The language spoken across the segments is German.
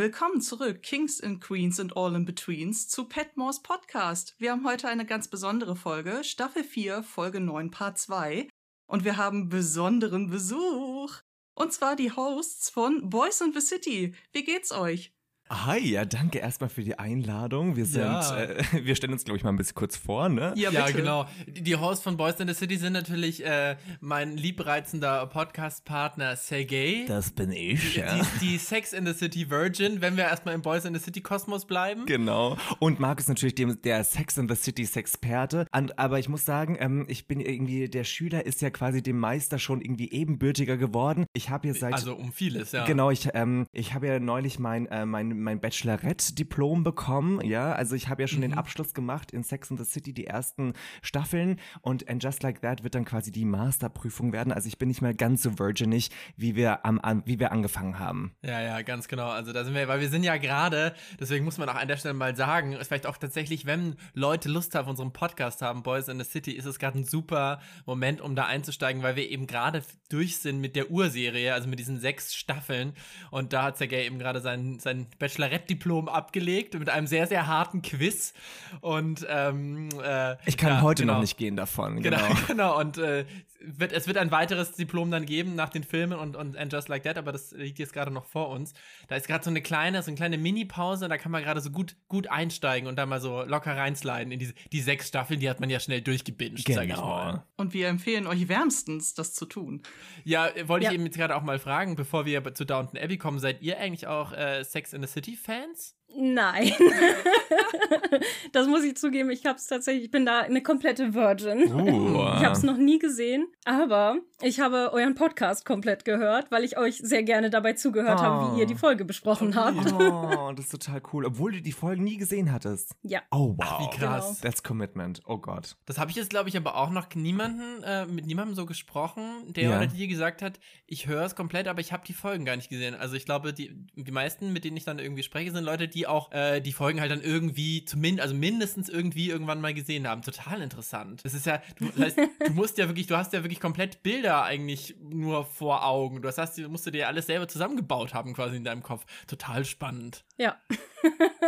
willkommen zurück, Kings and Queens and All in Betweens, zu Petmores Podcast. Wir haben heute eine ganz besondere Folge, Staffel 4, Folge 9, Part 2. Und wir haben besonderen Besuch. Und zwar die Hosts von Boys in the City. Wie geht's euch? Hi, ja, danke erstmal für die Einladung. Wir sind, Ja. äh, wir stellen uns, glaube ich, mal ein bisschen kurz vor, ne? Ja, Ja, genau. Die Hosts von Boys in the City sind natürlich äh, mein liebreizender Podcast-Partner Sergey. Das bin ich, ja. Die, die Sex in the City Virgin, wenn wir erstmal im Boys in the City Kosmos bleiben. Genau. Und Marc ist natürlich dem, der Sex in the City Sexperte. Und, aber ich muss sagen, ähm, ich bin irgendwie, der Schüler ist ja quasi dem Meister schon irgendwie ebenbürtiger geworden. Ich habe jetzt seit. Also um vieles, ja. Genau, ich, ähm, ich habe ja neulich mein, äh, mein, mein Bachelorette-Diplom bekommen, ja, also ich habe ja schon den Abschluss gemacht in Sex and the City, die ersten Staffeln und And Just Like That wird dann quasi die Masterprüfung werden, also ich bin nicht mehr ganz so virginig, wie wir, am, an, wie wir angefangen haben. Ja, ja, ganz genau. Also da sind wir, weil wir sind ja gerade, deswegen muss man auch an der Stelle mal sagen, ist vielleicht auch tatsächlich, wenn Leute Lust auf unserem Podcast haben, Boys in the City, ist es gerade ein super Moment, um da einzusteigen, weil wir eben gerade durch sind mit der Urserie, also mit diesen sechs Staffeln. Und da hat Sergei eben gerade sein, sein Bachelorette-Diplom abgelegt mit einem sehr, sehr harten Quiz. Und ähm, äh, Ich kann ja, heute genau. noch nicht gehen davon, Genau, genau. genau. Und äh, wird, es wird ein weiteres Diplom dann geben nach den Filmen und, und And Just Like That, aber das liegt jetzt gerade noch vor uns. Da ist gerade so eine kleine, so eine kleine Mini-Pause, da kann man gerade so gut, gut einsteigen und da mal so locker reinsliden in diese die sechs Staffeln, die hat man ja schnell durchgebinged, sag ich mal. Genau. Und wir empfehlen euch wärmstens, das zu tun. Ja, wollte Ja. ich eben jetzt gerade auch mal fragen, bevor wir zu Downton Abbey kommen, seid ihr eigentlich auch äh, Sex in the City Fans? Nein. das muss ich zugeben. Ich hab's tatsächlich, ich bin da eine komplette Virgin. Uh. Ich habe es noch nie gesehen, aber ich habe euren Podcast komplett gehört, weil ich euch sehr gerne dabei zugehört habe, wie ihr die Folge besprochen habt. Oh, das ist total cool, obwohl du die Folgen nie gesehen hattest. Ja. Oh, wow. wie krass. That's Commitment, oh Gott. Das habe ich jetzt, glaube ich, aber auch noch niemanden, äh, mit niemandem so gesprochen, der Ja. oder die gesagt hat, ich höre es komplett, aber ich habe die Folgen gar nicht gesehen. Also ich glaube, die, die meisten, mit denen ich dann irgendwie spreche, sind Leute, die auch äh, die Folgen halt dann irgendwie, zumindest, also mindestens irgendwie irgendwann mal gesehen haben. Total interessant. Das ist ja, du, das heißt, du musst ja wirklich, du hast ja wirklich komplett Bilder eigentlich nur vor Augen. Du hast, musst du dir alles selber zusammengebaut haben quasi in deinem Kopf. Total spannend. Ja.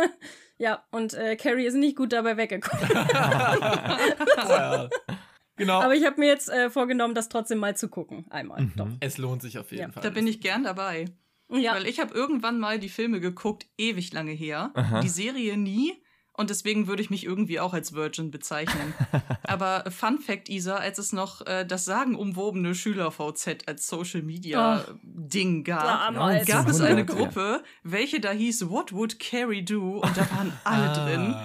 ja, und äh, Carrie ist nicht gut dabei weggekommen. Genau. Aber ich habe mir jetzt äh, vorgenommen, das trotzdem mal zu gucken. Einmal. Doch. es lohnt sich auf jeden Ja, Fall. Da bin ich gern dabei. Ja. Weil ich habe irgendwann mal die Filme geguckt, ewig lange her. Aha. Die Serie nie. Und deswegen würde ich mich irgendwie auch als Virgin bezeichnen. Aber Fun Fact, Isa, als es noch äh, das sagenumwobene Schüler-VZ als Social-Media-Ding gab, Damals. gab es eine 1900, ja. Gruppe, welche da hieß What Would Carrie Do? Und da waren alle Ah. drin.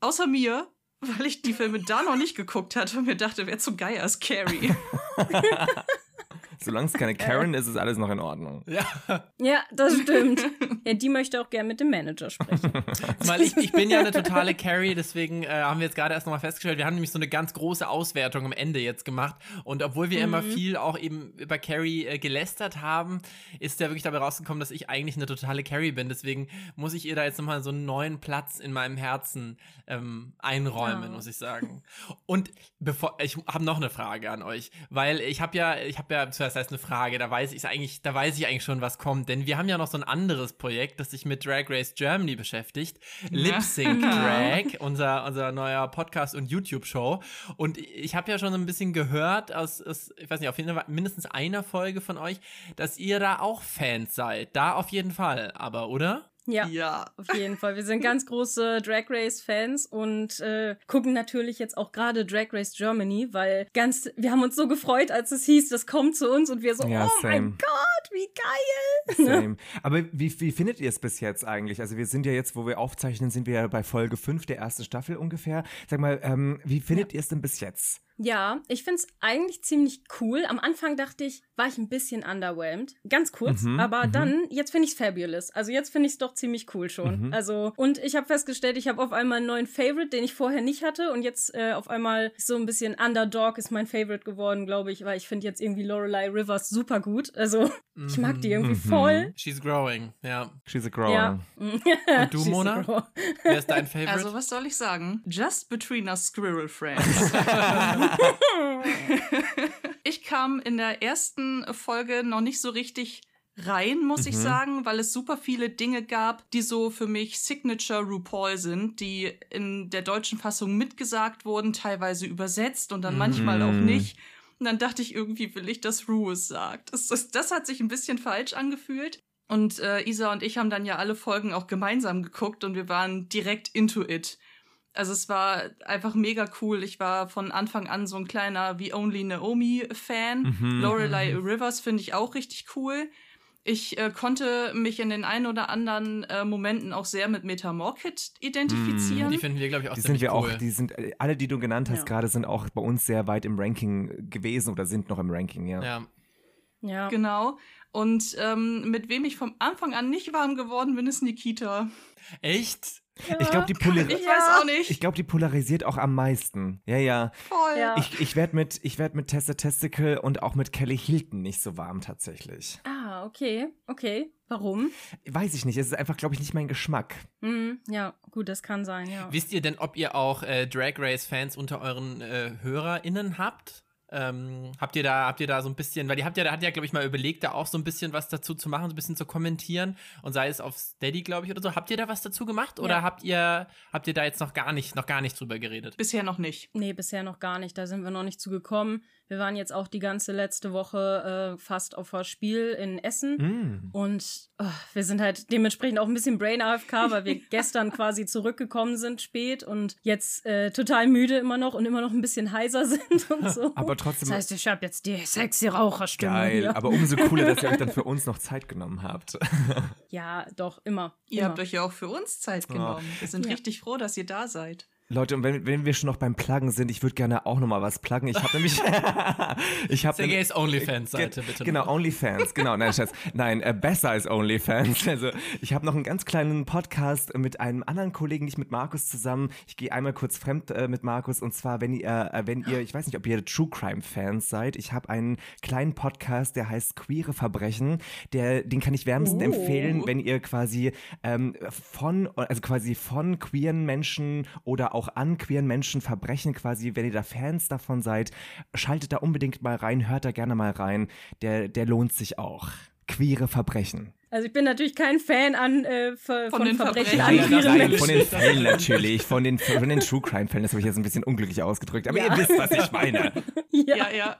Außer mir, weil ich die Filme da noch nicht geguckt hatte und mir dachte, wer zu geil ist Carrie. Solange es keine Karen ist, ist alles noch in Ordnung. Ja. Ja, das stimmt. ja, die möchte auch gern mit dem Manager sprechen. Weil ich, ich bin ja eine totale Carrie, deswegen äh, haben wir jetzt gerade erst nochmal festgestellt, wir haben nämlich so eine ganz große Auswertung am Ende jetzt gemacht. Und obwohl wir immer viel auch eben über Carrie äh, gelästert haben, ist ja wirklich dabei rausgekommen, dass ich eigentlich eine totale Carrie bin. Deswegen muss ich ihr da jetzt nochmal so einen neuen Platz in meinem Herzen ähm, einräumen, Oh. muss ich sagen. Und bevor ich habe noch eine Frage an euch, weil ich habe ja, ich habe ja, das heißt eine Frage, da weiß ich eigentlich, da weiß ich eigentlich schon, was kommt, denn wir haben ja noch so ein anderes Projekt, das sich mit Drag Race Germany beschäftigt, Lip Sync Drag, unser unser neuer Podcast und YouTube Show. Und ich habe ja schon so ein bisschen gehört aus, aus ich weiß nicht, auf jeden Fall mindestens einer Folge von euch, dass ihr da auch Fans seid, da auf jeden Fall, aber oder? Ja. ja. Auf jeden Fall. Wir sind ganz große Drag Race-Fans und äh, gucken natürlich jetzt auch gerade Drag Race Germany, weil ganz, wir haben uns so gefreut, als es hieß, das kommt zu uns und wir so, Ja, oh same. mein Gott, wie geil. Same. Aber wie, wie findet ihr es bis jetzt eigentlich? Also wir sind ja jetzt, wo wir aufzeichnen, sind wir ja bei Folge 5 der ersten Staffel ungefähr. Sag mal, ähm, wie findet ihr es denn bis jetzt? Ja, ich find's eigentlich ziemlich cool. Am Anfang dachte ich, war ich ein bisschen underwhelmed. Ganz kurz. Mhm, aber mhm. dann, jetzt finde ich's fabulous. Also jetzt finde ich's doch ziemlich cool schon. Mhm. Also, und ich habe festgestellt, ich habe auf einmal einen neuen Favorite, den ich vorher nicht hatte. Und jetzt äh, auf einmal so ein bisschen Underdog ist mein Favorite geworden, glaube ich, weil ich finde jetzt irgendwie Lorelei Rivers super gut. Also, ich mag die irgendwie Mhm. voll. She's growing, ja. She's a grower. Ja. Und du, Mona? Wer ist dein Favorite? Also, was soll ich sagen? Just between us squirrel friends. ich kam in der ersten Folge noch nicht so richtig rein, muss mhm. ich sagen, weil es super viele Dinge gab, die so für mich Signature RuPaul sind, die in der deutschen Fassung mitgesagt wurden, teilweise übersetzt und dann mhm. manchmal auch nicht. Und dann dachte ich, irgendwie will ich, dass Ru es sagt. Das, das, das hat sich ein bisschen falsch angefühlt. Und äh, Isa und ich haben dann ja alle Folgen auch gemeinsam geguckt und wir waren direkt into it. Also es war einfach mega cool. Ich war von Anfang an so ein kleiner wie Only Naomi Fan. Mhm. Lorelei mhm. Rivers finde ich auch richtig cool. Ich äh, konnte mich in den ein oder anderen äh, Momenten auch sehr mit Metamorphid identifizieren. Die finden wir, glaube ich, auch die sind wir cool. auch. Die sind äh, alle, die du genannt hast, ja. gerade sind auch bei uns sehr weit im Ranking gewesen oder sind noch im Ranking, ja. Ja. ja. Genau. Und ähm, mit wem ich vom Anfang an nicht warm geworden bin, ist Nikita. Echt? Ja, ich glaube, die, Polar. Ich glaub, die polarisiert auch am meisten. Ja, ja. Voll. Ja. Ich, ich werde mit, werd mit Tessa Testicle und auch mit Kelly Hilton nicht so warm tatsächlich. Ah, okay. Okay. Warum? Weiß ich nicht. Es ist einfach, glaube ich, nicht mein Geschmack. Mm, ja, gut, das kann sein, ja. Wisst ihr denn, ob ihr auch äh, Drag Race-Fans unter euren äh, HörerInnen habt? Ähm, habt ihr da, habt ihr da so ein bisschen, weil ihr habt ja, da hat ja, glaube ich, mal überlegt, da auch so ein bisschen was dazu zu machen, so ein bisschen zu kommentieren und sei es auf Steady, glaube ich, oder so. Habt ihr da was dazu gemacht oder ja. habt ihr, habt ihr da jetzt noch gar nicht, noch gar nicht drüber geredet? Bisher noch nicht. Nee, bisher noch gar nicht. Da sind wir noch nicht zu gekommen. Wir waren jetzt auch die ganze letzte Woche äh, fast auf das Spiel in Essen. Mm. Und oh, wir sind halt dementsprechend auch ein bisschen Brain AFK, weil wir gestern quasi zurückgekommen sind spät und jetzt äh, total müde immer noch und immer noch ein bisschen heiser sind und so. Aber trotzdem. Das heißt, ich habe jetzt die sexy Raucherstimme. Geil, hier. aber umso cooler, dass ihr euch dann für uns noch Zeit genommen habt. ja, doch, immer. Ihr immer. habt euch ja auch für uns Zeit genommen. Oh. Wir sind ja. richtig froh, dass ihr da seid. Leute, und wenn, wenn wir schon noch beim Pluggen sind, ich würde gerne auch noch mal was pluggen. Ich habe nämlich ich habe Sergej's OnlyFans-Seite, bitte. Genau, OnlyFans, genau. Nein, Schatz. Nein, äh, besser als OnlyFans. Also ich habe noch einen ganz kleinen Podcast mit einem anderen Kollegen, nicht mit Markus zusammen. Ich gehe einmal kurz fremd äh, mit Markus und zwar, wenn ihr, äh, wenn ihr, ich weiß nicht, ob ihr True Crime-Fans seid. Ich habe einen kleinen Podcast, der heißt Queere Verbrechen. Der, den kann ich wärmstens oh. empfehlen, wenn ihr quasi ähm, von, also quasi von queeren Menschen oder auch an queeren Menschen Verbrechen quasi, wenn ihr da Fans davon seid, schaltet da unbedingt mal rein, hört da gerne mal rein. Der, der lohnt sich auch. Queere Verbrechen. Also ich bin natürlich kein Fan an äh, von, von, den Verbrechen, Verbrechen an queeren Menschen. Von den Fällen natürlich, von den, von den True Crime Fällen, das habe ich jetzt ein bisschen unglücklich ausgedrückt, aber ja. ihr wisst, was ich meine. ja, ja. ja.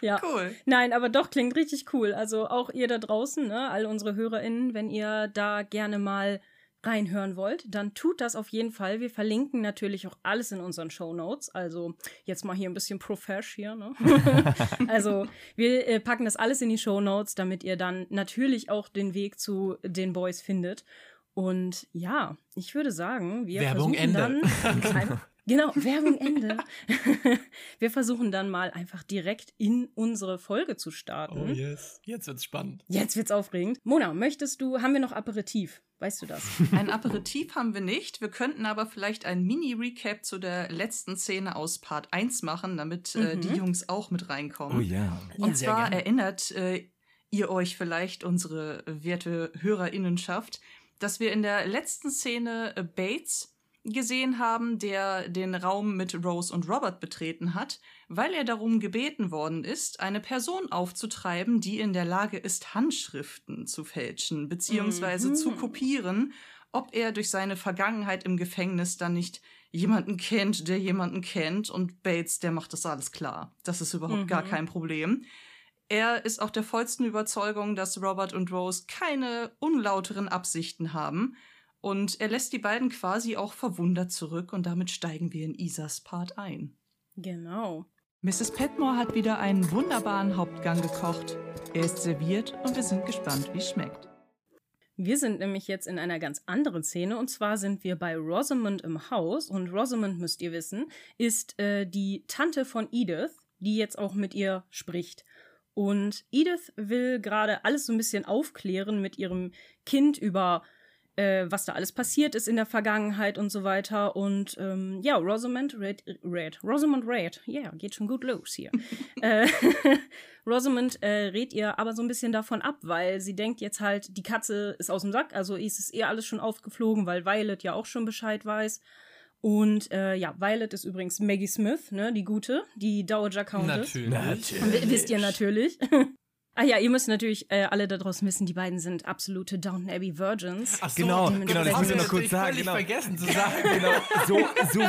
Ja. Cool. Nein, aber doch klingt richtig cool. Also auch ihr da draußen, ne, all unsere HörerInnen, wenn ihr da gerne mal reinhören wollt, dann tut das auf jeden Fall. Wir verlinken natürlich auch alles in unseren Show Notes. Also jetzt mal hier ein bisschen profesh hier. Ne? also wir äh, packen das alles in die Show Notes, damit ihr dann natürlich auch den Weg zu den Boys findet. Und ja, ich würde sagen, wir Werbung versuchen Ende. dann Genau, Werbung Ende. Wir versuchen dann mal einfach direkt in unsere Folge zu starten. Oh yes, jetzt wird's spannend. Jetzt wird's aufregend. Mona, möchtest du, haben wir noch Aperitif? Weißt du das? Ein Aperitif haben wir nicht. Wir könnten aber vielleicht ein Mini-Recap zu der letzten Szene aus Part 1 machen, damit äh, mhm. die Jungs auch mit reinkommen. Oh ja. Und ja, zwar erinnert äh, ihr euch vielleicht, unsere werte Hörerinnenschaft, dass wir in der letzten Szene äh, Bates gesehen haben, der den Raum mit Rose und Robert betreten hat, weil er darum gebeten worden ist, eine Person aufzutreiben, die in der Lage ist, Handschriften zu fälschen bzw. Mhm. zu kopieren, ob er durch seine Vergangenheit im Gefängnis dann nicht jemanden kennt, der jemanden kennt und Bates, der macht das alles klar. Das ist überhaupt mhm. gar kein Problem. Er ist auch der vollsten Überzeugung, dass Robert und Rose keine unlauteren Absichten haben und er lässt die beiden quasi auch verwundert zurück und damit steigen wir in Isas Part ein. Genau. Mrs. Petmore hat wieder einen wunderbaren Hauptgang gekocht. Er ist serviert und wir sind gespannt, wie es schmeckt. Wir sind nämlich jetzt in einer ganz anderen Szene und zwar sind wir bei Rosamond im Haus und Rosamond, müsst ihr wissen, ist äh, die Tante von Edith, die jetzt auch mit ihr spricht. Und Edith will gerade alles so ein bisschen aufklären mit ihrem Kind über äh, was da alles passiert ist in der Vergangenheit und so weiter. Und ähm, ja, Rosamond Red, Red, Rosamond Red, ja, yeah, geht schon gut los hier. äh, Rosamond äh, rät ihr aber so ein bisschen davon ab, weil sie denkt jetzt halt, die Katze ist aus dem Sack, also ist es eh alles schon aufgeflogen, weil Violet ja auch schon Bescheid weiß. Und äh, ja, Violet ist übrigens Maggie Smith, ne, die gute, die Dowager Countess. Natürlich. natürlich. Wisst ihr natürlich. Ah ja, ihr müsst natürlich äh, alle da draußen wissen, die beiden sind absolute Downton Abbey Virgins. Ach so, genau, genau, das müssen wir noch kurz sagen. Genau. vergessen zu sagen. genau, so, so,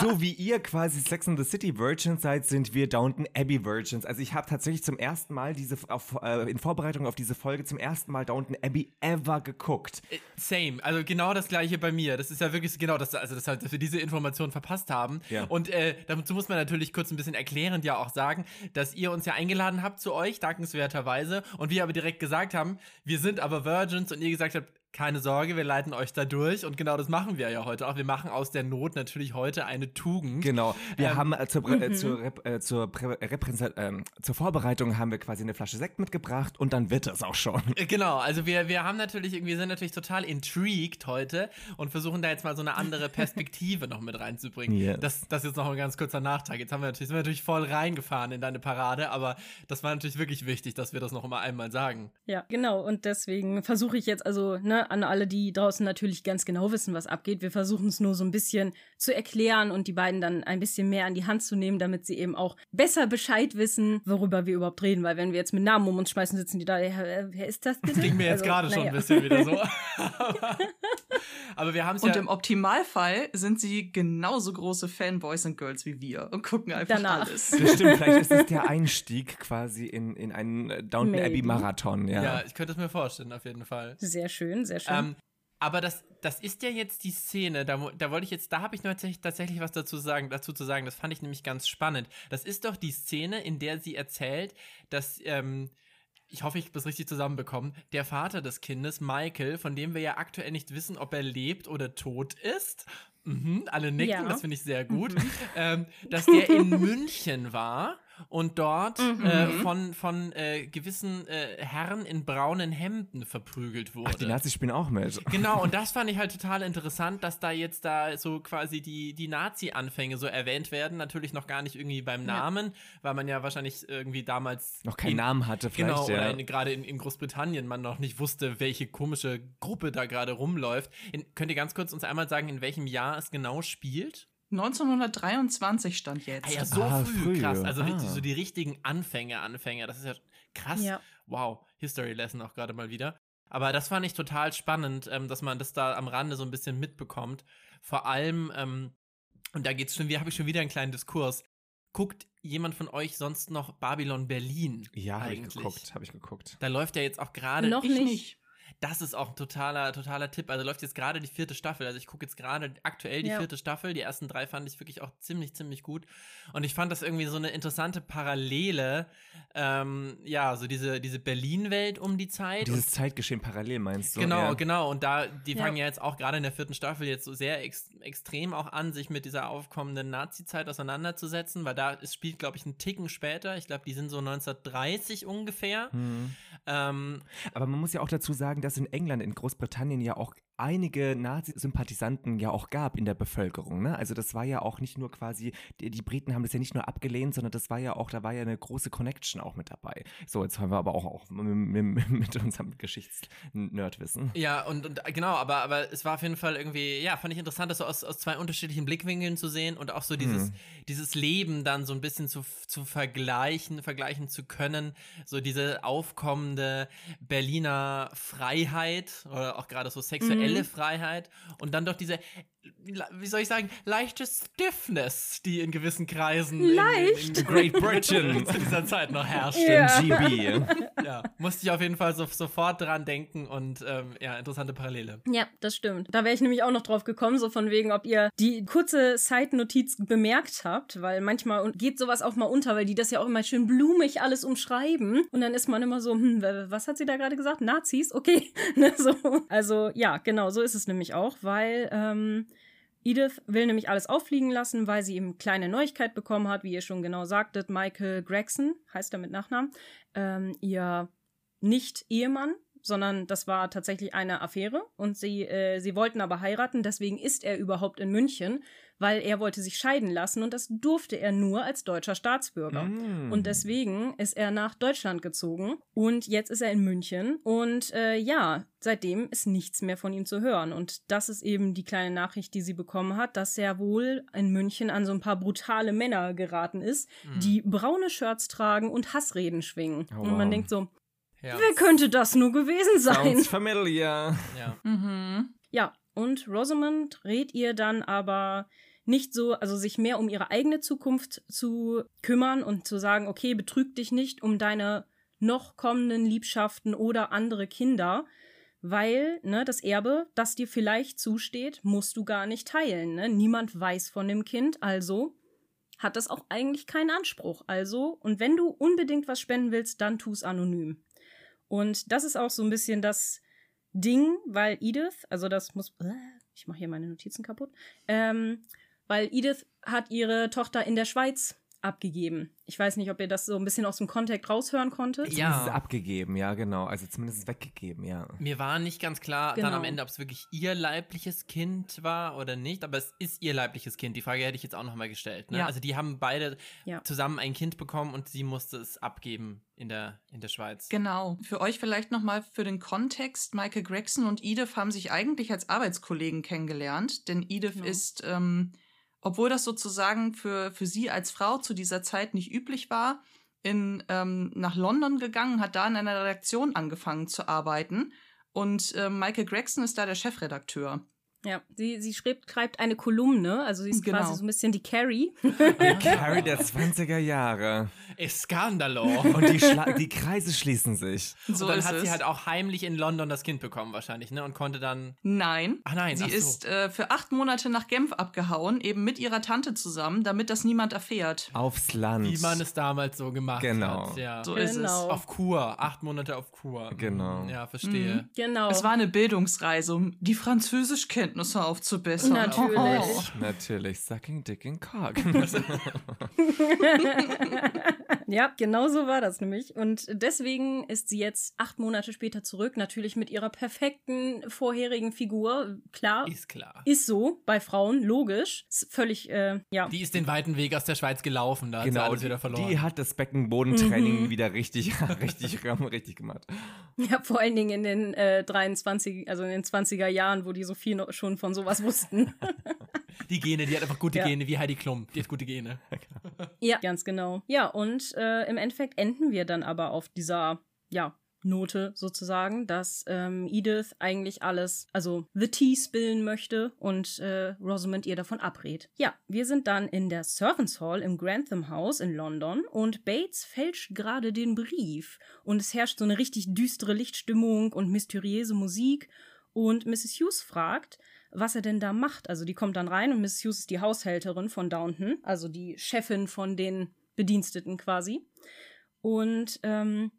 so wie ihr quasi Sex and the City Virgins seid, sind wir Downton Abbey Virgins. Also ich habe tatsächlich zum ersten Mal diese auf, äh, in Vorbereitung auf diese Folge zum ersten Mal Downton Abbey ever geguckt. Äh, same, also genau das gleiche bei mir. Das ist ja wirklich genau das, also das, dass wir diese Information verpasst haben. Ja. Und äh, dazu muss man natürlich kurz ein bisschen erklärend ja auch sagen, dass ihr uns ja eingeladen habt zu euch, dankenswerter Weise. Und wir aber direkt gesagt haben, wir sind aber Virgins und ihr gesagt habt, keine Sorge, wir leiten euch da durch und genau das machen wir ja heute auch. Wir machen aus der Not natürlich heute eine Tugend. Genau. Wir ähm, haben äh, zur, äh, mhm. zur, äh, zur, äh, zur Vorbereitung haben wir quasi eine Flasche Sekt mitgebracht und dann wird es auch schon. Äh, genau, also wir, wir haben natürlich irgendwie sind natürlich total intrigued heute und versuchen da jetzt mal so eine andere Perspektive noch mit reinzubringen. Yes. Das, das ist jetzt noch ein ganz kurzer Nachtrag. Jetzt haben wir natürlich, sind wir natürlich voll reingefahren in deine Parade, aber das war natürlich wirklich wichtig, dass wir das noch mal einmal sagen. Ja, genau. Und deswegen versuche ich jetzt also, ne, an alle, die draußen natürlich ganz genau wissen, was abgeht. Wir versuchen es nur so ein bisschen zu erklären und die beiden dann ein bisschen mehr an die Hand zu nehmen, damit sie eben auch besser Bescheid wissen, worüber wir überhaupt reden. Weil wenn wir jetzt mit Namen um uns schmeißen, sitzen die da, wer, wer ist das bitte? Das ging mir jetzt also, gerade schon ein bisschen wieder so. Aber wir haben es ja. Und im Optimalfall sind sie genauso große Fanboys und Girls wie wir und gucken einfach Danach. alles. Das stimmt, vielleicht ist es der Einstieg quasi in, in einen Downton Abbey Marathon, ja. Ja, ich könnte es mir vorstellen, auf jeden Fall. Sehr schön, sehr schön. Ähm, aber das, das ist ja jetzt die Szene, da, da wollte ich jetzt, da habe ich tatsächlich, tatsächlich was dazu, sagen, dazu zu sagen, das fand ich nämlich ganz spannend. Das ist doch die Szene, in der sie erzählt, dass, ähm, ich hoffe, ich habe es richtig zusammenbekommen, der Vater des Kindes, Michael, von dem wir ja aktuell nicht wissen, ob er lebt oder tot ist. Mhm, alle nicken, ja. das finde ich sehr gut. Mhm. Ähm, dass der in München war und dort mhm. äh, von, von äh, gewissen äh, Herren in braunen Hemden verprügelt wurde. Ach, die Nazis spielen auch mit. Genau, und das fand ich halt total interessant, dass da jetzt da so quasi die, die Nazi-Anfänge so erwähnt werden. Natürlich noch gar nicht irgendwie beim Namen, ja. weil man ja wahrscheinlich irgendwie damals noch keinen in, Namen hatte, vielleicht. Genau, ja. oder gerade in, in, Großbritannien man noch nicht wusste, welche komische Gruppe da gerade rumläuft. In, könnt ihr ganz kurz uns einmal sagen, in welchem Jahr es genau spielt? 1923 stand jetzt. Ah ja, so ah, früh, früh, krass. Also ah. so die richtigen Anfänge, Anfänge. Das ist ja krass. Ja. Wow, History Lesson auch gerade mal wieder. Aber das fand ich total spannend, ähm, dass man das da am Rande so ein bisschen mitbekommt. Vor allem, ähm, und da geht's schon, wie habe ich schon wieder einen kleinen Diskurs. Guckt jemand von euch sonst noch Babylon Berlin? Ja, habe ich geguckt, habe ich geguckt. Da läuft ja jetzt auch gerade. Noch nicht das ist auch ein totaler, totaler Tipp. Also läuft jetzt gerade die vierte Staffel. Also ich gucke jetzt gerade aktuell die ja. vierte Staffel. Die ersten drei fand ich wirklich auch ziemlich, ziemlich gut. Und ich fand das irgendwie so eine interessante Parallele. Ähm, ja, so diese, diese Berlin-Welt um die Zeit. Dieses und, Zeitgeschehen parallel meinst du? Genau, ja. genau. Und da, die fangen ja. ja jetzt auch gerade in der vierten Staffel jetzt so sehr ex extrem auch an, sich mit dieser aufkommenden Nazi-Zeit auseinanderzusetzen, weil da es spielt, glaube ich, einen Ticken später. Ich glaube, die sind so 1930 ungefähr. Mhm. Ähm, Aber man muss ja auch dazu sagen, dass in England, in Großbritannien ja auch einige Nazi-Sympathisanten ja auch gab in der Bevölkerung. Ne? Also das war ja auch nicht nur quasi, die, die, Briten haben das ja nicht nur abgelehnt, sondern das war ja auch, da war ja eine große Connection auch mit dabei. So, jetzt haben wir aber auch, auch mit, mit, unserem Geschichtsnerdwissen. Ja, und, und, genau, aber, aber es war auf jeden Fall irgendwie, ja, fand ich interessant, das so aus, aus zwei unterschiedlichen Blickwinkeln zu sehen und auch so dieses, hm. dieses Leben dann so ein bisschen zu, zu vergleichen, vergleichen zu können. So diese aufkommende Berliner Freiheit oder auch gerade so sexuelle mhm. Freiheit und dann doch diese wie soll ich sagen, leichte Stiffness, die in gewissen Kreisen Leicht. In, in Great Britain zu dieser Zeit noch herrscht. Ja. GB. ja, musste ich auf jeden Fall so, sofort dran denken und ähm, ja, interessante Parallele. Ja, das stimmt. Da wäre ich nämlich auch noch drauf gekommen, so von wegen, ob ihr die kurze Side-Notiz bemerkt habt, weil manchmal geht sowas auch mal unter, weil die das ja auch immer schön blumig alles umschreiben und dann ist man immer so, hm, was hat sie da gerade gesagt? Nazis? Okay. Ne, so. Also ja, genau, so ist es nämlich auch, weil ähm, Edith will nämlich alles auffliegen lassen, weil sie eben kleine Neuigkeit bekommen hat, wie ihr schon genau sagtet. Michael Gregson heißt er mit Nachnamen, ähm, ihr Nicht-Ehemann, sondern das war tatsächlich eine Affäre und sie, äh, sie wollten aber heiraten, deswegen ist er überhaupt in München, weil er wollte sich scheiden lassen und das durfte er nur als deutscher Staatsbürger. Mm. Und deswegen ist er nach Deutschland gezogen und jetzt ist er in München und äh, ja, seitdem ist nichts mehr von ihm zu hören. Und das ist eben die kleine Nachricht, die sie bekommen hat, dass er wohl in München an so ein paar brutale Männer geraten ist, mm. die braune Shirts tragen und Hassreden schwingen. Oh, und man wow. denkt so, Ja. Wer könnte das nur gewesen sein? Sounds familiar. Ja. Mhm. Ja, und Rosamund rät ihr dann aber nicht so, also sich mehr um ihre eigene Zukunft zu kümmern und zu sagen, okay, betrüg dich nicht um deine noch kommenden Liebschaften oder andere Kinder, weil ne, das Erbe, das dir vielleicht zusteht, musst du gar nicht teilen. Ne? Niemand weiß von dem Kind, also hat das auch eigentlich keinen Anspruch. Also, und wenn du unbedingt was spenden willst, dann tu es anonym. Und das ist auch so ein bisschen das Ding, weil Edith, also das muss, äh, ich mache hier meine Notizen kaputt, ähm, weil Edith hat ihre Tochter in der Schweiz abgegeben. Ich weiß nicht, ob ihr das so ein bisschen aus dem Kontext raushören konntet. Ja. Zumindest abgegeben, ja, genau. Also zumindest weggegeben, ja. Mir war nicht ganz klar Genau. dann am Ende, ob es wirklich ihr leibliches Kind war oder nicht, aber es ist ihr leibliches Kind. Die Frage hätte ich jetzt auch nochmal gestellt. Ne? Ja. Also die haben beide Ja. zusammen ein Kind bekommen und sie musste es abgeben in der, in der Schweiz. Genau. Für euch vielleicht nochmal für den Kontext. Michael Gregson und Edith haben sich eigentlich als Arbeitskollegen kennengelernt, denn Edith Genau. ist, ähm, obwohl das sozusagen für, für sie als Frau zu dieser Zeit nicht üblich war, in, ähm, nach London gegangen, hat da in einer Redaktion angefangen zu arbeiten. Und ähm, Michael Gregson ist da der Chefredakteur. Ja, sie, sie schreibt, schreibt eine Kolumne, also sie ist Genau. quasi so ein bisschen die Carrie. Die Carrie der 20er Jahre. Skandalo. Und die, Schla die Kreise schließen sich. So und dann ist hat es. sie halt auch heimlich in London das Kind bekommen wahrscheinlich, ne? Und konnte dann. Nein. Ach nein, Sie ach so. ist äh, für acht Monate nach Genf abgehauen, eben mit ihrer Tante zusammen, damit das niemand erfährt. Aufs Land. Wie man es damals so gemacht Genau. hat. Ja. So ist es. Genau. Auf Kur, acht Monate auf Kur. Genau. Ja, verstehe. Mhm. Genau. Es war eine Bildungsreise, um die Französischkenntnisse aufzubessern. Natürlich. Natürlich, sucking dick in cock. Ja, genau so war das nämlich. Und deswegen ist sie jetzt acht Monate später zurück, natürlich mit ihrer perfekten vorherigen Figur. Klar, Ist klar. ist so bei Frauen, logisch. Ist völlig, äh, ja. Die ist den weiten Weg aus der Schweiz gelaufen, da hat sie genau, alles wieder verloren. die hat das Beckenbodentraining Mhm. wieder richtig, richtig, richtig gemacht. Ja, vor allen Dingen in den äh, 23, also in den 20er Jahren, wo die so viel noch schon von sowas wussten. Die Gene, die hat einfach gute Ja. Gene, wie Heidi Klum. Die hat gute Gene. ja, ganz genau. Ja, und äh, im Endeffekt enden wir dann aber auf dieser, ja, Note sozusagen, dass ähm, Edith eigentlich alles, also The Tea spillen möchte und äh, Rosamund ihr davon abrät. Ja, wir sind dann in der Servants Hall im Grantham House in London und Bates fälscht gerade den Brief und es herrscht so eine richtig düstere Lichtstimmung und mysteriöse Musik und Mrs. Hughes fragt, was er denn da macht. Also die kommt dann rein und Mrs. Hughes ist die Haushälterin von Downton, also die Chefin von den Bediensteten quasi. Und ähm,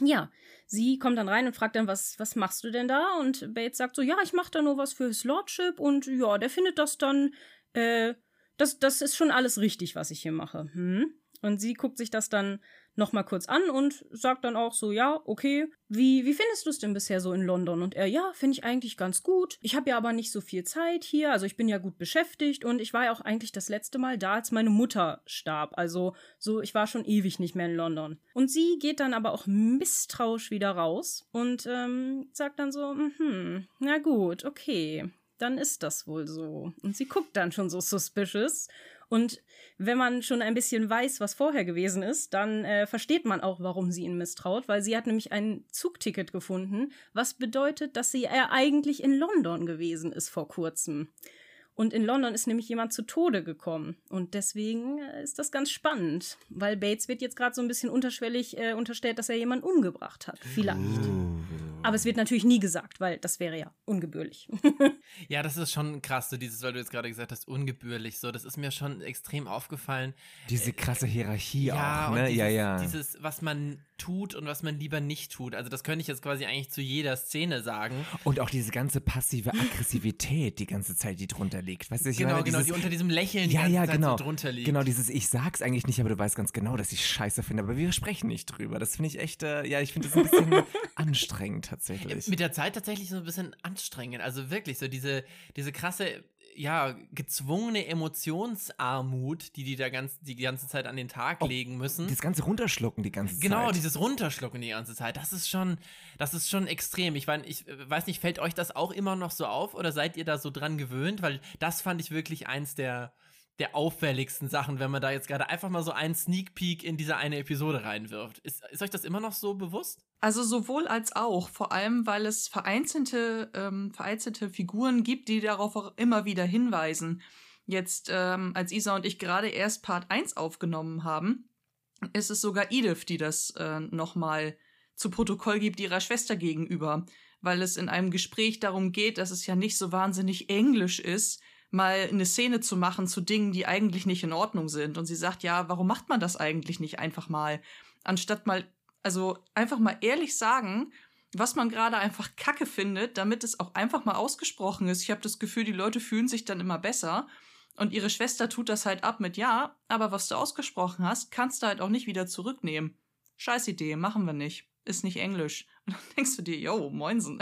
ja, sie kommt dann rein und fragt dann, was, was machst du denn da? Und Bates sagt so, ja, ich mache da nur was für His Lordship und ja, der findet das dann, äh, das, das ist schon alles richtig, was ich hier mache. Hm? Und sie guckt sich das dann nochmal kurz an und sagt dann auch so, ja, okay, wie, wie findest du es denn bisher so in London? Und er, ja, finde ich eigentlich ganz gut. Ich habe ja aber nicht so viel Zeit hier, also ich bin ja gut beschäftigt und ich war ja auch eigentlich das letzte Mal da, als meine Mutter starb. Also so, ich war schon ewig nicht mehr in London. Und sie geht dann aber auch misstrauisch wieder raus und ähm, sagt dann so, hm, na gut, okay, dann ist das wohl so. Und sie guckt dann schon so suspicious. Und wenn man schon ein bisschen weiß, was vorher gewesen ist, dann äh, versteht man auch, warum sie ihn misstraut, weil sie hat nämlich ein Zugticket gefunden, was bedeutet, dass sie er eigentlich in London gewesen ist vor kurzem. Und in London ist nämlich jemand zu Tode gekommen. Und deswegen äh, ist das ganz spannend, weil Bates wird jetzt gerade so ein bisschen unterschwellig äh, unterstellt, dass er jemanden umgebracht hat. Vielleicht. Aber es wird natürlich nie gesagt, weil das wäre ja ungebührlich. Ja, das ist schon krass, so dieses, weil du jetzt gerade gesagt hast, ungebührlich. So, das ist mir schon extrem aufgefallen. Diese krasse Hierarchie ja, auch, ne? dieses, ja, ja. dieses, was man tut und was man lieber nicht tut. Also, das könnte ich jetzt quasi eigentlich zu jeder Szene sagen. Und auch diese ganze passive Aggressivität die ganze Zeit, die drunter liegt. Weißt du, ich genau, meine, genau, dieses, die unter diesem Lächeln die ja, ganze ja, Zeit genau. so drunter liegt. Genau, dieses Ich sag's eigentlich nicht, aber du weißt ganz genau, dass ich scheiße finde, aber wir sprechen nicht drüber. Das finde ich echt, äh, ja, ich finde das ein bisschen anstrengend tatsächlich. Mit der Zeit tatsächlich so ein bisschen anstrengend. Also wirklich so diese, diese krasse, ja, gezwungene Emotionsarmut, die die da ganz, die ganze Zeit an den Tag Oh, legen müssen. das ganze Runterschlucken die ganze Genau, Zeit. dieses Runterschlucken die ganze Zeit, das ist schon, das ist schon extrem. Ich, mein, ich äh, weiß nicht, fällt euch das auch immer noch so auf oder seid ihr da so dran gewöhnt? Weil das fand ich wirklich eins der, der auffälligsten Sachen, wenn man da jetzt gerade einfach mal so einen Sneak Peek in diese eine Episode reinwirft. Ist, ist euch das immer noch so bewusst? Also sowohl als auch, vor allem weil es vereinzelte, ähm, vereinzelte Figuren gibt, die darauf auch immer wieder hinweisen. Jetzt, ähm, als Isa und ich gerade erst Part 1 aufgenommen haben, ist es sogar Edith, die das äh, nochmal zu Protokoll gibt ihrer Schwester gegenüber, weil es in einem Gespräch darum geht, dass es ja nicht so wahnsinnig englisch ist, mal eine Szene zu machen zu Dingen, die eigentlich nicht in Ordnung sind. Und sie sagt, ja, warum macht man das eigentlich nicht einfach mal? Anstatt mal, also einfach mal ehrlich sagen, was man gerade einfach kacke findet, damit es auch einfach mal ausgesprochen ist. Ich habe das Gefühl, die Leute fühlen sich dann immer besser. Und ihre Schwester tut das halt ab mit, ja, aber was du ausgesprochen hast, kannst du halt auch nicht wieder zurücknehmen. Scheiß Idee, machen wir nicht. Ist nicht Englisch. Und dann denkst du dir, yo, moinsen.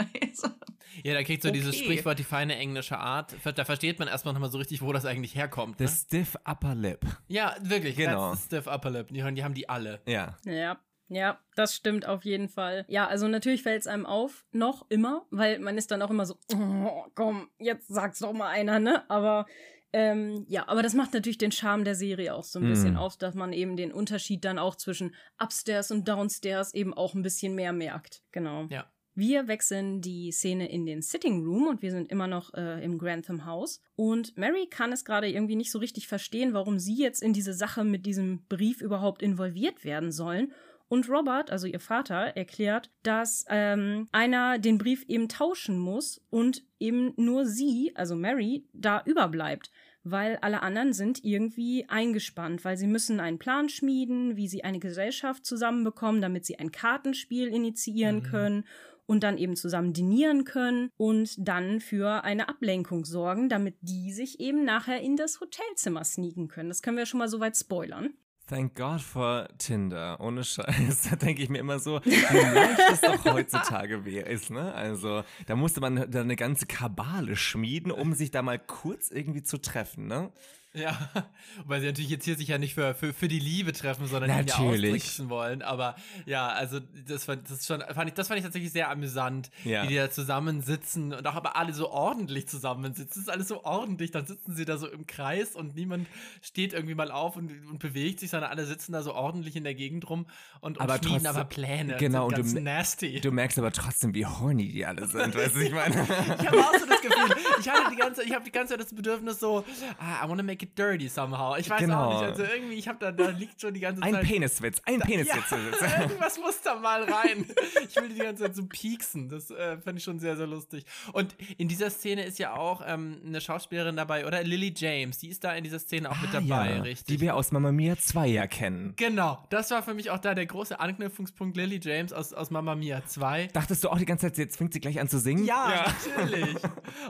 ja, da kriegt so okay. dieses Sprichwort die feine englische Art. Da versteht man erstmal nochmal so richtig, wo das eigentlich herkommt. Ne? The stiff upper lip. Ja, wirklich. Genau. Stiff upper lip. Die, die haben die alle. Ja. Ja. Ja, das stimmt auf jeden Fall. Ja, also natürlich fällt es einem auf, noch immer, weil man ist dann auch immer so, oh, komm, jetzt sag's doch mal einer, ne? Aber ähm, ja, aber das macht natürlich den Charme der Serie auch so ein mm. bisschen aus, dass man eben den Unterschied dann auch zwischen Upstairs und Downstairs eben auch ein bisschen mehr merkt. Genau. Ja. Wir wechseln die Szene in den Sitting Room und wir sind immer noch äh, im Grantham House. Und Mary kann es gerade irgendwie nicht so richtig verstehen, warum sie jetzt in diese Sache mit diesem Brief überhaupt involviert werden sollen. Und Robert, also ihr Vater, erklärt, dass ähm, einer den Brief eben tauschen muss und eben nur sie, also Mary, da überbleibt weil alle anderen sind irgendwie eingespannt, weil sie müssen einen Plan schmieden, wie sie eine Gesellschaft zusammenbekommen, damit sie ein Kartenspiel initiieren mhm. können und dann eben zusammen dinieren können und dann für eine Ablenkung sorgen, damit die sich eben nachher in das Hotelzimmer sneaken können. Das können wir schon mal soweit spoilern. Thank God for Tinder. Ohne Scheiß. Da denke ich mir immer so, wie leicht das doch heutzutage ist, ne? Also, da musste man da eine ganze Kabale schmieden, um sich da mal kurz irgendwie zu treffen, ne? Ja, weil sie natürlich jetzt hier sich ja nicht für, für, für die Liebe treffen, sondern ihn ja austricksen wollen. Aber ja, also das, fand, das, schon, fand ich, das fand ich tatsächlich sehr amüsant, ja. wie die da zusammensitzen und auch aber alle so ordentlich zusammensitzen. Das ist alles so ordentlich. Dann sitzen sie da so im Kreis und niemand steht irgendwie mal auf und, und bewegt sich, sondern alle sitzen da so ordentlich in der Gegend rum und, und aber schmieden trotzdem, aber Pläne. Genau, und du, nasty. du merkst aber trotzdem, wie horny die alle sind. weißt du, ich meine. ich habe auch so das Gefühl, ich hatte die ganze, ich habe die ganze Zeit das Bedürfnis so, ah, I wanna make it dirty somehow. Ich weiß genau. auch nicht. Also irgendwie, ich habe da, da liegt schon die ganze Zeit. Ein Peniswitz, ein Peniswitz. Ja, irgendwas muss da mal rein. Ich will die ganze Zeit so pieksen. Das äh, fand ich schon sehr, sehr lustig. Und in dieser Szene ist ja auch ähm, eine Schauspielerin dabei, oder? Lily James, die ist da in dieser Szene auch ah, mit dabei, ja, richtig? Die wir aus Mamma Mia 2 ja kennen. Genau, das war für mich auch da der große Anknüpfungspunkt. Lily James aus, aus Mamma Mia 2. Dachtest du auch die ganze Zeit, jetzt fängt sie gleich an zu singen? Ja, ja. natürlich.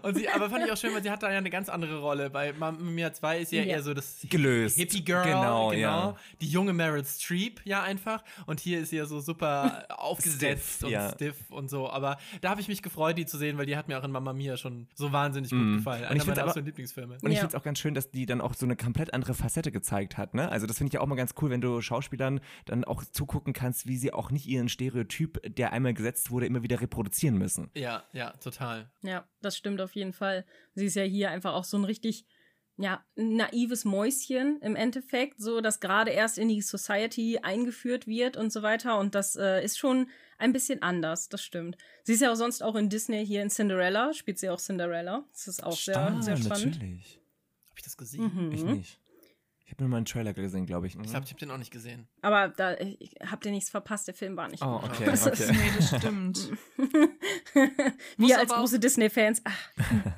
Und sie, aber fand ich auch schön, weil sie hat da ja eine ganz andere Rolle. Bei Mamma Mia 2 ist ja, ja. eher so das gelöst. Hippie Girl, genau, genau. Ja. Die junge Meryl Streep, ja, einfach. Und hier ist sie ja so super aufgesetzt stiff, und ja. stiff und so. Aber da habe ich mich gefreut, die zu sehen, weil die hat mir auch in Mamma Mia schon so wahnsinnig gut mm. gefallen. Einer meiner absoluten Lieblingsfilme. Und ich finde es auch ganz schön, dass die dann auch so eine komplett andere Facette gezeigt hat. Ne? Also, das finde ich ja auch mal ganz cool, wenn du Schauspielern dann auch zugucken kannst, wie sie auch nicht ihren Stereotyp, der einmal gesetzt wurde, immer wieder reproduzieren müssen. Ja, ja, total. Ja, das stimmt auf jeden Fall. Sie ist ja hier einfach auch so ein richtig ja, naives Mäuschen im Endeffekt, so dass gerade erst in die Society eingeführt wird und so weiter. Und das äh, ist schon ein bisschen anders, das stimmt. Sie ist ja auch sonst auch in Disney hier in Cinderella, spielt sie auch Cinderella. Das ist auch sehr, sehr spannend. Natürlich. Habe ich das gesehen? Mhm. Ich nicht. Ich habe nur mal einen Trailer gesehen, glaube ich. Ich glaube, ich habe den auch nicht gesehen. Aber da habt ihr nichts verpasst, der Film war nicht oh, gut. Okay, okay. nee, das stimmt. Wir als große Disney-Fans.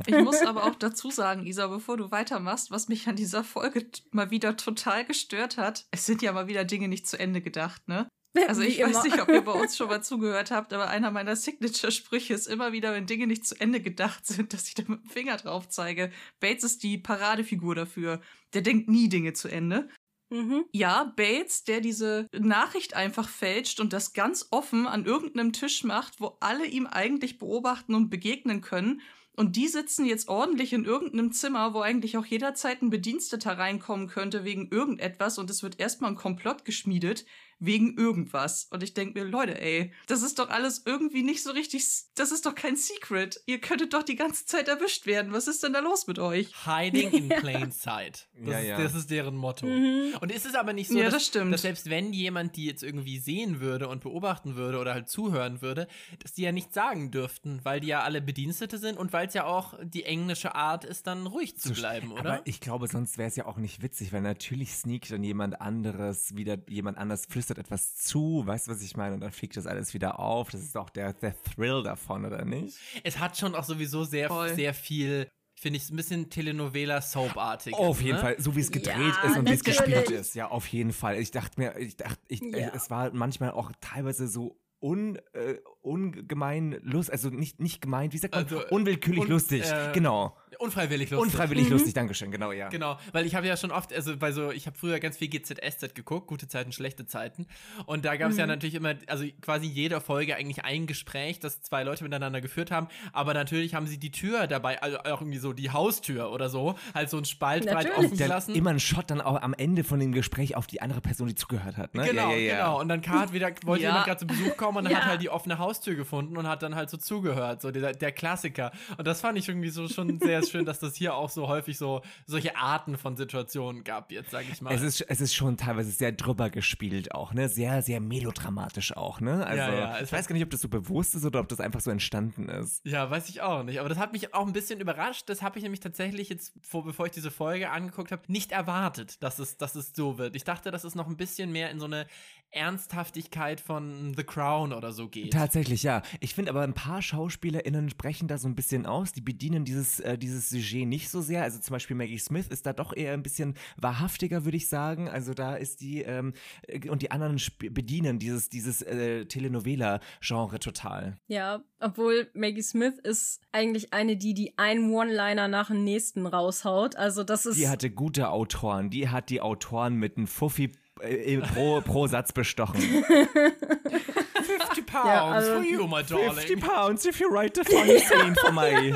Ich muss aber auch dazu sagen, Isa, bevor du weitermachst, was mich an dieser Folge mal wieder total gestört hat, es sind ja mal wieder Dinge nicht zu Ende gedacht, ne? Also ich weiß nicht, ob ihr bei uns schon mal zugehört habt, aber einer meiner Signature-Sprüche ist immer wieder, wenn Dinge nicht zu Ende gedacht sind, dass ich da mit dem Finger drauf zeige. Bates ist die Paradefigur dafür. Der denkt nie Dinge zu Ende. Mhm. Ja, Bates, der diese Nachricht einfach fälscht und das ganz offen an irgendeinem Tisch macht, wo alle ihm eigentlich beobachten und begegnen können. Und die sitzen jetzt ordentlich in irgendeinem Zimmer, wo eigentlich auch jederzeit ein Bediensteter reinkommen könnte wegen irgendetwas und es wird erstmal ein Komplott geschmiedet wegen irgendwas. Und ich denke mir, Leute, ey, das ist doch alles irgendwie nicht so richtig, das ist doch kein Secret. Ihr könntet doch die ganze Zeit erwischt werden. Was ist denn da los mit euch? Hiding in plain sight. Das, Ja, ist, ja. das ist deren Motto. Mhm. Und ist es aber nicht so, Ja, dass, das dass selbst wenn jemand die jetzt irgendwie sehen würde und beobachten würde oder halt zuhören würde, dass die ja nichts sagen dürften, weil die ja alle Bedienstete sind und weil es ja auch die englische Art ist, dann ruhig zu bleiben, oder? Aber ich glaube, sonst wäre es ja auch nicht witzig, weil natürlich sneakt dann jemand anderes wieder, jemand anders flüstert etwas zu, weißt du, was ich meine? Und dann fliegt das alles wieder auf. Das ist auch der, der Thrill davon, oder nicht? es hat schon auch sowieso sehr, Voll. sehr viel, finde ich, ein bisschen Telenovela-Soap-artig. auf jeden ne? Fall, so wie es gedreht Ja, ist und wie es gespielt ist. Ja, auf jeden Fall. Ich dachte mir, ich dachte, ich, Ja. es war manchmal auch teilweise so un, äh, ungemein lust, also nicht, nicht gemeint, wie sagt man? Also, Unwillkürlich un- lustig. äh, genau. Unfreiwillig lustig. Unfreiwillig lustig, Dankeschön, genau, ja. Genau, weil ich habe ja schon oft, also bei so, ich habe früher ganz viel GZSZ geguckt, gute Zeiten, schlechte Zeiten. Und da gab es ja natürlich immer, also quasi jeder Folge eigentlich ein Gespräch, das zwei Leute miteinander geführt haben. Aber natürlich haben sie die Tür dabei, also auch irgendwie so die Haustür oder so, halt so ein Spalt breit Natürlich. offen Dann gelassen. immer ein Shot dann auch am Ende von dem Gespräch auf die andere Person, die zugehört hat, ne? Genau, ja, ja, ja. genau. Und dann hat wieder, wollte Ja. jemand gerade zu Besuch kommen und dann Ja. hat halt die offene Haustür gefunden und hat dann halt so zugehört. So der, der Klassiker. Und das fand ich irgendwie so schon sehr schön, dass das hier auch so häufig so solche Arten von Situationen gab, jetzt sage ich mal. Es ist, es ist schon teilweise sehr drüber gespielt auch, ne? Sehr, sehr melodramatisch auch, ne? Also, Ja, ja, ich weiß gar nicht, ob das so bewusst ist oder ob das einfach so entstanden ist. Ja, weiß ich auch nicht. Aber das hat mich auch ein bisschen überrascht. Das habe ich nämlich tatsächlich jetzt, vor, bevor ich diese Folge angeguckt habe, nicht erwartet, dass es, dass es so wird. Ich dachte, dass es noch ein bisschen mehr in so eine Ernsthaftigkeit von The Crown oder so geht. Tatsächlich, ja. Ich finde aber ein paar SchauspielerInnen sprechen da so ein bisschen aus. Die bedienen dieses, äh, dieses Sujet nicht so sehr. Also zum Beispiel Maggie Smith ist da doch eher ein bisschen wahrhaftiger, würde ich sagen. Also da ist die, ähm, äh, und die anderen bedienen dieses, dieses äh, Telenovela-Genre total. Ja, obwohl Maggie Smith ist eigentlich eine, die die einen One-Liner nach dem nächsten raushaut. Also das ist Die hatte gute Autoren. Die hat die Autoren mit einem Fuffi äh, pro, pro Satz bestochen. 50 pounds Ja, also- for you, my darling. 50 pounds if you write the funny scene for me.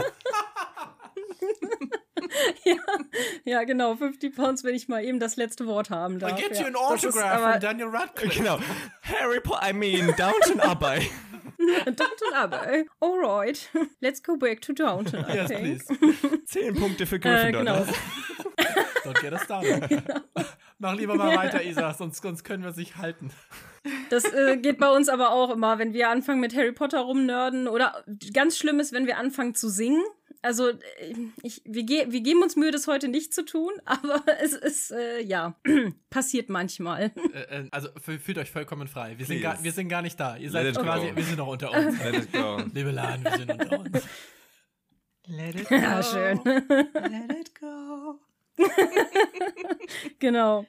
ja genau 50 Pounds, wenn ich mal eben das letzte Wort haben I darf. get ja. you an autograph from Daniel Radcliffe. genau. Harry Potter, I mean, Downton Abbey. Downton Abbey. Alright, let's go back to Downton. I Yes, think. please. Zehn Punkte für Äh, Gryffindor. genau. ne? Don't get us started. Mach lieber mal weiter, Isa, sonst, sonst können wir es nicht halten. Das äh, geht bei uns aber auch immer, wenn wir anfangen mit Harry Potter rumnörden oder ganz schlimm ist, wenn wir anfangen zu singen. Also äh, ich, wir, ge wir geben uns Mühe, das heute nicht zu tun, aber es ist, äh, ja, passiert manchmal. Äh, äh, also fühlt euch vollkommen frei. Wir sind, gar, wir sind gar nicht da. Ihr seid quasi, go. wir sind noch unter uns. Let it go. Liebe Lan, wir sind unter uns. Let it go. Ja, schön. Let it go. genau.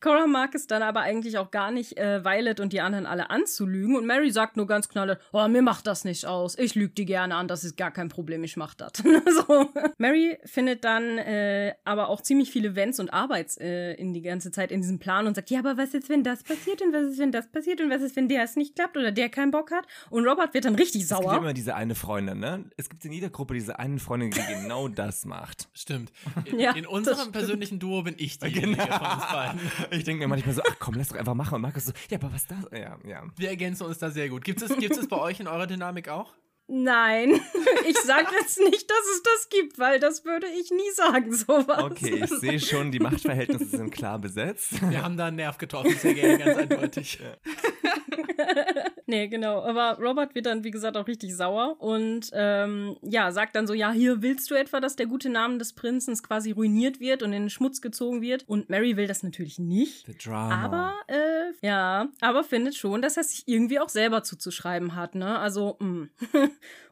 Cora mag es dann aber eigentlich auch gar nicht, äh, Violet und die anderen alle anzulügen. Und Mary sagt nur ganz knallhart, oh, mir macht das nicht aus. Ich lüge die gerne an, das ist gar kein Problem, ich mach das. so. Mary findet dann äh, aber auch ziemlich viele Wenns und Arbeits äh, in die ganze Zeit in diesem Plan und sagt, ja, aber was ist, wenn das passiert und was ist, wenn das passiert und was ist, wenn der es nicht klappt oder der keinen Bock hat? Und Robert wird dann richtig Es gibt sauer. immer diese eine Freundin, ne? Es gibt in jeder Gruppe diese eine Freundin, die genau das macht. Stimmt. In, Ja, in das unserem stimmt. persönlichen Duo bin ich diejenige Genau. von uns beiden. Ich denke mir manchmal so, ach komm, lass doch einfach machen. Und Markus so, ja, aber was das? Ja, ja. Wir ergänzen uns da sehr gut. Gibt es, gibt es bei euch in eurer Dynamik auch? Nein, ich sage jetzt nicht, dass es das gibt, weil das würde ich nie sagen, sowas. Okay, ich sehe schon, die Machtverhältnisse sind klar besetzt. Wir haben da einen Nerv getroffen, sehr gerne, ganz eindeutig. Nee, genau. Aber Robert wird dann, wie gesagt, auch richtig sauer und ähm, ja, sagt dann so, ja, hier willst du etwa, dass der gute Name des Prinzen quasi ruiniert wird und in den Schmutz gezogen wird. Und Mary will das natürlich nicht. The Drama. Aber, äh, ja, aber findet schon, dass er sich irgendwie auch selber zuzuschreiben hat, ne? Also, mh.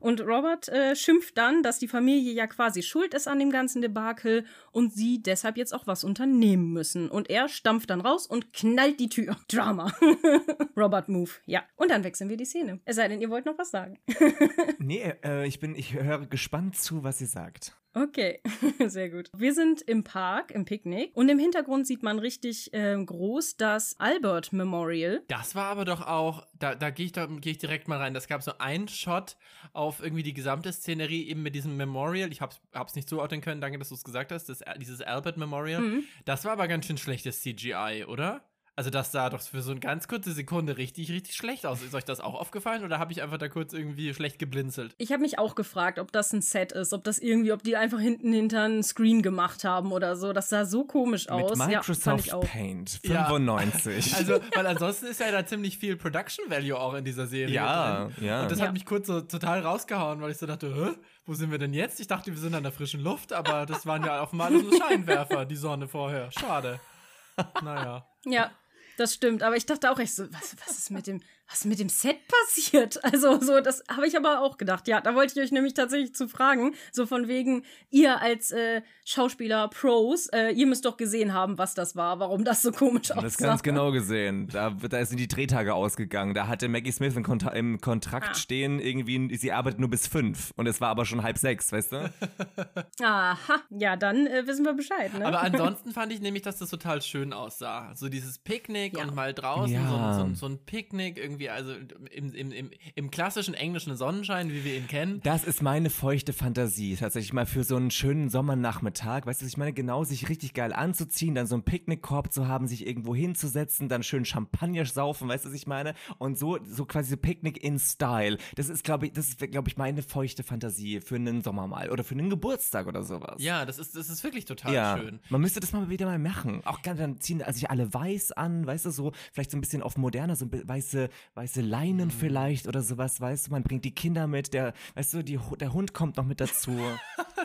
Und Robert äh, schimpft dann, dass die Familie ja quasi schuld ist an dem ganzen Debakel und sie deshalb jetzt auch was unternehmen müssen. Und er stampft dann raus und knallt die Tür. Drama. Robert Move. Ja. Und dann wechseln wir die Szene. Es sei denn, ihr wollt noch was sagen. Nee, äh, ich bin, ich höre gespannt zu, was ihr sagt. Okay, sehr gut. Wir sind im Park, im Picknick. Und im Hintergrund sieht man richtig äh, groß das Albert Memorial. Das war aber doch auch, da, da gehe ich, da geh ich direkt mal rein. Das gab so einen Shot auf irgendwie die gesamte Szenerie, eben mit diesem Memorial. Ich hab's, hab's nicht zuordnen können, danke, dass du es gesagt hast, das, dieses Albert Memorial. Mhm. Das war aber ganz schön schlechtes CGI, oder? Also das sah doch für so eine ganz kurze Sekunde richtig, richtig schlecht aus. Ist euch das auch aufgefallen oder habe ich einfach da kurz irgendwie schlecht geblinzelt? Ich habe mich auch gefragt, ob das ein Set ist, ob das irgendwie, ob die einfach hinten hinter einen Screen gemacht haben oder so. Das sah so komisch aus. Mit Microsoft ja, Paint 95. Ja. Also, weil ansonsten ist ja da ziemlich viel Production Value auch in dieser Serie. Ja, drin. ja. Und das ja. hat mich kurz so total rausgehauen, weil ich so dachte, Hä? wo sind wir denn jetzt? Ich dachte, wir sind an der frischen Luft, aber das waren ja offenbar nur Scheinwerfer, die Sonne vorher. Schade. Naja. Ja, das stimmt. Aber ich dachte auch echt so, was, was ist mit dem, was ist mit dem Set passiert? Also so, das habe ich aber auch gedacht. Ja, da wollte ich euch nämlich tatsächlich zu fragen, so von wegen, ihr als äh, Schauspieler Pros, äh, ihr müsst doch gesehen haben, was das war, warum das so komisch aussah. Das ganz genau gesehen. Da, da sind die Drehtage ausgegangen. Da hatte Maggie Smith im, Kontra im Kontrakt Ah. stehen, irgendwie, sie arbeitet nur bis fünf. Und es war aber schon halb sechs, weißt du? Aha, ja, dann äh, wissen wir Bescheid, ne? Aber ansonsten fand ich nämlich, dass das total schön aussah. So dieses Picknick Ja. und mal draußen Ja. so, so, so ein Picknick irgendwie, also im, im, im, im klassischen englischen Sonnenschein, wie wir ihn kennen. Das ist meine feuchte Fantasie. Tatsächlich mal für so einen schönen Sommernachmittag. Weißt du, was ich meine? Genau, sich richtig geil anzuziehen, dann so einen Picknickkorb zu haben, sich irgendwo hinzusetzen, dann schön Champagner saufen, weißt du, was ich meine? Und so, so quasi so Picknick in Style. Das ist, glaube ich, das ist, glaube ich, meine feuchte Fantasie für einen Sommer mal oder für einen Geburtstag oder sowas. Ja, das ist, das ist wirklich total Ja, schön. man müsste das mal wieder mal machen. Auch ganz, dann ziehen also sich alle weiß an, weißt du, so, vielleicht so ein bisschen auf moderner, so weiße, weiße Leinen Mhm. vielleicht oder sowas, weißt du, man bringt die Kinder mit, der, weißt du, die, der Hund kommt noch mit dazu.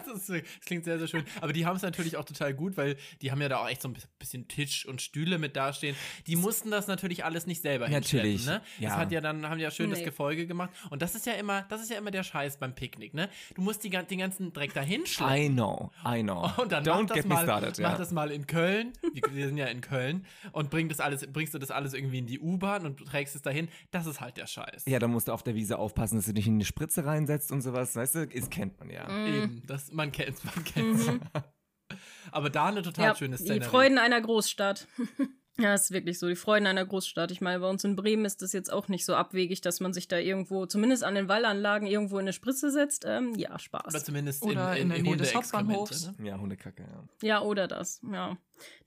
Das, ist, das klingt sehr, sehr schön. Aber die haben es natürlich auch total gut, weil die haben ja da auch echt so ein bisschen Tisch und Stühle mit dastehen. Die mussten das natürlich alles nicht selber Natürlich, hinstellen, ne? ja. Das hat ja dann, haben ja schön das Nee. Gefolge gemacht. Und das ist ja immer, das ist ja immer der Scheiß beim Picknick, ne? Du musst die, gan- den ganzen Dreck da hinschleppen. I know, I know. Und dann Don't mach das, get mal, me started, mach ja. das mal in Köln. Wir, wir sind ja in Köln. Und bring das alles, bringst du das alles irgendwie in die U-Bahn und trägst es dahin. Das ist halt der Scheiß. Ja, da musst du auf der Wiese aufpassen, dass du nicht in eine Spritze reinsetzt und sowas, weißt du, das kennt man ja. Mhm. Eben. Das, man kennt's, man kennt's. Aber da eine total ja, schöne die Szene. Freuden einer Großstadt. Ja, ist wirklich so. Die Freuden einer Großstadt. Ich meine, bei uns in Bremen ist das jetzt auch nicht so abwegig, dass man sich da irgendwo, zumindest an den Wallanlagen, irgendwo in eine Spritze setzt. Ähm, ja, Spaß. Aber zumindest Oder in, in der Nähe des Hauptbahnhofs. Ne? Ja, Hundekacke, ja. Ja, oder das. Ja,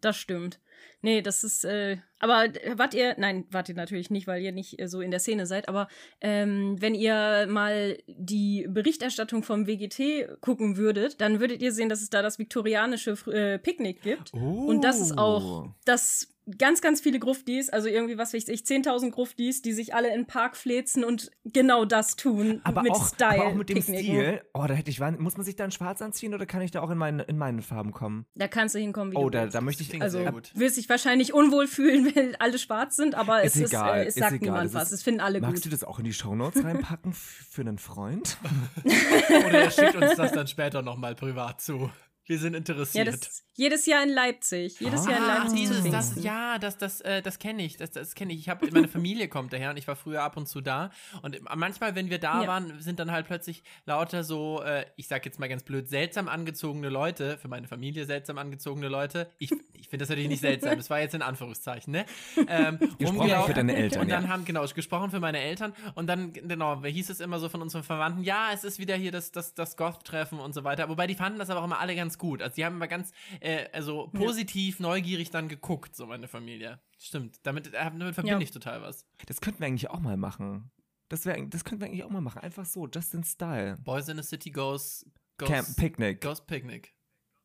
das stimmt. Nee, das ist, äh, aber äh, wart ihr, nein, wart ihr natürlich nicht, weil ihr nicht äh, so in der Szene seid, aber ähm, wenn ihr mal die Berichterstattung vom WGT gucken würdet, dann würdet ihr sehen, dass es da das viktorianische äh, Picknick gibt. Und das ist auch Oh. das ganz, ganz viele Gruftis, also irgendwie, was weiß ich, 10.000 Gruftis, die sich alle in den Park fläzen und genau das tun. Aber, mit auch, Style. aber auch mit dem Picknicken. Stil. Oh, da hätte ich, muss man sich dann schwarz anziehen oder kann ich da auch in, meine, in meinen Farben kommen? Da kannst du hinkommen, wie Oh, du da, da möchte ich, Also, sehr wirst dich wahrscheinlich unwohl fühlen, wenn alle schwarz sind, aber Ist es ist, egal, äh, es ist sagt egal. niemand Es was. ist- Es finden alle Magst gut. du das auch in die Shownotes reinpacken für einen Freund? Oder er schickt uns das dann später nochmal privat zu. Wir sind Ja, interessiert. das jedes Jahr in Leipzig. Jedes Jahr in Ah, Leipzig. dieses, das, ja, das, das, äh, das kenne ich, das, das kenne ich. Ich habe, meine Familie kommt daher und ich war früher ab und zu da. Und manchmal, wenn wir da Ja. waren, sind dann halt plötzlich lauter so, äh, ich sag jetzt mal ganz blöd, seltsam angezogene Leute, für meine Familie seltsam angezogene Leute. Ich, ich finde das natürlich nicht seltsam, das war jetzt in Anführungszeichen, ne? Ähm, Gesprochen für deine Eltern, Und dann ja. haben, genau, gesprochen für meine Eltern. Und dann, genau, hieß es immer so von unseren Verwandten, ja, es ist wieder hier das, das, das Goth-Treffen und so weiter. Wobei die fanden das aber auch immer alle ganz gut. Also die haben immer ganz, äh, also positiv, neugierig dann geguckt, so meine Familie. Stimmt. Damit, äh, damit verbinde Ja. ich total was. Das könnten wir eigentlich auch mal machen. Das, wär, das könnten wir eigentlich auch mal machen. Einfach so, just in style. Boys in the City goes, goes, Camp, Picnic. goes Picnic.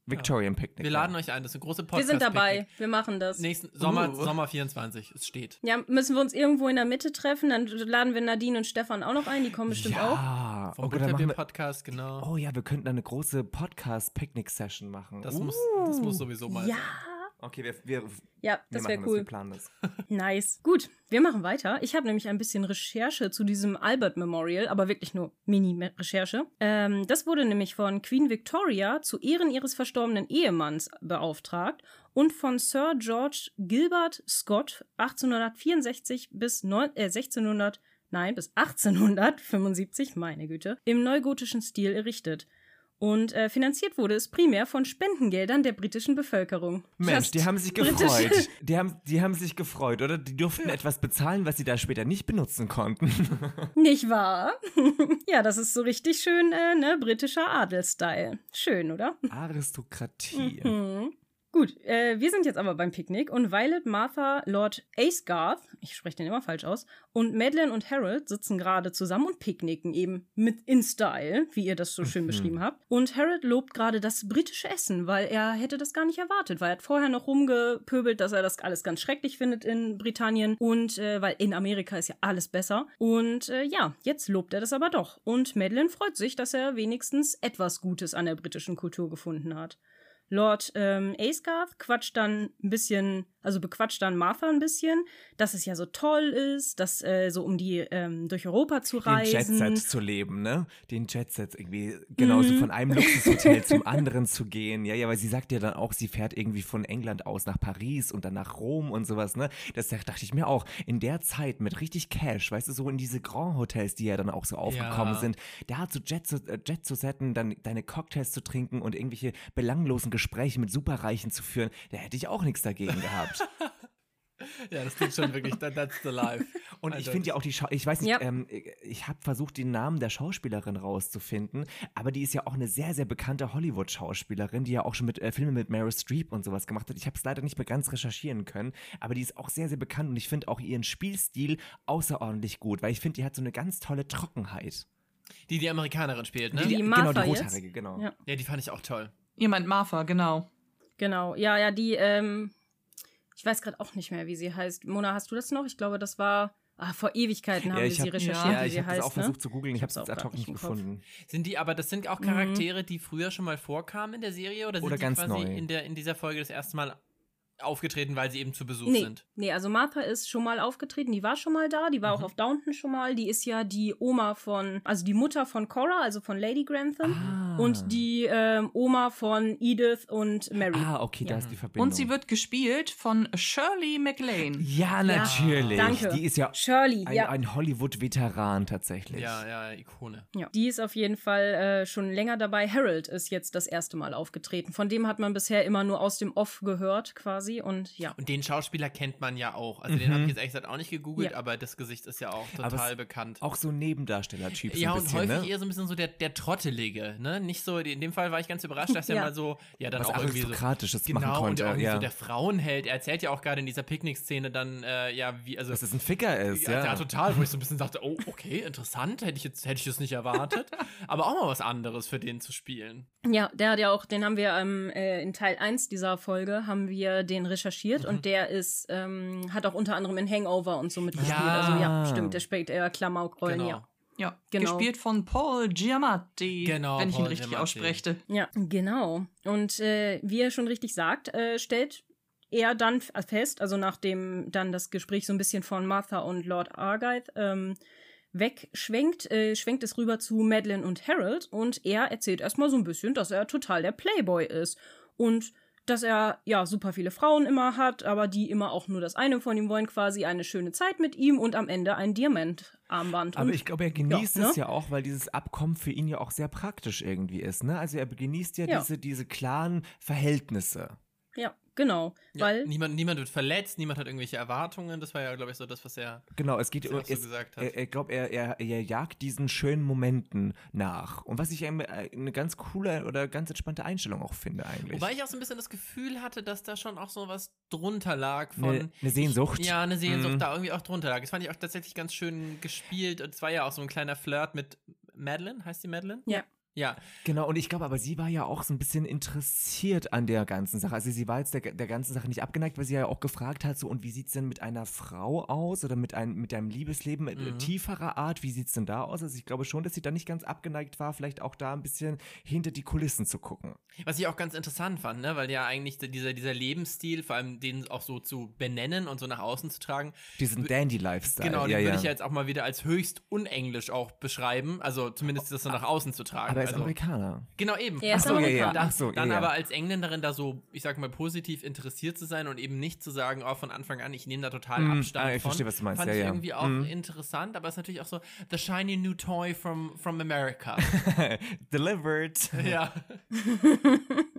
Victorian Picnic. Wir ja. laden euch ein, das ist eine große Wir podcast sind dabei. Wir machen das. Nächsten Sommer, Uh. Sommer 24, es steht. Ja, müssen wir uns irgendwo in der Mitte treffen. Dann laden wir Nadine und Stefan auch noch ein. Die kommen bestimmt auch. ja. Vom Oh, Gott, dann machen wir, Butterbier-Podcast, genau. oh ja, wir könnten eine große Podcast-Picknick-Session machen. Das, Uh. muss, das muss sowieso mal Ja. sein. Okay, wir, wir, Ja, das machen wäre cool. das. Nice. Gut, wir machen weiter. Ich habe nämlich ein bisschen Recherche zu diesem Albert Memorial, aber wirklich nur Mini-Recherche. Ähm, das wurde nämlich von Queen Victoria zu Ehren ihres verstorbenen Ehemanns beauftragt und von Sir George Gilbert Scott 1864 bis neun, äh, 1600 Nein, bis 1875, meine Güte, im neugotischen Stil errichtet. Und äh, finanziert wurde es primär von Spendengeldern der britischen Bevölkerung. Mensch, Just die haben sich gefreut. Die haben, die haben sich gefreut, oder? Die durften etwas bezahlen, was sie da später nicht benutzen konnten. Nicht wahr? ja, das ist so richtig schön, äh, ne, britischer Adelstyle. Schön, oder? Aristokratie. Hm. Gut, äh, wir sind jetzt aber beim Picknick und Violet, Martha, Lord Acegarth, ich spreche den immer falsch aus, und Madeline und Harold sitzen gerade zusammen und picknicken eben mit in Style, wie ihr das so schön Mhm. beschrieben habt. Und Harold lobt gerade das britische Essen, weil er hätte das gar nicht erwartet, weil er hat vorher noch rumgepöbelt, dass er das alles ganz schrecklich findet in Britannien und äh, weil in Amerika ist ja alles besser. Und äh, ja, jetzt lobt er das aber doch. Und Madeline freut sich, dass er wenigstens etwas Gutes an der britischen Kultur gefunden hat. Lord ähm, Acegarth quatscht dann ein bisschen, also bequatscht dann Martha ein bisschen, dass es ja so toll ist, dass äh, so um die ähm, durch Europa zu Den reisen. Jetset zu leben, ne? Den Jetset irgendwie genauso Mhm. von einem Luxushotel zum anderen zu gehen. Ja, ja, weil sie sagt ja dann auch, sie fährt irgendwie von England aus nach Paris und dann nach Rom und sowas, ne? Das dachte ich mir auch. In der Zeit mit richtig Cash, weißt du, so in diese Grand Hotels, die ja dann auch so aufgekommen Ja. sind, da zu Jet zu, äh, Jet zu setten, dann deine Cocktails zu trinken und irgendwelche belanglosen Gespräche mit Superreichen zu führen, da hätte ich auch nichts dagegen gehabt. Ja, das klingt schon wirklich, that, that's the life. Und ich Alter. finde ja auch die Schau ich weiß nicht, Ja. ähm, ich habe versucht, den Namen der Schauspielerin rauszufinden, aber die ist ja auch eine sehr, sehr bekannte Hollywood-Schauspielerin, die ja auch schon mit äh, Filme mit Meryl Streep und sowas gemacht hat. Ich habe es leider nicht mehr ganz recherchieren können, aber die ist auch sehr, sehr bekannt und ich finde auch ihren Spielstil außerordentlich gut, weil ich finde, die hat so eine ganz tolle Trockenheit. Die die Amerikanerin spielt, ne? Die- Die, die genau, die Martha jetzt? rothaarige, genau. Ja. ja, die fand ich auch toll. Ihr meint Martha, genau. Genau, ja, ja, die, ähm, ich weiß gerade auch nicht mehr, wie sie heißt. Mona, hast du das noch? Ich glaube, das war, ah, vor Ewigkeiten haben Ja, wir ich sie hab- recherchiert, ja, wie ich sie habe das heißt. auch versucht ne? zu googeln, ich habe es ad auch hoc nicht gefunden. Sind die aber, das sind auch Charaktere, die früher schon mal vorkamen in der Serie oder sind Oder die ganz quasi neu? in der in dieser Folge das erste Mal aufgetreten, weil sie eben zu Besuch Nee, sind? nee, also Martha ist schon mal aufgetreten, die war schon mal da, die war Mhm. auch auf Downton schon mal, die ist ja die Oma von, also die Mutter von Cora, also von Lady Grantham Ah. und die ähm, Oma von Edith und Mary. Ah, okay, da Ja. ist die Verbindung. Und sie wird gespielt von Shirley MacLaine. Ja, natürlich. danke. Die ist ja Shirley, ein, ja. ein Hollywood-Veteran tatsächlich. Ja, ja, Ikone. Ja, die ist auf jeden Fall äh, schon länger dabei. Harold ist jetzt das erste Mal aufgetreten. Von dem hat man bisher immer nur aus dem Off gehört, quasi. Und ja. Und den Schauspieler kennt man ja auch. Also den Mhm. habe ich jetzt ehrlich gesagt auch nicht gegoogelt, Ja. aber das Gesicht ist ja auch total bekannt. Auch so ein Nebendarsteller-Typ. so ja, ein und bisschen, häufig ne? eher so ein bisschen so der, der Trottelige, ne? Nicht so, in dem Fall war ich ganz überrascht, dass er Ja. mal so, ja, dann Was auch irgendwie so. Machen Genau, und konnte. irgendwie ja. so der Frauenheld. Er erzählt ja auch gerade in dieser Picknick-Szene dann, äh, ja, wie, also. Dass es ein Ficker ist, ja, ja. ja, total, wo ich so ein bisschen dachte, oh, okay, interessant, hätte ich jetzt, hätte ich das nicht erwartet. aber auch mal was anderes für den zu spielen. Ja, der hat ja auch, den haben wir ähm, äh, in Teil 1 dieser Folge, haben wir den recherchiert Mhm. und der ist, ähm, hat auch unter anderem in Hangover und so mitgespielt. Ja. Also ja, stimmt, der spielt eher Klamaukrollen, Genau. ja. Ja, Genau. gespielt von Paul Giamatti, Genau, wenn ich ihn Paul richtig Giamatti. ausspreche. Ja, genau. Und äh, wie er schon richtig sagt, äh, stellt er dann f- fest, also nachdem dann das Gespräch so ein bisschen von Martha und Lord Argyth ähm, wegschwenkt, äh, schwenkt es rüber zu Madeline und Harold und er erzählt erstmal so ein bisschen, dass er total der Playboy ist und dass er ja super viele Frauen immer hat, aber die immer auch nur das eine von ihm wollen, quasi eine schöne Zeit mit ihm und am Ende ein Diamantarmband. Aber Und- ich glaube, er genießt Ja, es ne? ja auch, weil dieses Abkommen für ihn ja auch sehr praktisch irgendwie ist. Ne? Also er genießt ja, Ja. Diese, diese klaren Verhältnisse. ja, genau, Ja, weil niemand, niemand wird verletzt, niemand hat irgendwelche Erwartungen. Das war ja, glaube ich, so das, was er. Genau, es geht Was er auch so es, gesagt hat. ich glaube, er, er, er jagt diesen schönen Momenten nach. Und was ich ein- eine ganz coole oder ganz entspannte Einstellung auch finde eigentlich. Wobei ich auch so ein bisschen das Gefühl hatte, dass da schon auch so was drunter lag von. Eine- eine Sehnsucht. Ich, ja, eine Sehnsucht Mhm. da irgendwie auch drunter lag. Das fand ich auch tatsächlich ganz schön gespielt. Und es war ja auch so ein kleiner Flirt mit Madeline. Heißt die Madeline? Ja. Ja. Genau, und ich glaube, aber sie war ja auch so ein bisschen interessiert an der ganzen Sache. Also sie war jetzt der, der ganzen Sache nicht abgeneigt, weil sie ja auch gefragt hat, so, und wie sieht's denn mit einer Frau aus oder mit, ein, mit einem Liebesleben Mhm. tieferer Art? Wie sieht's denn da aus? Also ich glaube schon, dass sie da nicht ganz abgeneigt war, vielleicht auch da ein bisschen hinter die Kulissen zu gucken. Was ich auch ganz interessant fand, ne? weil ja eigentlich dieser, dieser Lebensstil, vor allem den auch so zu benennen und so nach außen zu tragen, Diesen Dandy-Lifestyle. genau, den ja, würde ja. ich ja jetzt auch mal wieder als höchst unenglisch auch beschreiben. Also zumindest das so nach außen zu tragen. aber er ist also, Amerikaner. Genau, eben. Er ist Ach so, ja, ja. Amerikaner. Dann, Ach so, ja, dann ja. aber als Engländerin da so, ich sag mal, positiv interessiert zu sein und eben nicht zu sagen, oh, von Anfang an, ich nehme da total Mm, Abstand ah, ich von. verstehe, was du meinst, Fand ja, ich ja. irgendwie auch Mm. interessant, aber es ist natürlich auch so, the shiny new toy from, from America. Delivered. ja.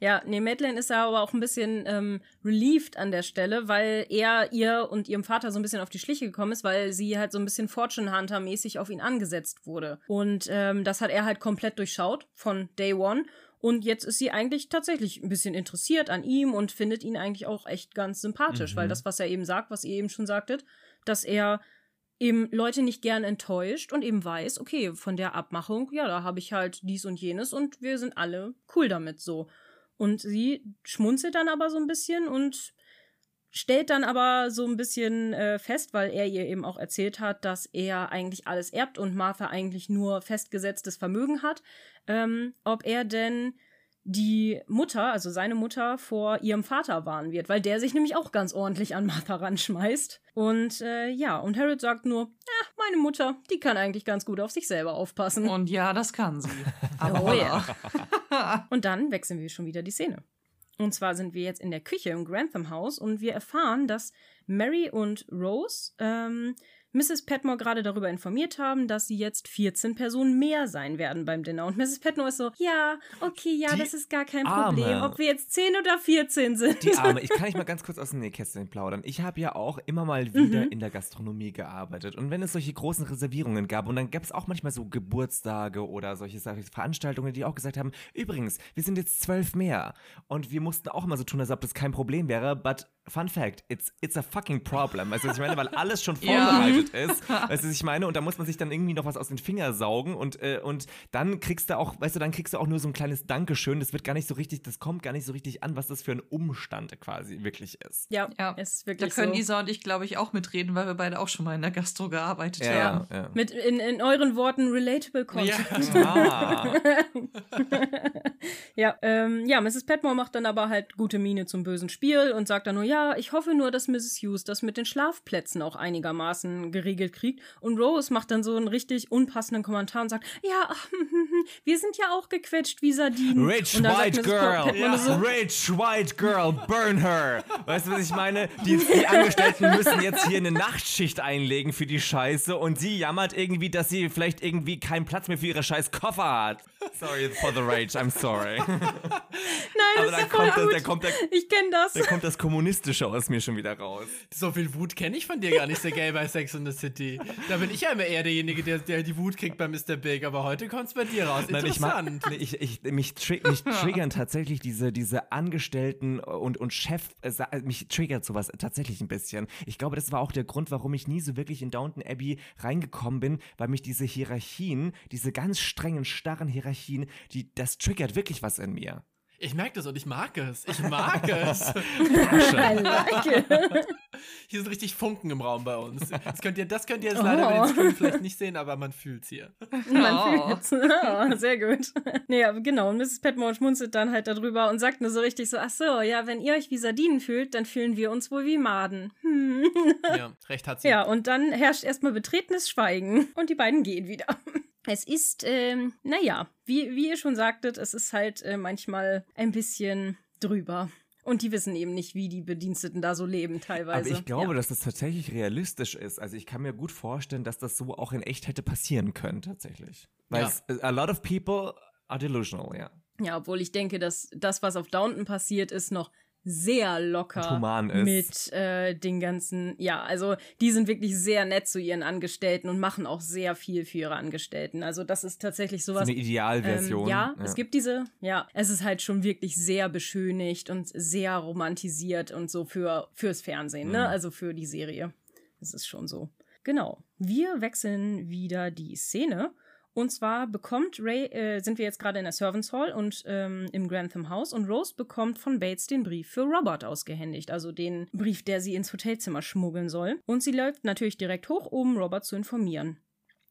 Ja, nee, Madeline ist ja aber auch ein bisschen ähm, relieved an der Stelle, weil er ihr und ihrem Vater so ein bisschen auf die Schliche gekommen ist, weil sie halt so ein bisschen Fortune Hunter-mäßig auf ihn angesetzt wurde. Und ähm, das hat er halt komplett durchschaut von Day One. Und jetzt ist sie eigentlich tatsächlich ein bisschen interessiert an ihm und findet ihn eigentlich auch echt ganz sympathisch, mhm. weil das, was er eben sagt, was ihr eben schon sagtet, dass er eben Leute nicht gern enttäuscht und eben weiß, okay, von der Abmachung, ja, da habe ich halt dies und jenes und wir sind alle cool damit so. Und sie schmunzelt dann aber so ein bisschen und stellt dann aber so ein bisschen äh, fest, weil er ihr eben auch erzählt hat, dass er eigentlich alles erbt und Martha eigentlich nur festgesetztes Vermögen hat, ähm, ob er denn die Mutter, also seine Mutter, vor ihrem Vater warnen wird, weil der sich nämlich auch ganz ordentlich an Martha ranschmeißt. Und äh, ja, und Harold sagt nur, ja, meine Mutter, die kann eigentlich ganz gut auf sich selber aufpassen. Und ja, das kann sie. oh ja. und dann wechseln wir schon wieder die Szene. Und zwar sind wir jetzt in der Küche im Grantham House und wir erfahren, dass Mary und Rose ähm, Mrs. Petmore gerade darüber informiert haben, dass sie jetzt 14 Personen mehr sein werden beim Dinner. Und Mrs. Petmore ist so, ja, okay, ja, Die das ist gar kein Arme. Problem, ob wir jetzt 10 oder 14 sind. Die Arme, ich kann nicht mal ganz kurz aus dem Nähkästchen plaudern. Ich habe ja auch immer mal wieder mhm. in der Gastronomie gearbeitet. Und wenn es solche großen Reservierungen gab, und dann gab es auch manchmal so Geburtstage oder solche Veranstaltungen, die auch gesagt haben, übrigens, wir sind jetzt zwölf mehr. Und wir mussten auch immer so tun, als ob das kein Problem wäre, but Fun Fact, it's, it's a fucking problem. Weißt du, was ich meine? Weil alles schon vorbereitet ja. ist. Weißt du, was ich meine? Und da muss man sich dann irgendwie noch was aus den Fingern saugen und, äh, und dann kriegst du auch, weißt du, dann kriegst du auch nur so ein kleines Dankeschön. Das wird gar nicht so richtig, das kommt gar nicht so richtig an, was das für ein Umstand quasi wirklich ist. Ja, ja. ist wirklich Da können so. Isa und ich, glaube ich, auch mitreden, weil wir beide auch schon mal in der Gastro gearbeitet ja, haben. Ja. Mit in, in euren Worten relatable Content. Ja, ah. ja, ähm, ja, Mrs. Petmore macht dann aber halt gute Miene zum bösen Spiel und sagt dann nur, ja, ich hoffe nur, dass Mrs. Hughes das mit den Schlafplätzen auch einigermaßen geregelt kriegt. Und Rose macht dann so einen richtig unpassenden Kommentar und sagt, ja, wir sind ja auch gequetscht wie Sardinen. Rich white girl, ja. so, rich white girl, burn her. Weißt du, was ich meine? Die, die Angestellten müssen jetzt hier eine Nachtschicht einlegen für die Scheiße und sie jammert irgendwie, dass sie vielleicht irgendwie keinen Platz mehr für ihre scheiß Koffer hat. Sorry for the rage, I'm sorry. Nein, Aber das ist voll kommt gut. Das, kommt der, ich kenne das. Da kommt das Kommunistische aus mir schon wieder raus. So viel Wut kenne ich von dir gar nicht, sehr geil bei Sex in the City. Da bin ich ja immer eher derjenige, der, der die Wut kriegt bei Mr. Big, aber heute kommt es bei dir raus. Nein, Interessant. Ich, ich, ich, mich, tri mich triggern tatsächlich diese, diese Angestellten und, und Chef, äh, mich triggert sowas tatsächlich ein bisschen. Ich glaube, das war auch der Grund, warum ich nie so wirklich in Downton Abbey reingekommen bin, weil mich diese Hierarchien, diese ganz strengen, starren Hierarchien, die, das triggert wirklich was in mir. Ich merke das und ich mag es. Ich mag es. I like it. Hier sind richtig Funken im Raum bei uns. Das könnt ihr, das könnt ihr jetzt leider oh. mit den vielleicht nicht sehen, aber man fühlt es hier. Man oh. fühlt's. Oh, sehr gut. Nee, aber genau. Und Mrs. Petmore schmunzelt dann halt darüber und sagt nur so richtig so, ach so, ja, wenn ihr euch wie Sardinen fühlt, dann fühlen wir uns wohl wie Maden. Hm. Ja, recht hat sie. Ja, und dann herrscht erstmal betretenes Schweigen und die beiden gehen wieder. Es ist, ähm, naja, wie, wie ihr schon sagtet, es ist halt äh, manchmal ein bisschen drüber. Und die wissen eben nicht, wie die Bediensteten da so leben teilweise. Aber ich glaube, ja. dass das tatsächlich realistisch ist. Also ich kann mir gut vorstellen, dass das so auch in echt hätte passieren können, tatsächlich. Weil ja. es, a lot of people are delusional, ja. Ja, obwohl ich denke, dass das, was auf Downton passiert, ist noch sehr locker mit äh, den ganzen, ja, also die sind wirklich sehr nett zu ihren Angestellten und machen auch sehr viel für ihre Angestellten. Also das ist tatsächlich sowas. eine Idealversion. Ähm, ja, ja, es gibt diese, ja, es ist halt schon wirklich sehr beschönigt und sehr romantisiert und so für fürs Fernsehen, ne? mhm. ne? Also für die Serie. Es ist schon so. Genau. Wir wechseln wieder die Szene und zwar bekommt Ray, äh, sind wir jetzt gerade in der Servants Hall und ähm, im Grantham House und Rose bekommt von Bates den Brief für Robert ausgehändigt, also den Brief, der sie ins Hotelzimmer schmuggeln soll. Und sie läuft natürlich direkt hoch, um Robert zu informieren.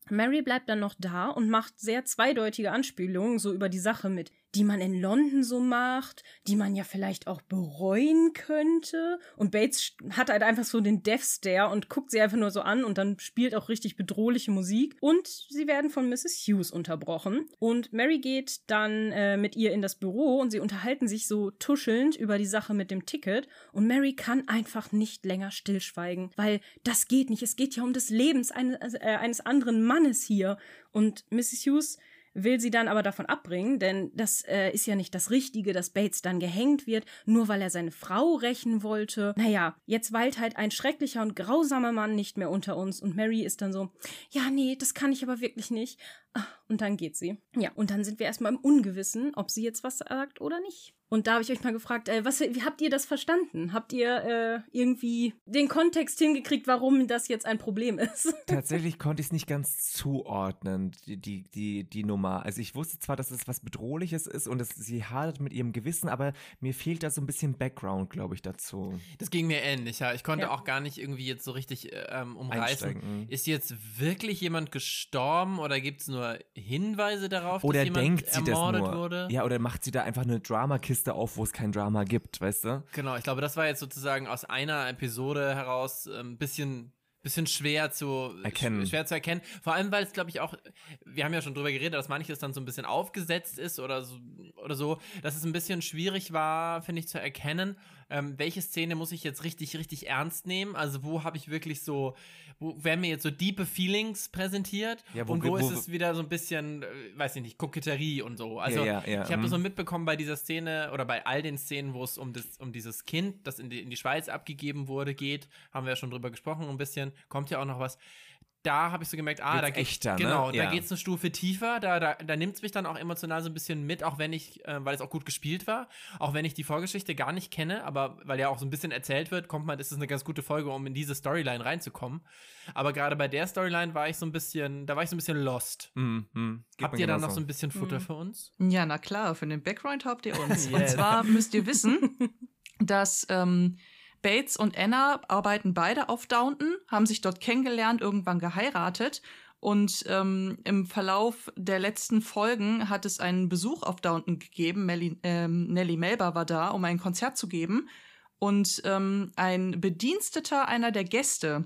Mary bleibt dann noch da und macht sehr zweideutige Anspielungen so über die Sache mit die man in London so macht, die man ja vielleicht auch bereuen könnte. Und Bates hat halt einfach so den Death Stare und guckt sie einfach nur so an und dann spielt auch richtig bedrohliche Musik. Und sie werden von Mrs. Hughes unterbrochen. Und Mary geht dann äh, mit ihr in das Büro und sie unterhalten sich so tuschelnd über die Sache mit dem Ticket. Und Mary kann einfach nicht länger stillschweigen, weil das geht nicht. Es geht ja um das Leben eines, äh, eines anderen Mannes hier. Und Mrs. Hughes will sie dann aber davon abbringen, denn das äh, ist ja nicht das Richtige, dass Bates dann gehängt wird, nur weil er seine Frau rächen wollte. Naja, jetzt weilt halt ein schrecklicher und grausamer Mann nicht mehr unter uns und Mary ist dann so, ja, nee, das kann ich aber wirklich nicht. Und dann geht sie. Ja, und dann sind wir erstmal im Ungewissen, ob sie jetzt was sagt oder nicht. Und da habe ich euch mal gefragt, äh, was, wie habt ihr das verstanden? Habt ihr äh, irgendwie den Kontext hingekriegt, warum das jetzt ein Problem ist? Tatsächlich konnte ich es nicht ganz zuordnen, die, die, die, die Nummer. Also ich wusste zwar, dass es was Bedrohliches ist und dass sie hadert mit ihrem Gewissen, aber mir fehlt da so ein bisschen Background, glaube ich, dazu. Das ging mir ähnlich, ja. Ich konnte ja. auch gar nicht irgendwie jetzt so richtig äh, ähm, umreißen. Ist jetzt wirklich jemand gestorben oder gibt es nur Hinweise darauf, oder dass jemand denkt sie ermordet das nur? wurde? Ja, oder macht sie da einfach eine Dramakiste Kiste auf, wo es kein Drama gibt, weißt du? Genau, ich glaube, das war jetzt sozusagen aus einer Episode heraus ein ähm, bisschen bisschen schwer zu erkennen. schwer zu erkennen. Vor allem, weil es, glaube ich, auch, wir haben ja schon drüber geredet, dass manches dann so ein bisschen aufgesetzt ist oder so, oder so, dass es ein bisschen schwierig war, finde ich, zu erkennen, ähm, welche Szene muss ich jetzt richtig, richtig ernst nehmen? Also wo habe ich wirklich so, wo werden mir jetzt so diepe Feelings präsentiert ja, wo, und wo, wo, ist es wieder so ein bisschen, äh, weiß ich nicht, Koketterie und so. Also ja, ja, ich habe das so mhm. mitbekommen bei dieser Szene oder bei all den Szenen, wo es um, das, um dieses Kind, das in die, in die Schweiz abgegeben wurde, geht, haben wir ja schon drüber gesprochen ein bisschen, kommt ja auch noch was da habe ich so gemerkt, ah, da geht echter, genau, ne? da ja. geht's eine Stufe tiefer, da, da, da nimmt es mich dann auch emotional so ein bisschen mit, auch wenn ich, äh, weil es auch gut gespielt war, auch wenn ich die Vorgeschichte gar nicht kenne, aber weil ja auch so ein bisschen erzählt wird, kommt man, das ist eine ganz gute Folge, um in diese Storyline reinzukommen. Aber gerade bei der Storyline war ich so ein bisschen, da war ich so ein bisschen lost. Mm, mm, habt ihr da noch so ein bisschen Futter mm. für uns? Ja, na klar, für den Background habt ihr uns. yes. Und zwar müsst ihr wissen, dass ähm, Bates und Anna arbeiten beide auf Downton, haben sich dort kennengelernt, irgendwann geheiratet. Und ähm, im Verlauf der letzten Folgen hat es einen Besuch auf Downton gegeben. Melly, ähm, Nellie Melba war da, um ein Konzert zu geben. Und ähm, ein Bediensteter einer der Gäste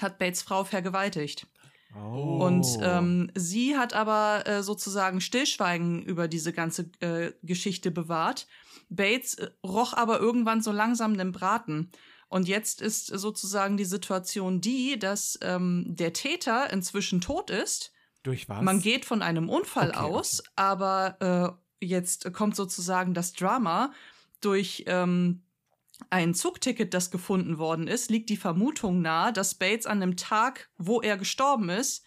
hat Bates Frau vergewaltigt. Oh. Und ähm, sie hat aber äh, sozusagen Stillschweigen über diese ganze äh, Geschichte bewahrt. Bates äh, roch aber irgendwann so langsam den Braten. Und jetzt ist sozusagen die Situation die, dass ähm, der Täter inzwischen tot ist. Durch was? Man geht von einem Unfall okay, aus, okay. aber äh, jetzt kommt sozusagen das Drama. Durch ähm, ein Zugticket, das gefunden worden ist, liegt die Vermutung nahe, dass Bates an dem Tag, wo er gestorben ist,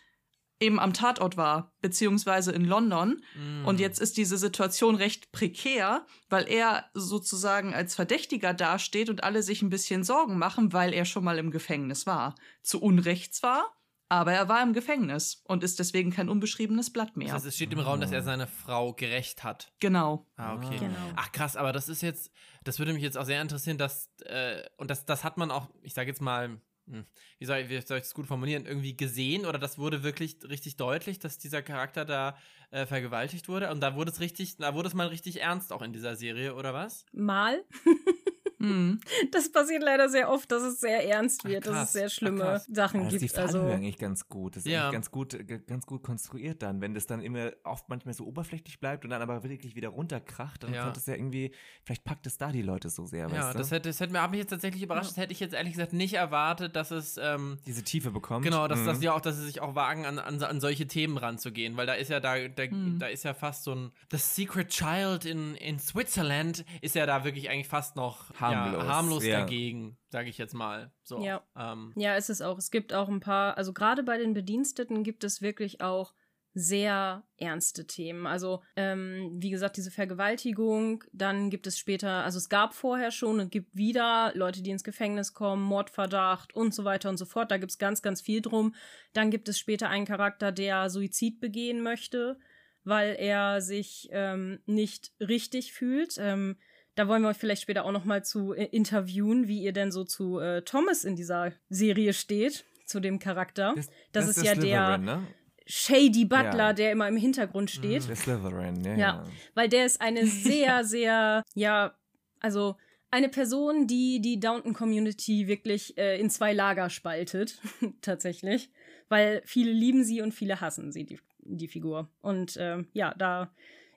eben am Tatort war, beziehungsweise in London. Mm. Und jetzt ist diese Situation recht prekär, weil er sozusagen als Verdächtiger dasteht und alle sich ein bisschen Sorgen machen, weil er schon mal im Gefängnis war. Zu Unrecht zwar, aber er war im Gefängnis und ist deswegen kein unbeschriebenes Blatt mehr. Das heißt, es steht im Raum, dass er seine Frau gerecht hat. Genau. Ah, okay. Genau. Ach krass, aber das ist jetzt, das würde mich jetzt auch sehr interessieren, dass, äh, und das, das hat man auch, ich sage jetzt mal, wie soll, ich, wie soll ich das gut formulieren, irgendwie gesehen oder das wurde wirklich richtig deutlich, dass dieser Charakter da äh, vergewaltigt wurde und da wurde es richtig, da wurde es mal richtig ernst auch in dieser Serie, oder was? Mal. Mhm. Das passiert leider sehr oft, dass es sehr ernst wird, Ach, dass es sehr schlimme Ach, Sachen gibt. Die Fallhöhe also eigentlich ganz gut. Das ist ja. eigentlich ganz gut, ganz gut konstruiert dann, wenn das dann immer oft manchmal so oberflächlich bleibt und dann aber wirklich wieder runterkracht, dann ja. kommt es ja irgendwie, vielleicht packt es da die Leute so sehr. Ja, weißt du? das hätte, das hätte mir, mich jetzt tatsächlich überrascht. Das hätte ich jetzt ehrlich gesagt nicht erwartet, dass es ähm, diese Tiefe bekommt. Genau, dass mhm. das ja auch, dass sie sich auch wagen, an, an, an solche Themen ranzugehen, weil da ist ja da, da, mhm. da ist ja fast so ein The Secret Child in, in Switzerland ist ja da wirklich eigentlich fast noch harmlos, harmlos ja. dagegen, sage ich jetzt mal. So, ja. Ähm. ja, ist es auch. Es gibt auch ein paar, also gerade bei den Bediensteten gibt es wirklich auch sehr ernste Themen. Also, ähm, wie gesagt, diese Vergewaltigung, dann gibt es später, also es gab vorher schon und gibt wieder Leute, die ins Gefängnis kommen, Mordverdacht und so weiter und so fort. Da gibt es ganz, ganz viel drum. Dann gibt es später einen Charakter, der Suizid begehen möchte, weil er sich ähm, nicht richtig fühlt. Ähm, da wollen wir euch vielleicht später auch noch mal zu äh, interviewen, wie ihr denn so zu äh, Thomas in dieser Serie steht, zu dem Charakter. Das, das, das ist ja der ne? Shady Butler, ja. der immer im Hintergrund steht. Der Slytherin, ja, ja. ja. Weil der ist eine sehr, sehr, ja, also eine Person, die die Downton Community wirklich äh, in zwei Lager spaltet, tatsächlich. Weil viele lieben sie und viele hassen sie, die, die Figur. Und äh, ja, da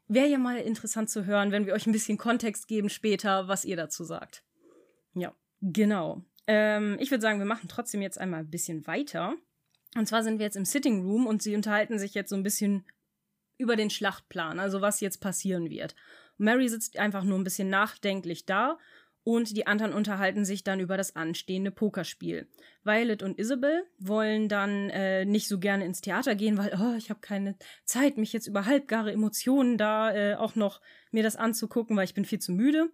Wäre ja mal interessant zu hören, wenn wir euch ein bisschen Kontext geben später, was ihr dazu sagt. Ja, genau. Ähm, ich würde sagen, wir machen trotzdem jetzt einmal ein bisschen weiter. Und zwar sind wir jetzt im Sitting Room und sie unterhalten sich jetzt so ein bisschen über den Schlachtplan, also was jetzt passieren wird. Mary sitzt einfach nur ein bisschen nachdenklich da und die anderen unterhalten sich dann über das anstehende Pokerspiel. Violet und Isabel wollen dann äh, nicht so gerne ins Theater gehen, weil oh, ich habe keine Zeit, mich jetzt über halbgare Emotionen da äh, auch noch mir das anzugucken, weil ich bin viel zu müde.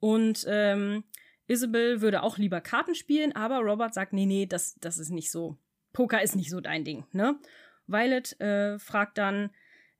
Und ähm, Isabel würde auch lieber Karten spielen, aber Robert sagt, nee, nee, das, das ist nicht so. Poker ist nicht so dein Ding, ne? Violet äh, fragt dann,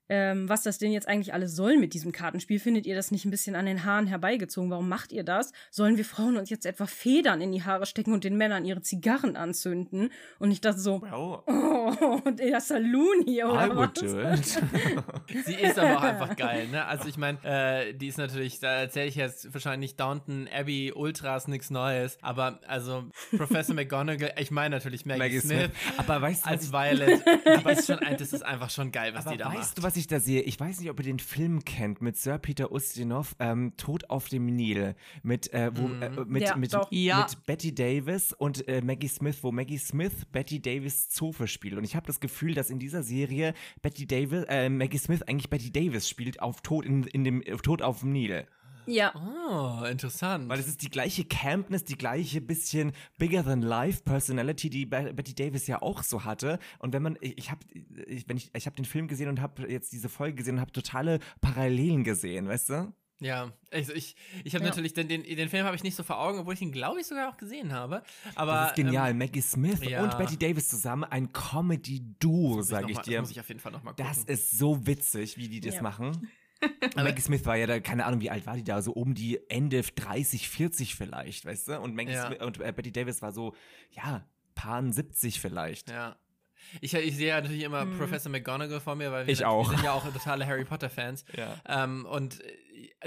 ähm, was das denn jetzt eigentlich alles soll mit diesem Kartenspiel. Findet ihr das nicht ein bisschen an den Haaren herbeigezogen? Warum macht ihr das? Sollen wir Frauen uns jetzt etwa Federn in die Haare stecken und den Männern ihre Zigarren anzünden? Und ich dachte so, well, oh, der Saloon hier, oder I would was? Do it. Sie ist aber auch einfach geil, ne? Also ich meine, äh, die ist natürlich, da erzähle ich jetzt wahrscheinlich Downton Abbey Ultras nichts Neues, aber also Professor McGonagall, ich meine natürlich Maggie, Maggie Smith, Smith, aber weißt du, als Violet, aber ist schon, das ist einfach schon geil, was aber die da weißt macht. du, was ich da sehe, ich weiß nicht, ob ihr den Film kennt mit Sir Peter Ustinov, ähm, Tod auf dem Nil, mit, äh, wo, äh, mhm. mit, ja, mit, ja. mit, Betty Davis und äh, Maggie Smith, wo Maggie Smith Betty Davis Zofe spielt. Und ich habe das Gefühl, dass in dieser Serie Betty Davis, äh, Maggie Smith eigentlich Betty Davis spielt auf Tod in, in dem Tod auf dem Nil. Ja. Oh, interessant. Weil es ist die gleiche Campness, die gleiche bisschen bigger than life Personality, die Betty Davis ja auch so hatte. Und wenn man, ich, ich habe, ich, wenn ich, ich habe den Film gesehen und habe jetzt diese Folge gesehen und habe totale Parallelen gesehen, weißt du? Ja, also ich, ich habe ja. natürlich, den, den, den Film habe ich nicht so vor Augen, obwohl ich ihn, glaube ich, sogar auch gesehen habe. Aber, das ist genial. Ähm, Maggie Smith ja. und Betty Davis zusammen, ein Comedy-Duo, sage ich mal, dir. Das muss ich auf jeden Fall nochmal gucken. Das ist so witzig, wie die das ja. machen. Maggie Smith war ja da, keine Ahnung, wie alt war die da, so um die Ende 30, 40 vielleicht, weißt du? Und Maggie ja. Smith und äh, Betty Davis war so, ja, paar 70 vielleicht. Ja. Ich, ich sehe ja natürlich immer mhm. Professor McGonagall vor mir, weil wir, ich auch. wir sind ja auch totale Harry Potter Fans. Ja. Ähm, und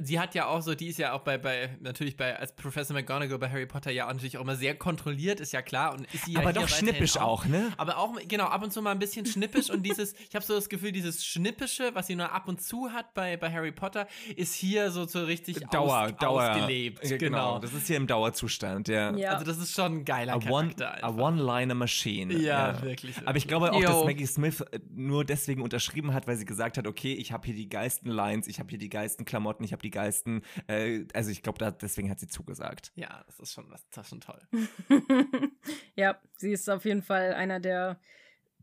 sie hat ja auch so, die ist ja auch bei, bei natürlich bei, als Professor McGonagall bei Harry Potter ja auch natürlich auch immer sehr kontrolliert, ist ja klar. Und ist sie aber doch schnippisch auch, auch, ne? Aber auch, genau, ab und zu mal ein bisschen schnippisch und dieses, ich habe so das Gefühl, dieses Schnippische, was sie nur ab und zu hat bei, bei Harry Potter, ist hier so, so richtig Dauer, aus, Dauer, ausgelebt. Genau. genau. das ist hier im Dauerzustand, ja. ja. Also das ist schon ein geiler a Charakter. One, a One-Liner Machine. Ja, ja, wirklich. Aber ich glaube auch, Yo. dass Maggie Smith äh, nur deswegen unterschrieben hat, weil sie gesagt hat, okay, ich habe hier die geilsten Lines, ich habe hier die geilsten Klamotten, ich habe die geilsten äh, also ich glaube, deswegen hat sie zugesagt. Ja, das ist schon, das ist schon toll. ja, sie ist auf jeden Fall einer der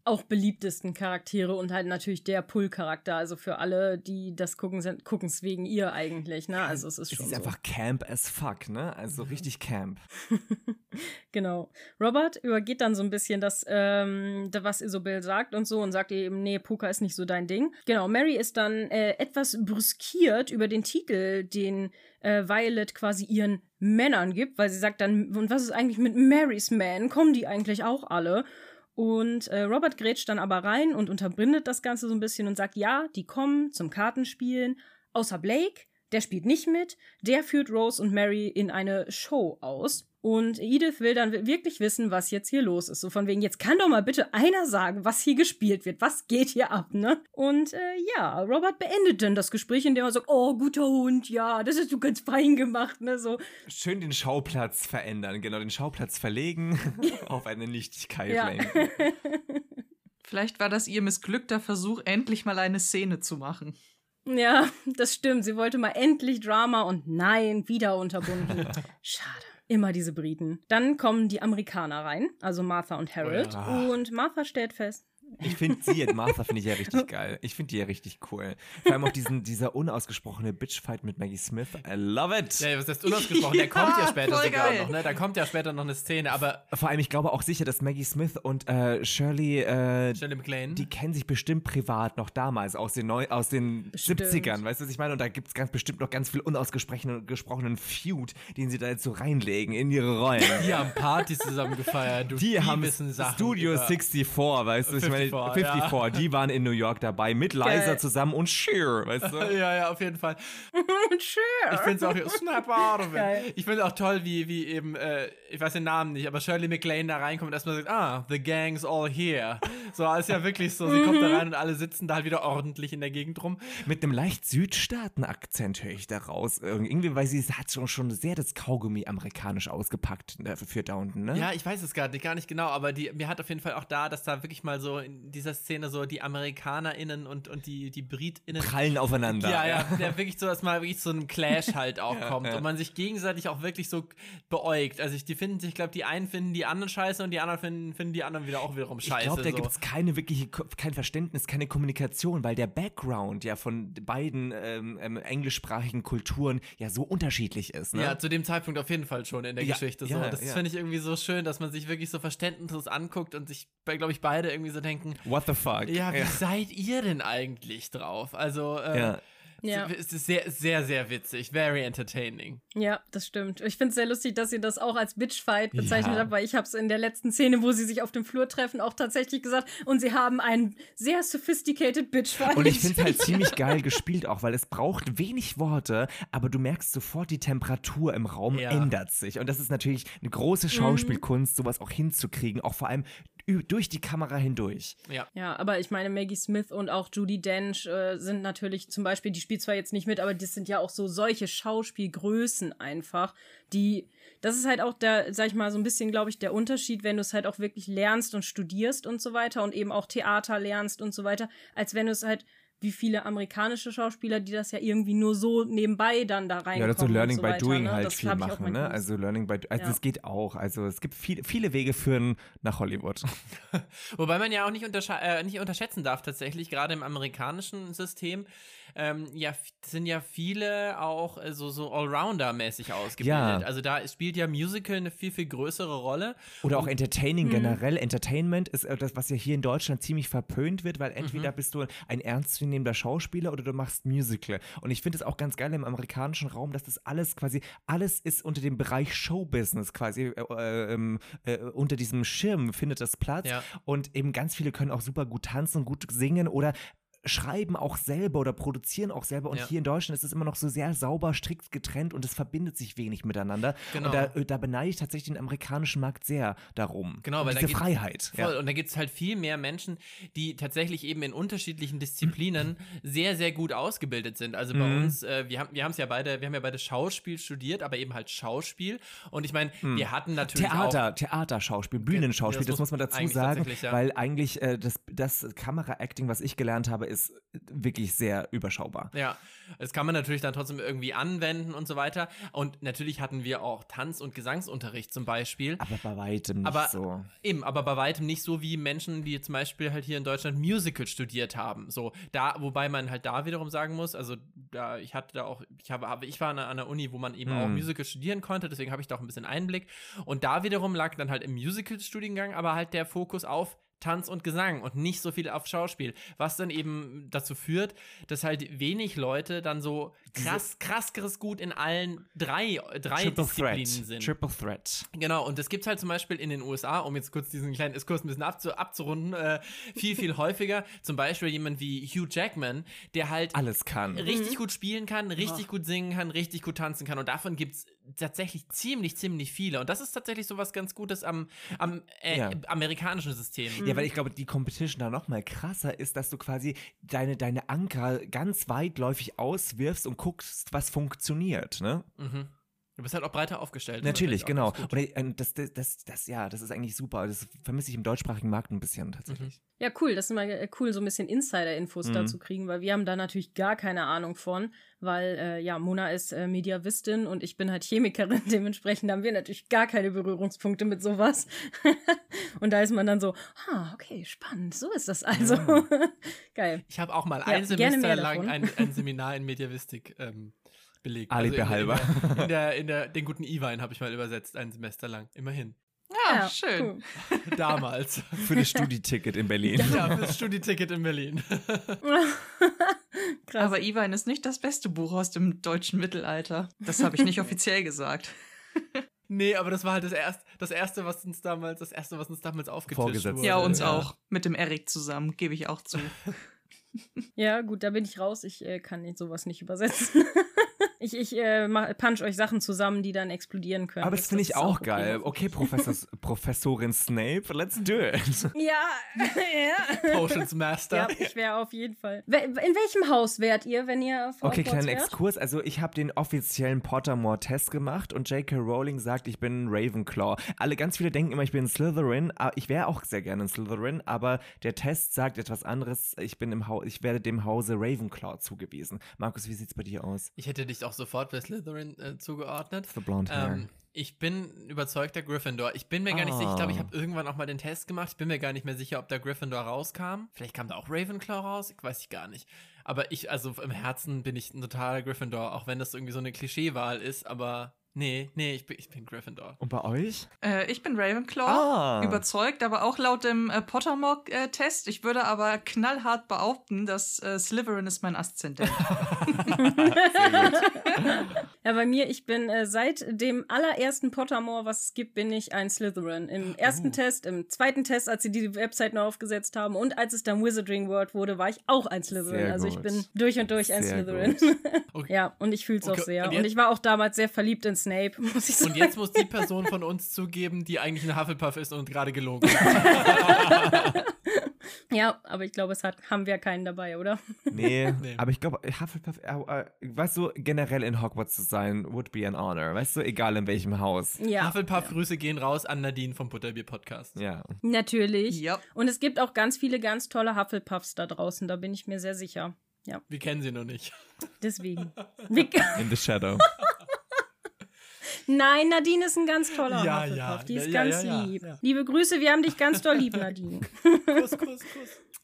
auch beliebtesten Charaktere und halt natürlich der Pull-Charakter. Also für alle, die das gucken, gucken es wegen ihr eigentlich, ne? Also es ist schon. Es ist so. einfach Camp as fuck, ne? Also richtig Camp. genau. Robert übergeht dann so ein bisschen das, ähm, was Isobel sagt und so und sagt eben, nee, Poker ist nicht so dein Ding. Genau, Mary ist dann äh, etwas brüskiert über den Titel, den äh, Violet quasi ihren Männern gibt, weil sie sagt dann, und was ist eigentlich mit Marys Man? Kommen die eigentlich auch alle? Und äh, Robert grätscht dann aber rein und unterbindet das Ganze so ein bisschen und sagt, ja, die kommen zum Kartenspielen, außer Blake, der spielt nicht mit, der führt Rose und Mary in eine Show aus. Und Edith will dann wirklich wissen, was jetzt hier los ist. So von wegen, jetzt kann doch mal bitte einer sagen, was hier gespielt wird. Was geht hier ab, ne? Und äh, ja, Robert beendet dann das Gespräch, indem er sagt, oh, guter Hund, ja, das hast du ganz fein gemacht, ne? So. Schön den Schauplatz verändern, genau, den Schauplatz verlegen, auf eine Nichtigkeit ja. Vielleicht war das ihr missglückter Versuch, endlich mal eine Szene zu machen. Ja, das stimmt. Sie wollte mal endlich Drama und nein, wieder unterbunden. Schade. Immer diese Briten. Dann kommen die Amerikaner rein, also Martha und Harold. Ja. Und Martha stellt fest, ich finde sie, Martha finde ich ja richtig geil. Ich finde die ja richtig cool. Vor allem auch diesen, dieser unausgesprochene Bitchfight mit Maggie Smith. I love it. Ja, was heißt unausgesprochen? Der kommt ja später sogar geil. noch, ne? Da kommt ja später noch eine Szene, aber. Vor allem, ich glaube auch sicher, dass Maggie Smith und äh, Shirley, äh, Shirley MacLaine, die kennen sich bestimmt privat noch damals, aus den, Neu aus den 70ern, weißt du, was ich meine? Und da gibt es ganz bestimmt noch ganz viel unausgesprochenen Feud, den sie da jetzt so reinlegen in ihre Rollen. Die haben Partys zusammen gefeiert. Du, die, die haben Studio 64, weißt du, ich meine, 54, 54 ja. die waren in New York dabei mit Liza zusammen und Cher, weißt du? ja, ja, auf jeden Fall. Cher. Ich finde es auch Snap out of it. Ich finde auch toll, wie, wie eben, äh, ich weiß den Namen nicht, aber Shirley MacLaine da reinkommt und erstmal sagt, ah, the gang's all here. So, ist ja wirklich so, sie kommt da rein und alle sitzen da halt wieder ordentlich in der Gegend rum. Mit einem leicht Südstaaten-Akzent höre ich da raus. Irgendwie, weil sie hat schon, schon sehr das Kaugummi amerikanisch ausgepackt äh, für Downton, ne? Ja, ich weiß es gar nicht, gar nicht genau, aber die, mir hat auf jeden Fall auch da, dass da wirklich mal so in dieser Szene so die AmerikanerInnen und, und die, die BritInnen prallen aufeinander. Ja, ja, ja, wirklich so, dass mal wirklich so ein Clash halt auch kommt ja. und man sich gegenseitig auch wirklich so beäugt. Also ich, die finden sich, ich glaube, die einen finden die anderen scheiße und die anderen finden, finden die anderen wieder auch wiederum scheiße. Ich glaube, da so. gibt es keine wirkliche, kein Verständnis, keine Kommunikation, weil der Background ja von beiden ähm, ähm, englischsprachigen Kulturen ja so unterschiedlich ist. Ne? Ja, zu dem Zeitpunkt auf jeden Fall schon in der ja, Geschichte. So. das finde ich irgendwie so schön, dass man sich wirklich so verständnislos anguckt und sich, glaube ich, beide irgendwie so denken, What the fuck? Ja, wie seid ihr denn eigentlich drauf? Also, äh, ja. Es ist sehr, sehr, sehr witzig. Very entertaining. Ja, das stimmt. Ich finde es sehr lustig, dass ihr das auch als Bitchfight bezeichnet ja. habt, weil ich habe es in der letzten Szene, wo sie sich auf dem Flur treffen, auch tatsächlich gesagt. Und sie haben einen sehr sophisticated Bitchfight. Und ich finde es halt ziemlich geil gespielt auch, weil es braucht wenig Worte, aber du merkst sofort, die Temperatur im Raum ja. ändert sich. Und das ist natürlich eine große mhm. Schauspielkunst, mhm. sowas auch hinzukriegen, auch vor allem durch die Kamera hindurch. Ja. Ja, aber ich meine, Maggie Smith und auch Judy Dench äh, sind natürlich zum Beispiel, die spielt zwar jetzt nicht mit, aber das sind ja auch so solche Schauspielgrößen einfach, die, das ist halt auch der, sag ich mal, so ein bisschen, glaube ich, der Unterschied, wenn du es halt auch wirklich lernst und studierst und so weiter und eben auch Theater lernst und so weiter, als wenn du es halt wie viele amerikanische Schauspieler, die das ja irgendwie nur so nebenbei dann da reinkommen. Ja, das so Learning so by weiter, Doing ne? halt das viel machen, ne? Also Learning by also es ja. geht auch. Also es gibt viele, viele Wege führen nach Hollywood. Wobei man ja auch nicht, äh, nicht unterschätzen darf, tatsächlich, gerade im amerikanischen System, ähm, ja, sind ja viele auch äh, so, so Allrounder-mäßig ausgebildet. Ja. Also da spielt ja Musical eine viel, viel größere Rolle. Oder auch Entertaining mhm. generell. Entertainment ist äh, das, was ja hier in Deutschland ziemlich verpönt wird, weil entweder mhm. bist du ein ernstzunehmender Schauspieler oder du machst Musical. Und ich finde es auch ganz geil im amerikanischen Raum, dass das alles quasi, alles ist unter dem Bereich Showbusiness quasi, äh, äh, ähm, äh, unter diesem Schirm findet das Platz. Ja. Und eben ganz viele können auch super gut tanzen, gut singen oder schreiben auch selber oder produzieren auch selber. Und ja. hier in Deutschland ist es immer noch so sehr sauber, strikt getrennt und es verbindet sich wenig miteinander. Genau. Und da, äh, da beneide ich tatsächlich den amerikanischen Markt sehr darum. Genau, weil diese da Freiheit. Voll. Ja. Und da gibt es halt viel mehr Menschen, die tatsächlich eben in unterschiedlichen Disziplinen sehr, sehr gut ausgebildet sind. Also bei mhm. uns, äh, wir haben wir es ja beide, wir haben ja beide Schauspiel studiert, aber eben halt Schauspiel. Und ich meine, mhm. wir hatten natürlich Theater, auch Theaterschauspiel, Bühnenschauspiel, das, das muss man dazu sagen, ja. weil eigentlich äh, das, das Kamera-Acting, was ich gelernt habe, ist wirklich sehr überschaubar. Ja, das kann man natürlich dann trotzdem irgendwie anwenden und so weiter. Und natürlich hatten wir auch Tanz- und Gesangsunterricht zum Beispiel. Aber bei weitem nicht aber, so. Eben, aber bei weitem nicht so wie Menschen, die zum Beispiel halt hier in Deutschland Musical studiert haben. So, da, wobei man halt da wiederum sagen muss, also da, ich hatte da auch, ich habe, ich war an einer Uni, wo man eben hm. auch Musical studieren konnte, deswegen habe ich da auch ein bisschen Einblick. Und da wiederum lag dann halt im Musical-Studiengang aber halt der Fokus auf Tanz und Gesang und nicht so viel auf Schauspiel. Was dann eben dazu führt, dass halt wenig Leute dann so krass, krasseres Gut in allen drei, drei Triple Disziplinen Threat. sind. Triple Threat. Genau, und das gibt es halt zum Beispiel in den USA, um jetzt kurz diesen kleinen Diskurs ein bisschen abzu abzurunden, äh, viel, viel häufiger. Zum Beispiel jemand wie Hugh Jackman, der halt alles kann. Richtig mhm. gut spielen kann, richtig oh. gut singen kann, richtig gut tanzen kann. Und davon gibt es tatsächlich ziemlich, ziemlich viele. Und das ist tatsächlich so was ganz Gutes am, am äh, ja. amerikanischen System. Ja, weil ich glaube, die Competition da noch mal krasser ist, dass du quasi deine, deine Anker ganz weitläufig auswirfst und guckst, was funktioniert, ne? Mhm. Du bist halt auch breiter aufgestellt. Natürlich, genau. Und äh, das, das, das, das, ja, das ist eigentlich super. Das vermisse ich im deutschsprachigen Markt ein bisschen tatsächlich. Mhm. Ja, cool. Das ist immer äh, cool, so ein bisschen Insider-Infos mhm. dazu kriegen, weil wir haben da natürlich gar keine Ahnung von, weil äh, ja, Mona ist äh, Mediavistin und ich bin halt Chemikerin. Dementsprechend haben wir natürlich gar keine Berührungspunkte mit sowas. und da ist man dann so, ah, okay, spannend. So ist das also. Ja. Geil. Ich habe auch mal ja, ein Semester lang ein, ein, Seminar in Mediavistik ähm, belegt. Alibi also halber. In der, in der, in der, den guten Iwein habe ich mal übersetzt, ein Semester lang. Immerhin. Ja, ja schön. Cool. Damals. Für das Studieticket in Berlin. Ja, für das Studieticket in Berlin. Krass. Aber Iwein ist nicht das beste Buch aus dem deutschen Mittelalter. Das habe ich nicht offiziell gesagt. Nee, aber das war halt das erste, das erste, was uns damals, das erste, was uns damals aufgetischt wurde. Ja, uns ja. auch. Mit dem Erik zusammen, gebe ich auch zu. Ja, gut, da bin ich raus. Ich äh, kann sowas nicht übersetzen. Ich, ich äh, mach- punch euch Sachen zusammen, die dann explodieren können. Aber das finde ich auch okay. geil. Okay, Professor, Professorin Snape, let's do it. Ja, ja. Potions Master. Ja, ich wäre auf jeden Fall. In welchem Haus wärt ihr, wenn ihr auf Okay, wärt? Exkurs. Also ich habe den offiziellen Pottermore-Test gemacht und J.K. Rowling sagt, ich bin ein Ravenclaw. Alle ganz viele denken immer, ich bin ein Slytherin. aber Ich wäre auch sehr gerne ein Slytherin, aber der Test sagt etwas anderes. Ich bin im Haus, ich werde dem Hause Ravenclaw zugewiesen. Markus, wie sieht's bei dir aus? Ich hätte dich auch sofort bei Slytherin äh, zugeordnet. The blonde hair. Ähm, ich bin überzeugter Gryffindor. Ich bin mir gar nicht sicher. Ich glaube, ich Ah. habe irgendwann auch mal den Test gemacht. Ich bin mir gar nicht mehr sicher, ob da Gryffindor rauskam. Vielleicht kam da auch Ravenclaw raus. Ich weiß ich gar nicht. Aber ich, also im Herzen bin ich ein totaler Gryffindor, auch wenn das irgendwie so eine Klischeewahl ist. Aber nee, nee, ich bin, ich bin Gryffindor. und bei euch? Äh, ich bin Ravenclaw. Ah. Überzeugt, aber auch laut dem äh, Pottermore-Test. Ich würde aber knallhart behaupten, dass äh, Slytherin ist mein Aszendent. Ja, bei mir, ich bin äh, seit dem allerersten Pottermore, was es gibt, bin ich ein Slytherin. Im ersten Oh. Test, im zweiten Test, als sie die Website neu aufgesetzt haben und als es dann Wizarding World wurde, war ich auch ein Slytherin. Sehr also ich gut. bin durch und durch ein Sehr Slytherin. Okay. ja, und ich fühle es Okay, auch sehr. und Und, ich war auch damals sehr verliebt in Snape, muss ich sagen. Und jetzt muss die Person von uns zugeben, die eigentlich ein Hufflepuff ist und gerade gelogen hat. Ja, aber ich glaube, es hat, haben wir keinen dabei, oder? Nee, Nee. aber ich glaube, Hufflepuff, äh, äh, weißt du, generell in Hogwarts zu sein, would be an honor. Weißt du, egal in welchem Haus. Ja, Hufflepuff-Grüße gehen raus an Nadine vom Butterbier-Podcast. Ja. natürlich. ja. Und es gibt auch ganz viele ganz tolle Hufflepuffs da draußen, da bin ich mir sehr sicher. Ja, Wir kennen sie noch nicht. deswegen. In the shadow. Nein, Nadine ist ein ganz toller Ja, Hufflepuff. ja, Die ist ja, ganz ja, ja, lieb. ja. Liebe Grüße, wir haben dich ganz doll lieb, Nadine. Kuss, Kuss, Kuss.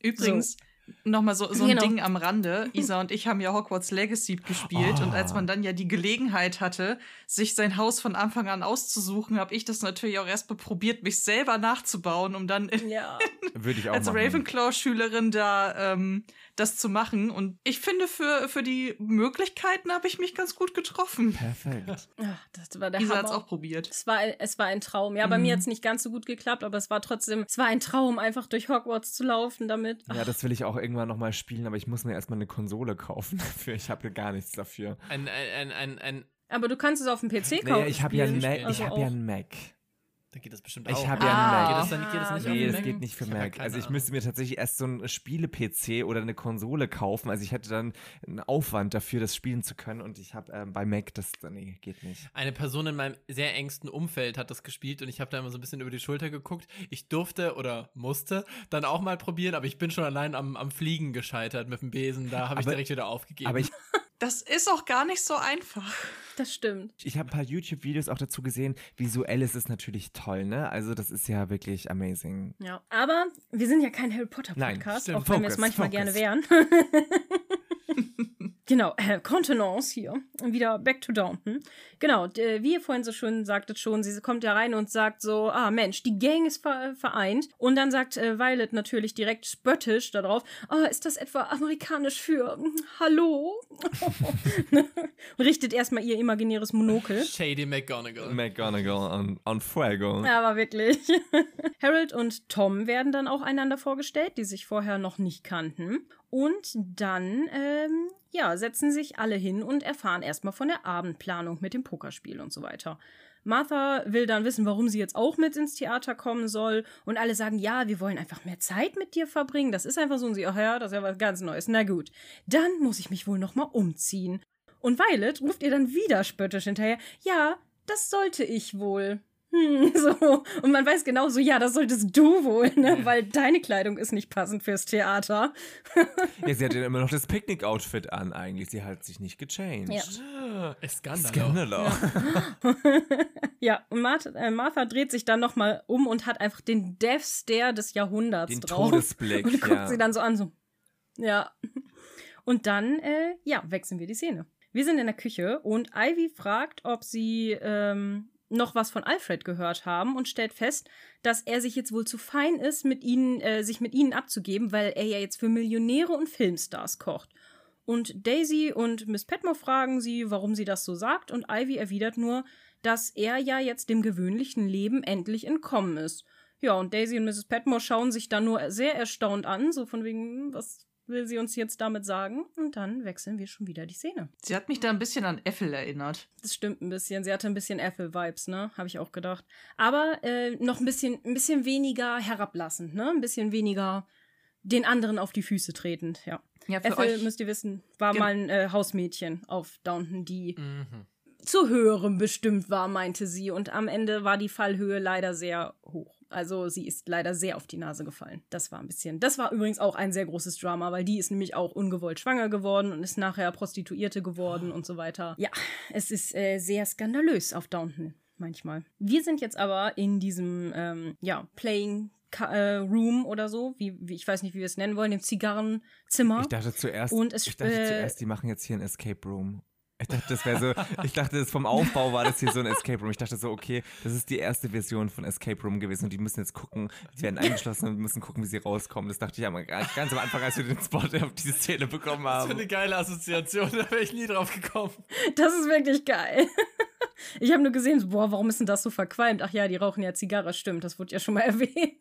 Übrigens, nochmal so, so ein Genau. Ding am Rande. Isa und ich haben ja Hogwarts Legacy gespielt und als man dann ja die Gelegenheit hatte, sich sein Haus von Anfang an auszusuchen, habe ich das natürlich auch erstmal probiert, mich selber nachzubauen, um dann Ja. Würde ich auch als. Ravenclaw-Schülerin da ähm, das zu machen. Und ich finde, für, für die Möglichkeiten habe ich mich ganz gut getroffen. Perfekt. Ach, das war der Isa hat es auch probiert. Es war, es war ein Traum. Ja, bei Mhm. mir hat es nicht ganz so gut geklappt, aber es war trotzdem, es war ein Traum, einfach durch Hogwarts zu laufen damit. Ja, das will ich auch irgendwann nochmal spielen, aber ich muss mir erstmal eine Konsole kaufen dafür. Ich habe gar nichts dafür. Ein, ein, ein, ein, ein, Aber du kannst es auf dem PC kaufen. Naja, ich habe ja, Also hab ja einen Mac. Da geht das bestimmt Ich auch. habe ja Ah. einen Geht Mac. das, dann, geht das nicht auf Nee, das Mac? geht nicht für Ich ja Mac. keine Also ich Ahnung. müsste mir tatsächlich erst so ein Spiele-PC oder eine Konsole kaufen. Also ich hätte dann einen Aufwand dafür, das spielen zu können. Und ich habe ähm, bei Mac das, nee, geht nicht. Eine Person in meinem sehr engsten Umfeld hat das gespielt und ich habe da immer so ein bisschen über die Schulter geguckt. Ich durfte oder musste dann auch mal probieren, aber ich bin schon allein am, am Fliegen gescheitert mit dem Besen. Da habe ich direkt wieder aufgegeben. Aber ich, Das ist auch gar nicht so einfach. Das stimmt. ich habe ein paar YouTube-Videos auch dazu gesehen. Visuell ist es natürlich toll, ne? Also das ist ja wirklich amazing. Ja. Aber wir sind ja kein Harry Potter Nein, Podcast, stimmt. auch wenn wir es manchmal focus. gerne wären. genau, äh, Kontenance hier. Und wieder back to Downton. Genau, d- wie ihr vorhin so schön sagtet schon, sie kommt ja rein und sagt so, ah Mensch, die Gang ist ver vereint. Und dann sagt äh, Violet natürlich direkt spöttisch darauf, ah, ist das etwa amerikanisch für Hallo? richtet erstmal ihr imaginäres Monokel. Shady McGonagall. McGonagall on, on fuego. Ja, aber wirklich. Harold und Tom werden dann auch einander vorgestellt, die sich vorher noch nicht kannten. Und dann, ähm, ja, setzen sich alle hin und erfahren erstmal von der Abendplanung mit dem Pokerspiel und so weiter. Martha will dann wissen, warum sie jetzt auch mit ins Theater kommen soll. Und alle sagen, ja, wir wollen einfach mehr Zeit mit dir verbringen. Das ist einfach so. Und sie, ach ja, das ist ja was ganz Neues. Na gut, dann muss ich mich wohl nochmal umziehen. Und Violet ruft ihr dann wieder spöttisch hinterher, ja, das sollte ich wohl. Hm, so. Und man weiß genau so, ja, das solltest du wohl, ne? Weil deine Kleidung ist nicht passend fürs Theater. Ja, sie hat ja immer noch das Picknick-Outfit an eigentlich. Sie hat sich nicht gechanged. Ja. Ah, Skandal. Skandalo. Ja, und Martha, äh, Martha dreht sich dann nochmal um und hat einfach den Death Stare des Jahrhunderts Den drauf. Todesblick, Und guckt ja. sie dann so an, so. Ja. Und dann, äh, ja, wechseln wir die Szene. Wir sind in der Küche und Ivy fragt, ob sie ähm, noch was von Alfred gehört haben und stellt fest, dass er sich jetzt wohl zu fein ist, mit ihnen, äh, sich mit ihnen abzugeben, weil er ja jetzt für Millionäre und Filmstars kocht. Und Daisy und Miss Petmore fragen sie, warum sie das so sagt, und Ivy erwidert nur, dass er ja jetzt dem gewöhnlichen Leben endlich entkommen ist. Ja, und Daisy und Mrs. Petmore schauen sich dann nur sehr erstaunt an, so von wegen, hm, was, will sie uns jetzt damit sagen. Und dann wechseln wir schon wieder die Szene. Sie hat mich da ein bisschen an Ethel erinnert. Das stimmt ein bisschen. Sie hatte ein bisschen Ethel-Vibes, ne? Habe ich auch gedacht. Aber äh, noch ein bisschen, ein bisschen weniger herablassend, ne? Ein bisschen weniger den anderen auf die Füße tretend, ja. Ja, euch. müsst ihr wissen, war mal ein äh, Hausmädchen auf Downton, die Mhm. zu höherem bestimmt war, meinte sie. Und am Ende war die Fallhöhe leider sehr hoch. Also sie ist leider sehr auf die Nase gefallen. Das war ein bisschen. Das war übrigens auch ein sehr großes Drama, weil die ist nämlich auch ungewollt schwanger geworden und ist nachher Prostituierte geworden und so weiter. Ja, es ist äh, sehr skandalös auf Downton manchmal. Wir sind jetzt aber in diesem, ähm, ja, Playing äh, Room oder so, wie, wie ich weiß nicht, wie wir es nennen wollen, dem Zigarrenzimmer. Ich dachte zuerst, Und es, ich dachte zuerst, die machen jetzt hier ein Escape Room. Ich dachte, das wäre so, ich dachte, das vom Aufbau war das hier so ein Escape Room. Ich dachte so, okay, das ist die erste Version von Escape Room gewesen und die müssen jetzt gucken, die werden eingeschlossen und müssen gucken, wie sie rauskommen. Das dachte ich aber ganz am Anfang, als wir den Spot auf diese Szene bekommen Das ist haben. eine geile Assoziation, da wäre ich nie drauf gekommen. Das ist wirklich geil. Ich habe nur gesehen, so, boah, warum ist denn das so verqualmt? Ach ja, die rauchen ja Zigarre, stimmt, das wurde ja schon mal erwähnt.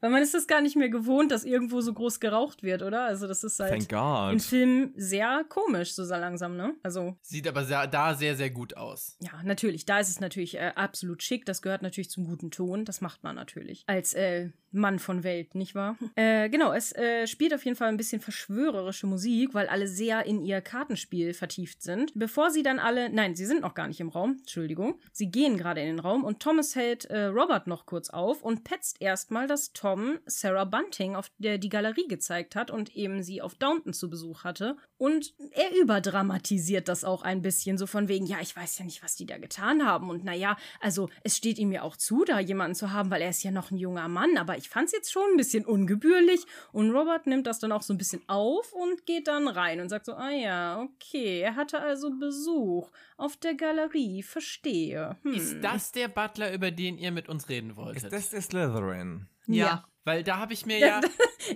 Weil man ist das gar nicht mehr gewohnt, dass irgendwo so groß geraucht wird, oder? Also das ist halt im Film sehr komisch, so langsam, ne? Also Sieht aber sehr, da sehr, sehr gut aus. ja, natürlich, da ist es natürlich äh, absolut schick. Das gehört natürlich zum guten Ton. Das macht man natürlich als äh, Mann von Welt, nicht wahr? Äh, genau, es äh, spielt auf jeden Fall ein bisschen verschwörerische Musik, weil alle sehr in ihr Kartenspiel vertieft sind. Bevor sie dann alle, nein, sie sind noch gar nicht im Raum, Entschuldigung. Sie gehen gerade in den Raum und Thomas hält äh, Robert noch kurz auf und petzt erstmal, dass Tom Sarah Bunting auf der die Galerie gezeigt hat und eben sie auf Downton zu Besuch hatte. Und er überdramatisiert das auch ein bisschen, so von wegen, ja, ich weiß ja nicht, was die da getan haben. Und naja, also es steht ihm ja auch zu, da jemanden zu haben, weil er ist ja noch ein junger Mann, aber ich fand's jetzt schon ein bisschen ungebührlich. Und Robert nimmt das dann auch so ein bisschen auf und geht dann rein und sagt so, ah ja, okay, er hatte also Besuch auf der Galerie, verstehe. Hm. Ist das der Butler, über den ihr mit uns reden wolltet? Ist das der Slytherin? Ja. Weil da habe ich mir ja,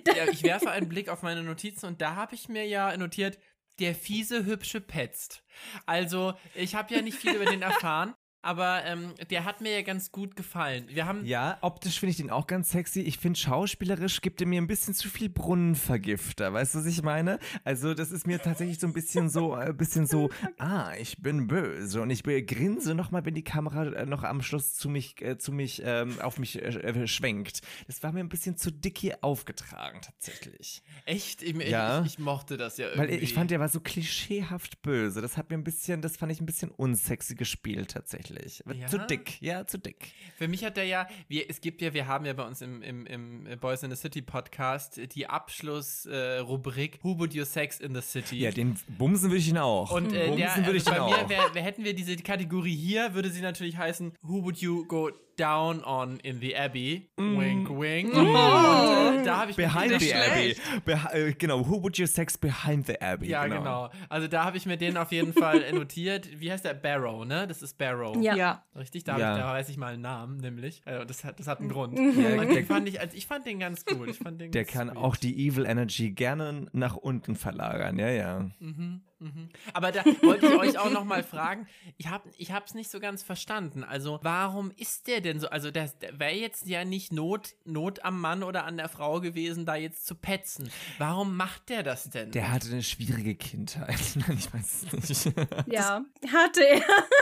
ja, ich werfe einen Blick auf meine Notizen und da habe ich mir ja notiert, der fiese, hübsche Petzt. Also, ich habe ja nicht viel über den erfahren, aber ähm, der hat mir ja ganz gut gefallen. Wir haben, Ja, optisch finde ich den auch ganz sexy. Ich finde, schauspielerisch gibt er mir ein bisschen zu viel Brunnenvergifter. Weißt du, was ich meine? Also, das ist mir tatsächlich so ein bisschen so, ein bisschen so, ah, ich bin böse und ich grinse nochmal, wenn die Kamera äh, noch am Schluss zu mich, äh, zu mich, ähm, auf mich äh, äh, schwenkt. Das war mir ein bisschen zu dick hier aufgetragen, tatsächlich. echt, ich, Ja. ich, ich mochte das ja Weil irgendwie. ich fand, der war so klischeehaft böse. Das hat mir ein bisschen, das fand ich ein bisschen unsexy gespielt, tatsächlich. Ja? Zu dick, ja, zu dick. Für mich hat er ja, wir, es gibt ja, wir haben ja bei uns im, im, im Boys in the City Podcast die Abschlussrubrik äh, Rubrik Who Would You Sex in the City? Ja, den bumsen würde ich ihn auch. Und äh, bumsen der, würde also ich den bei auch. mir, wär, wär, hätten wir diese Kategorie hier, würde sie natürlich heißen, Who would you go down on in the Abbey? Wink, wink. Und, äh, da habe ich Behind den- the Abbey. Beh äh, genau, who would you sex behind the Abbey? Ja, genau. Also da habe ich mir den auf jeden Fall notiert. Wie heißt der? Barrow, ne? Das ist Barrow. Ja. Ja. Richtig, da, Ja. ich, da weiß ich mal einen Namen, nämlich. Äh, das, hat, das hat einen Grund. Ja, Und der, den fand ich, also ich fand den ganz gut. Ich fand den der ganz kann sweet. auch die Evil Energy gerne nach unten verlagern, ja, ja. Mhm, mhm. Aber da wollte ich euch auch noch mal fragen, ich habe ich hab's nicht so ganz verstanden. Also, warum ist der denn so? Also, das wäre jetzt ja nicht Not, Not am Mann oder an der Frau gewesen, da jetzt zu petzen. Warum macht der das denn? Der hatte eine schwierige Kindheit. Nein, ich weiß es nicht. Ja, hatte er.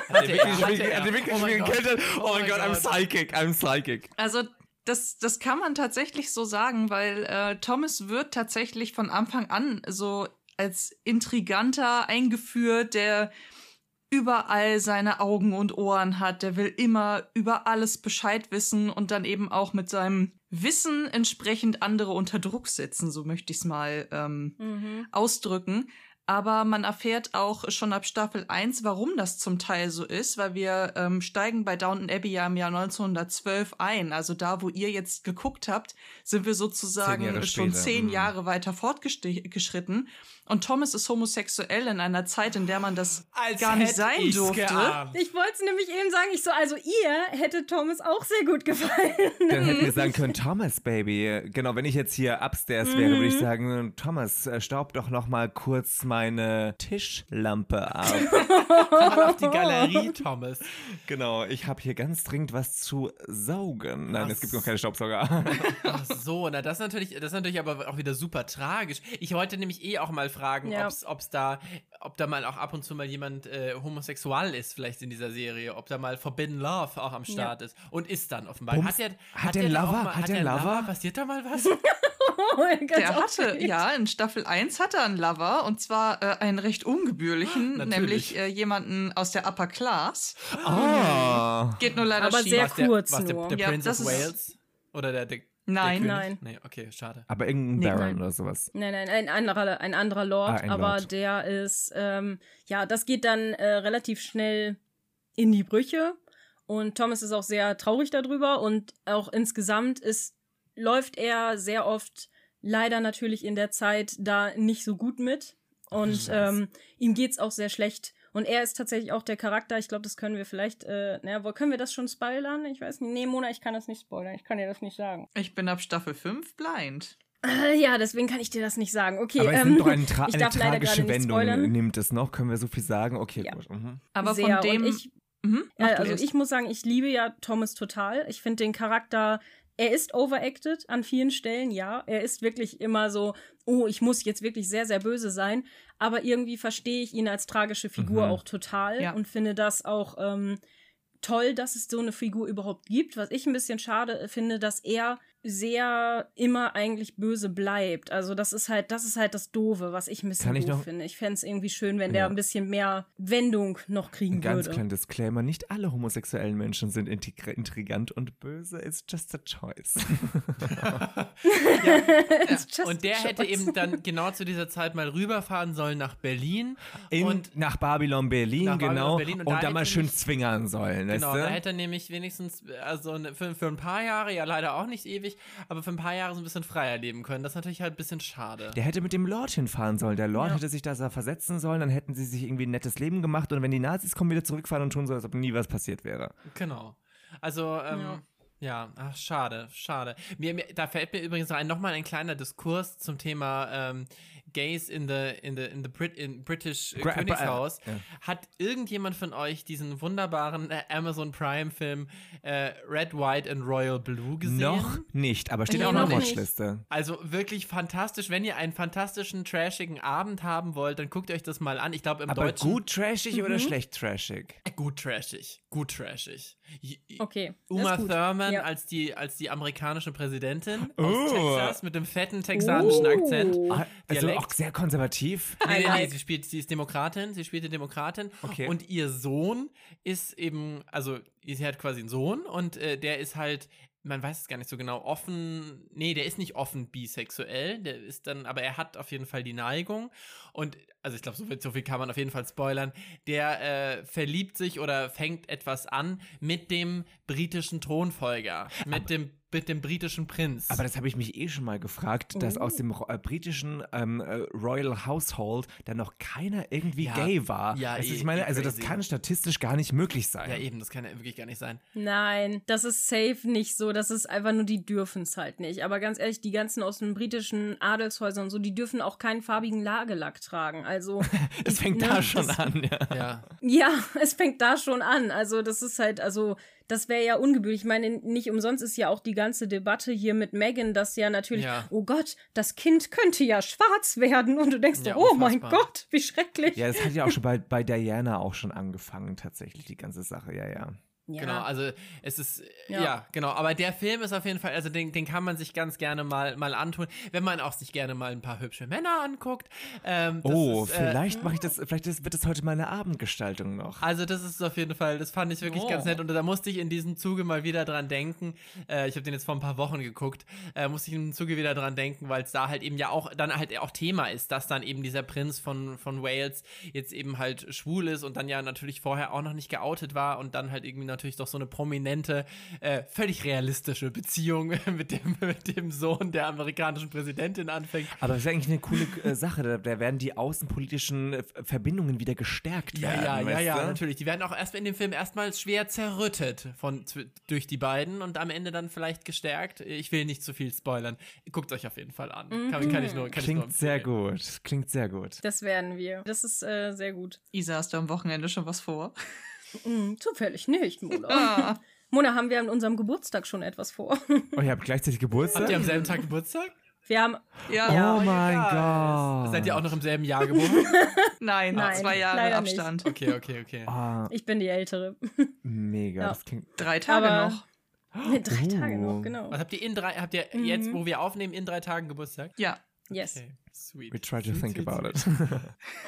hatte er, hatte Hatte er. wirklich Oh schwierige. Kindheit. Oh, Oh mein Gott, I'm psychic, I'm psychic. Also das, das kann man tatsächlich so sagen, weil äh, Thomas wird tatsächlich von Anfang an so als Intriganter eingeführt, der überall seine Augen und Ohren hat, der will immer über alles Bescheid wissen und dann eben auch mit seinem Wissen entsprechend andere unter Druck setzen, so möchte ich es mal ähm, Mhm. ausdrücken. Aber man erfährt auch schon ab Staffel 1, warum das zum Teil so ist, weil wir ähm, steigen bei Downton Abbey ja im Jahr 1912 ein. Also da, wo ihr jetzt geguckt habt, sind wir sozusagen Zehn schon später, zehn mhm. Jahre weiter fortgeschritten. Und Thomas ist homosexuell in einer Zeit, in der man das Als gar nicht sein durfte. geahnt. Ich wollte es nämlich eben sagen, ich so, also ihr hätte Thomas auch sehr gut gefallen. Dann hätten wir sagen können, Thomas, Baby. Genau, wenn ich jetzt hier upstairs wäre, würde ich Mhm. sagen, Thomas, äh, staub doch noch mal kurz mein meine Tischlampe ab. Komm mal auf die Galerie, Thomas. genau, ich habe hier ganz dringend was zu saugen. Nein, Ach es gibt noch keine Staubsauger. Ach so, na das ist natürlich, das ist natürlich aber auch wieder super tragisch. Ich wollte nämlich eh auch mal fragen, Ja. ob's, ob's da, ob da mal auch ab und zu mal jemand äh, homosexual ist, vielleicht in dieser Serie, ob da mal Forbidden Love auch am Start ist. Und ist dann offenbar. Bums. Hat der, Hat der auch Lover? Mal, Hat der der einen Lover? Passiert da mal was? Oh, Der hatte, aufgeregt. ja, in Staffel 1 hatte er einen Lover und zwar äh, einen recht ungebührlichen, Natürlich. nämlich äh, jemanden aus der Upper Class. Ah. Geht nur leider Aber schief. sehr der, kurz der, nur. der Ja, Prince das of ist- Wales? Oder der, der, Nein. Nein. Nee, okay, schade. Aber irgendein Nee, Baron nein. oder sowas. Nein, nein, ein anderer, ein anderer Lord, Ah, ein aber Lord. der ist, ähm, ja, das geht dann äh, relativ schnell in die Brüche und Thomas ist auch sehr traurig darüber und auch insgesamt ist, läuft er sehr oft leider natürlich in der Zeit da nicht so gut mit und ähm, ihm geht's auch sehr schlecht. Und er ist tatsächlich auch der Charakter, ich glaube, das können wir vielleicht, äh, naja, wo- können wir das schon spoilern? Ich weiß nicht. Nee, Mona, ich kann das nicht spoilern. Ich kann dir das nicht sagen. Ich bin ab Staffel 5 blind. Äh, ja, deswegen kann ich dir das nicht sagen. Okay, Aber es ähm, doch eine, tra ich eine darf leider tragische Wendung. spoilern. Nimmt es noch? Können wir so viel sagen? Okay, Ja. gut. Mhm. Aber sehr. von dem. Ich, Mhm, mach äh, also ich muss sagen, ich liebe ja Thomas total. Ich finde den Charakter, er ist overacted an vielen Stellen, ja. Er ist wirklich immer so, oh, ich muss jetzt wirklich sehr, sehr böse sein. Aber irgendwie verstehe ich ihn als tragische Figur Mhm. auch total Ja. und finde das auch ähm, toll, dass es so eine Figur überhaupt gibt. Was ich ein bisschen schade finde, dass er sehr immer eigentlich böse bleibt. Also das ist halt, das ist halt das Doofe, was ich ein bisschen Kann ich doof noch- finde. Ich fände es irgendwie schön, wenn der Ja. ein bisschen mehr Wendung noch kriegen Ein ganz würde. kleiner Disclaimer: Nicht alle homosexuellen Menschen sind intrigant und böse. It's just a choice. It's just Und der hätte eben dann genau zu dieser Zeit mal rüberfahren sollen nach Berlin. In, und nach Babylon Berlin, Nach Babylon, genau. Berlin. Und und da da mal schön zwingern sollen. Genau, weißt da du? hätte er nämlich wenigstens, also ne- für, für ein paar Jahre, ja leider auch nicht ewig, aber für ein paar Jahre so ein bisschen freier leben können. Das ist natürlich halt ein bisschen schade. Der hätte mit dem Lord hinfahren sollen. Der Lord Ja. hätte sich da versetzen sollen, dann hätten sie sich irgendwie ein nettes Leben gemacht und wenn die Nazis kommen, wieder zurückfahren und tun so, als ob nie was passiert wäre. Genau. Also, ähm, Ja. ja, ach, schade, schade. Mir, mir, da fällt mir übrigens ein, nochmal ein kleiner Diskurs zum Thema ähm, Gays in the, in the, in the Brit, in British äh, Gra- Königshaus. äh, ja. Hat irgendjemand von euch diesen wunderbaren äh, Amazon Prime-Film äh, Red, White and Royal Blue gesehen? Noch nicht, aber steht Nee, auch noch auf nicht. Watchliste. Also wirklich fantastisch. Wenn ihr einen fantastischen, trashigen Abend haben wollt, dann guckt euch das mal an. Ich glaube, im Aber Deutschen. gut trashig Mhm. oder schlecht trashig? Äh, Gut trashig. Gut trashig. Okay. Uma ist gut. Thurman Ja. als, die, als die amerikanische Präsidentin Oh. aus Texas mit dem fetten texanischen Oh. Akzent. Ah, Also Dialekt. Auch sehr konservativ. Nee, nee, nee, like. sie spielt, sie ist Demokratin, sie spielte Demokratin. Okay. Und ihr Sohn ist eben, also sie hat quasi einen Sohn und äh, der ist halt, man weiß es gar nicht so genau, offen, nee, der ist nicht offen bisexuell, der ist dann, aber er hat auf jeden Fall die Neigung. Und, also ich glaube, so viel, so viel kann man auf jeden Fall spoilern. Der äh, verliebt sich oder fängt etwas an mit dem britischen Thronfolger, mit dem mit dem britischen Prinz. Aber das habe ich mich eh schon mal gefragt, dass aus dem äh, britischen ähm, äh, Royal Household dann noch keiner irgendwie Ja, gay war. ja, also ich meine, eh also das kann statistisch gar nicht möglich sein. ja, eben, das kann ja wirklich gar nicht sein. Nein, das ist safe nicht so. Das ist einfach nur, die dürfen es halt nicht. Aber ganz ehrlich, die ganzen aus den britischen Adelshäusern und so, die dürfen auch keinen farbigen Lagelack tragen. Also. Es fängt ne, da schon das- an, ja. Ja. Ja, es fängt da schon an. Also, das ist halt, also, das wäre ja ungebührlich. Ich meine, nicht umsonst ist ja auch die ganze Debatte hier mit Megan, dass ja natürlich, Ja. oh Gott, das Kind könnte ja schwarz werden. Und du denkst, Ja, oh mein. Gott, wie schrecklich. Ja, das hat ja auch schon bei, bei Diana auch schon angefangen, tatsächlich, die ganze Sache, ja, ja. Ja. Genau, also es ist, äh, ja. Ja. genau, aber der Film ist auf jeden Fall, also den, den kann man sich ganz gerne mal, mal antun, wenn man auch sich gerne mal ein paar hübsche Männer anguckt. Ähm, das Oh, ist, äh, vielleicht mache ich das, vielleicht ist, wird das heute meine Abendgestaltung noch. Also das ist auf jeden Fall, das fand ich wirklich Oh. ganz nett und da musste ich in diesem Zuge mal wieder dran denken. Äh, ich habe den jetzt vor ein paar Wochen geguckt, äh, musste ich in diesem Zuge wieder dran denken, weil es da halt eben ja auch dann halt auch Thema ist, dass dann eben dieser Prinz von, von Wales jetzt eben halt schwul ist und dann ja natürlich vorher auch noch nicht geoutet war und dann halt irgendwie natürlich natürlich doch so eine prominente, äh, völlig realistische Beziehung mit dem, mit dem Sohn der amerikanischen Präsidentin anfängt. Aber das ist eigentlich eine coole äh, Sache. Da, da, werden die außenpolitischen äh, Verbindungen wieder gestärkt ja, werden. Ja, ja, ja, natürlich. Die werden auch erst in dem Film erstmal schwer zerrüttet von, durch die beiden und am Ende dann vielleicht gestärkt. Ich will nicht zu viel spoilern. Guckt euch auf jeden Fall an. Mhm. Kann, kann, ich nur, kann Klingt ich nur sehr gut. Klingt sehr gut. Das werden wir. Das ist äh, sehr gut. Isa, hast du am Wochenende schon was vor? Mm, zufällig nicht, Mona. Ah. Mona, haben wir an unserem Geburtstag schon etwas vor? Oh, ihr habt gleichzeitig Geburtstag? Habt ihr am selben Tag Geburtstag? Wir haben. Ja. Oh, oh mein Gott. Seid ihr auch noch im selben Jahr geboren? Nein, Nein, zwei Jahre Abstand. Nicht. Okay, okay, okay. Oh. Ich bin die Ältere. Mega. Ja. Das klingt drei Tage Aber noch. Drei uh. Tage noch, genau. Was habt ihr in drei, habt ihr mhm. jetzt, wo wir aufnehmen, in drei Tagen Geburtstag? Ja. Yes. Okay, sweet. We try to think sweet, about sweet. it.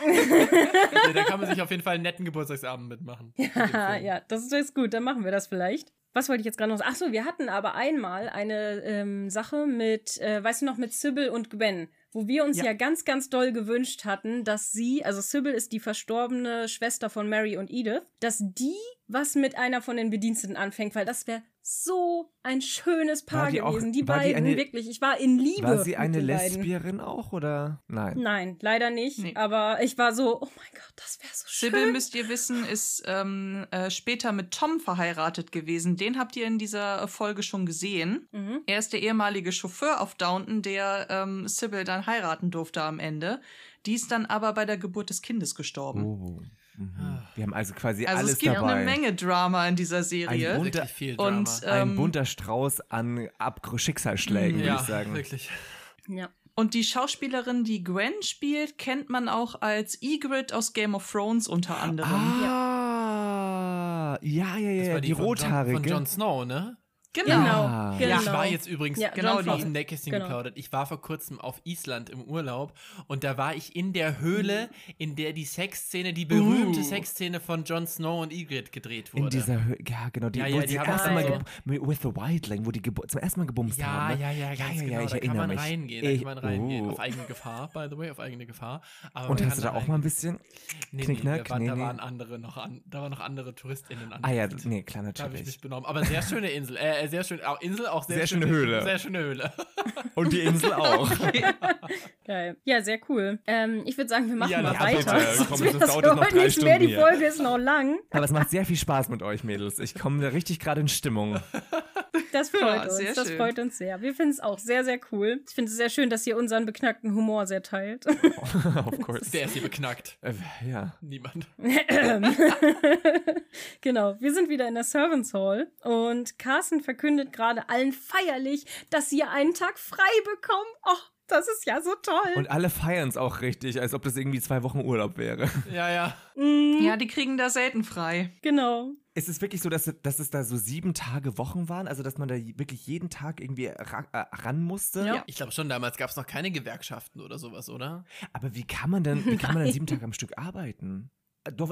ja, da kann man sich auf jeden Fall einen netten Geburtstagsabend mitmachen. Ja, ja, das ist gut, dann machen wir das vielleicht. Was wollte ich jetzt gerade noch sagen? Achso, wir hatten aber einmal eine ähm, Sache mit, äh, weißt du noch, mit Sybil und Gwen, wo wir uns ja. ja. ganz, ganz doll gewünscht hatten, dass sie, also Sybil ist die verstorbene Schwester von Mary und Edith, dass die was mit einer von den Bediensteten anfängt, weil das wäre so ein schönes Paar die gewesen. Auch, die beiden, die eine, wirklich. Ich war in Liebe. War sie eine Lesbierin auch oder nein? Nein, leider nicht. Nee. Aber ich war so, oh mein Gott, das wäre so schön. Sybil, müsst ihr wissen, ist ähm, äh, später mit Tom verheiratet gewesen. Den habt ihr in dieser Folge schon gesehen. Mhm. Er ist der ehemalige Chauffeur auf Downton, der ähm, Sybil dann heiraten durfte am Ende. Die ist dann aber bei der Geburt des Kindes gestorben. Oh. Mhm. Wir haben also quasi also alles es gibt dabei. eine Menge Drama in dieser Serie. Ein bunter, und, ähm, ein bunter Strauß an Ab Schicksalsschlägen, ja, würde ich sagen. Wirklich. Ja. Und die Schauspielerin, die Gwen spielt, kennt man auch als Ygritte aus Game of Thrones unter anderem. Ah, ja, ja, ja, ja die, die rothaarige. Von Jon Snow, ne? Genau. Ja. genau. Ich war jetzt übrigens ja, genau aus dem Nähkästchen genau. geplaudert. Ich war vor kurzem auf Island im Urlaub und da war ich in der Höhle, in der die Sexszene, die berühmte uh. Sexszene von Jon Snow und Ygritte gedreht wurde. In dieser Höhle, ja genau, die, ja, ja, die, die erste Mal with the Wildling, wo die zum ersten Mal gebumst ja, haben. Ne? Ja, ja, ja, ja, ja, genau. ich da erinnere kann man mich. reingehen, ich, da kann man reingehen. Uh. Auf eigene Gefahr, by the way, auf eigene Gefahr. Aber und hast du da auch mal ein bisschen nee, Knickknack? Nee, da, nee, da waren andere noch an, da waren noch andere TouristInnen an. Ah ja, nee, klar, natürlich. Da habe ich mich benommen. Aber sehr schöne Insel, äh, sehr schön, auch Insel, auch sehr, sehr schöne Höhle. Höhle. Sehr schöne Höhle. Und die Insel auch. Geil. Ja, sehr cool. Ähm, ich würde sagen, wir machen ja, mal weiter. Bitte. Komm, das dauert noch drei nicht Stunden mehr. Die Folge ist noch lang. Aber es macht sehr viel Spaß mit euch, Mädels. Ich komme da richtig gerade in Stimmung. Das freut ja, uns. Das schön. freut uns sehr. Wir finden es auch sehr, sehr cool. Ich finde es sehr schön, dass ihr unseren beknackten Humor sehr teilt. of course. Wer ist hier beknackt? Äh, ja. Niemand. genau. Wir sind wieder in der Servants Hall und Carsten verkündet gerade allen feierlich, dass sie einen Tag frei bekommen. Oh, das ist ja so toll. Und alle feiern es auch richtig, als ob das irgendwie zwei Wochen Urlaub wäre. Ja, ja. Mm. Ja, die kriegen da selten frei. Genau. Ist es wirklich so, dass, dass es da so sieben Tage Wochen waren? Also, dass man da wirklich jeden Tag irgendwie ra äh, ran musste? Ja. Ich glaube schon, damals gab es noch keine Gewerkschaften oder sowas, oder? Aber wie kann man denn, wie kann man denn sieben Tage am Stück arbeiten?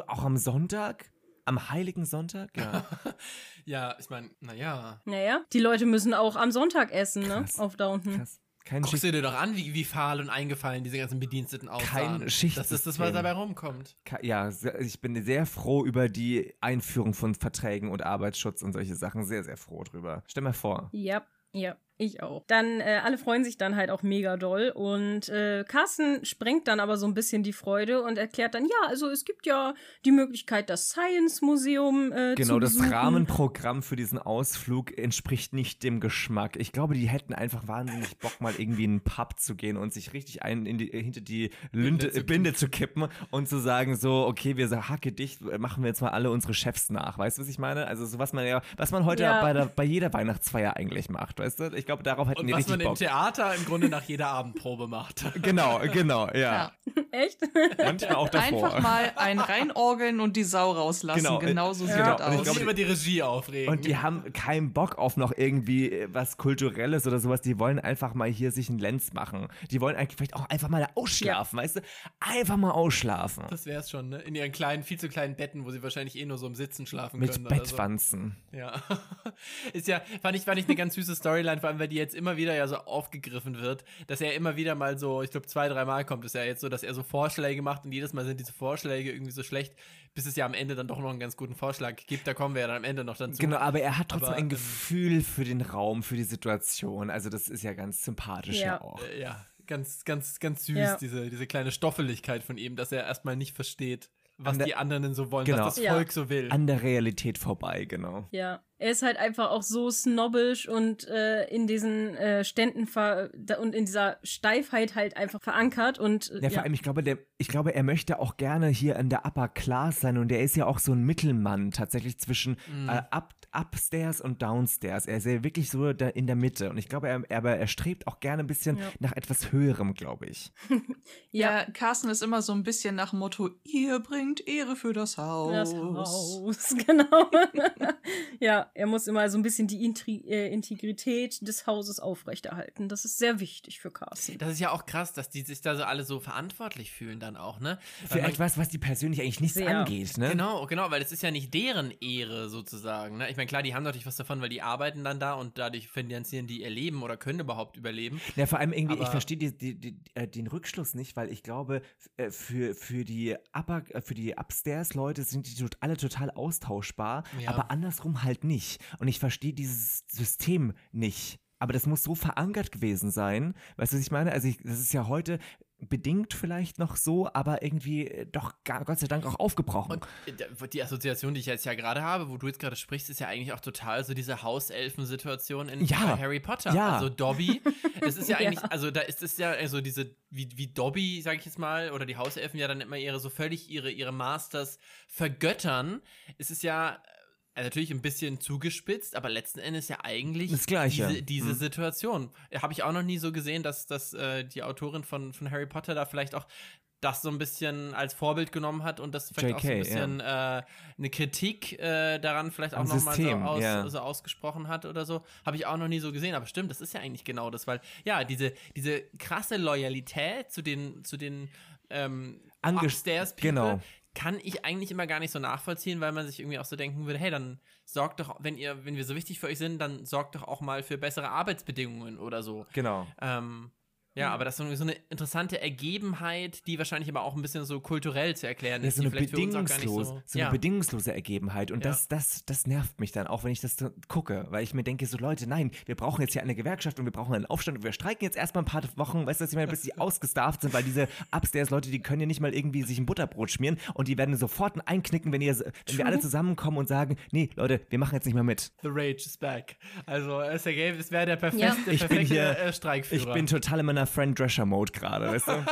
Auch am Sonntag? Am Heiligen Sonntag? Ja. ja, ich meine, naja. Naja, die Leute müssen auch am Sonntag essen, ne? Krass. Auf Downton. Krass. Kein Guckst Schicht du dir doch an, wie, wie fahl und eingefallen diese ganzen Bediensteten aussahen. Kein Schicht. Das ist das, was dabei rumkommt. Ja, ich bin sehr froh über die Einführung von Verträgen und Arbeitsschutz und solche Sachen. Sehr, sehr froh drüber. Stell mal vor. Ja, ja. Ich auch. Dann, äh, alle freuen sich dann halt auch mega doll. Und äh, Carsten sprengt dann aber so ein bisschen die Freude und erklärt dann, ja, also es gibt ja die Möglichkeit, das Science Museum äh, Genau, zu das Rahmenprogramm für diesen Ausflug entspricht nicht dem Geschmack. Ich glaube, die hätten einfach wahnsinnig Bock, mal irgendwie in einen Pub zu gehen und sich richtig ein in die, hinter die Lünde, Binde, zu, Binde zu kippen und zu sagen, so, okay, wir sagen, hacke dicht, machen wir jetzt mal alle unsere Chefs nach. Weißt du, was ich meine? Also so was man ja, was man heute ja. bei, der, bei jeder Weihnachtsfeier eigentlich macht, weißt du? Ich glaube, darauf hätten und die richtig Bock. was man im Theater im Grunde nach jeder Abendprobe macht. Genau, genau, ja. ja. Echt? Manchmal auch davor. Einfach mal ein reinorgeln und die Sau rauslassen. Genau, genau so sieht genau. das aus. Und ich über die Regie aufregen. Und die haben keinen Bock auf noch irgendwie was Kulturelles oder sowas. Die wollen einfach mal hier sich einen Lenz machen. Die wollen eigentlich vielleicht auch einfach mal ausschlafen, ja. weißt du? Einfach mal ausschlafen. Das wär's schon, ne? In ihren kleinen, viel zu kleinen Betten, wo sie wahrscheinlich eh nur so im Sitzen schlafen Mit können. Mit Bettwanzen. So. Ja. Ist ja, fand ich, fand ich eine ganz süße Storyline, vor allem weil die jetzt immer wieder ja so aufgegriffen wird, dass er immer wieder mal so, ich glaube, zwei, dreimal kommt es ja jetzt so, dass er so Vorschläge macht und jedes Mal sind diese Vorschläge irgendwie so schlecht, bis es ja am Ende dann doch noch einen ganz guten Vorschlag gibt. Da kommen wir ja dann am Ende noch dazu. Genau, aber er hat trotzdem Aber, ein ähm, Gefühl für den Raum, für die Situation. Also das ist ja ganz sympathisch ja, Ja. auch. Äh, ja, ganz, ganz, ganz süß, Ja. diese, diese kleine Stoffeligkeit von ihm, dass er erstmal nicht versteht, was An der- die anderen denn so wollen, Genau. was das Ja. Volk so will. An der Realität vorbei, genau. Ja, er ist halt einfach auch so snobbisch und äh, in diesen äh, Ständen ver da, und in dieser Steifheit halt einfach verankert und äh, Ja, vor allem, ich glaube, der, ich glaube, er möchte auch gerne hier in der Upper Class sein und er ist ja auch so ein Mittelmann tatsächlich zwischen Mhm. äh, up, Upstairs und Downstairs. Er ist ja wirklich so da in der Mitte und ich glaube, er, aber er strebt auch gerne ein bisschen Ja. nach etwas Höherem, glaube ich. ja, Ja, Carsten ist immer so ein bisschen nach dem Motto, ihr bringt Ehre für das Haus. das Haus, genau. ja, er muss immer so ein bisschen die Intri äh, Integrität des Hauses aufrechterhalten. Das ist sehr wichtig für Carsten. Das ist ja auch krass, dass die sich da so alle so verantwortlich fühlen dann auch, ne? Für etwas, was die persönlich eigentlich nichts Sehr. angeht, ne? Genau, genau, weil es ist ja nicht deren Ehre sozusagen. Ne? Ich meine, klar, die haben natürlich was davon, weil die arbeiten dann da und dadurch finanzieren die ihr Leben oder können überhaupt überleben. Ja, vor allem irgendwie, ich Aber- verstehe die, die, die, äh, den Rückschluss nicht, weil ich glaube, äh, für, für die Upper, äh, für die Upstairs-Leute sind die tot- alle total austauschbar, Ja. aber andersrum halt nicht. Und ich verstehe dieses System nicht. Aber das muss so verankert gewesen sein. Weißt du, was ich meine? Also, ich, das ist ja heute bedingt vielleicht noch so, aber irgendwie äh, doch Gott sei Dank auch aufgebrochen. Und äh, die Assoziation, die ich jetzt ja gerade habe, wo du jetzt gerade sprichst, ist ja eigentlich auch total so diese Hauselfen-Situation in Ja. Harry Potter. Ja. Also Dobby, das ist ja Ja. eigentlich, also da ist es ja also diese, wie, wie Dobby, sag ich jetzt mal, oder die Hauselfen ja dann immer ihre, so völlig ihre, ihre Masters vergöttern. Es ist ja äh, natürlich ein bisschen zugespitzt, aber letzten Endes ja eigentlich Das Gleiche. diese, diese Hm. Situation. Habe ich auch noch nie so gesehen, dass, dass äh, die Autorin von, von Harry Potter da vielleicht auch das so ein bisschen als Vorbild genommen hat und das vielleicht auch so ein JK, bisschen äh, eine Kritik äh, daran vielleicht auch nochmal so, aus, ja. so ausgesprochen hat oder so. Habe ich auch noch nie so gesehen, aber stimmt, das ist ja eigentlich genau das, weil ja, diese, diese krasse Loyalität zu den, zu den ähm, Ange- Upstairs People genau. Kann ich eigentlich immer gar nicht so nachvollziehen, weil man sich irgendwie auch so denken würde, hey, dann sorgt doch, wenn ihr, wenn wir so wichtig für euch sind, dann sorgt doch auch mal für bessere Arbeitsbedingungen oder so. Genau. Ähm, ja, aber das ist so eine interessante Ergebenheit, die wahrscheinlich aber auch ein bisschen so kulturell zu erklären Ja, ist, so eine, bedingungslos, so. so eine ja. bedingungslose Ergebenheit. Und Ja. das, das, das nervt mich dann auch, wenn ich das so gucke. Weil ich mir denke, so Leute, nein, wir brauchen jetzt hier eine Gewerkschaft und wir brauchen einen Aufstand und wir streiken jetzt erstmal ein paar Wochen, weißt du, was ich meine, bis die ausgestarft sind, weil diese Upstairs-Leute, die können ja nicht mal irgendwie sich ein Butterbrot schmieren und die werden sofort einknicken, wenn, ihr, wenn wir alle zusammenkommen und sagen, nee, Leute, wir machen jetzt nicht mehr mit. The Rage is back. Also, Sergei, es wäre der perfekte, Ja. Ich bin perfekte hier- äh, Streikführer. Ich bin total in meiner Friend Drescher-Mode gerade, weißt du?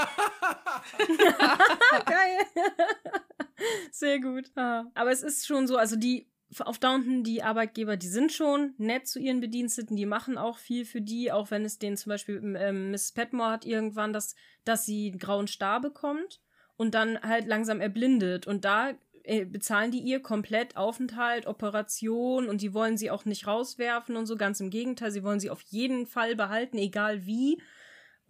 Geil. Sehr gut. Ah. Aber es ist schon so, also die auf Downton, die Arbeitgeber, die sind schon nett zu ihren Bediensteten, die machen auch viel für die, auch wenn es denen zum Beispiel, ähm, Miss Petmore hat irgendwann das, dass sie einen grauen Star bekommt und dann halt langsam erblindet und da äh, bezahlen die ihr komplett Aufenthalt, Operation und die wollen sie auch nicht rauswerfen und so, ganz im Gegenteil, sie wollen sie auf jeden Fall behalten, egal wie.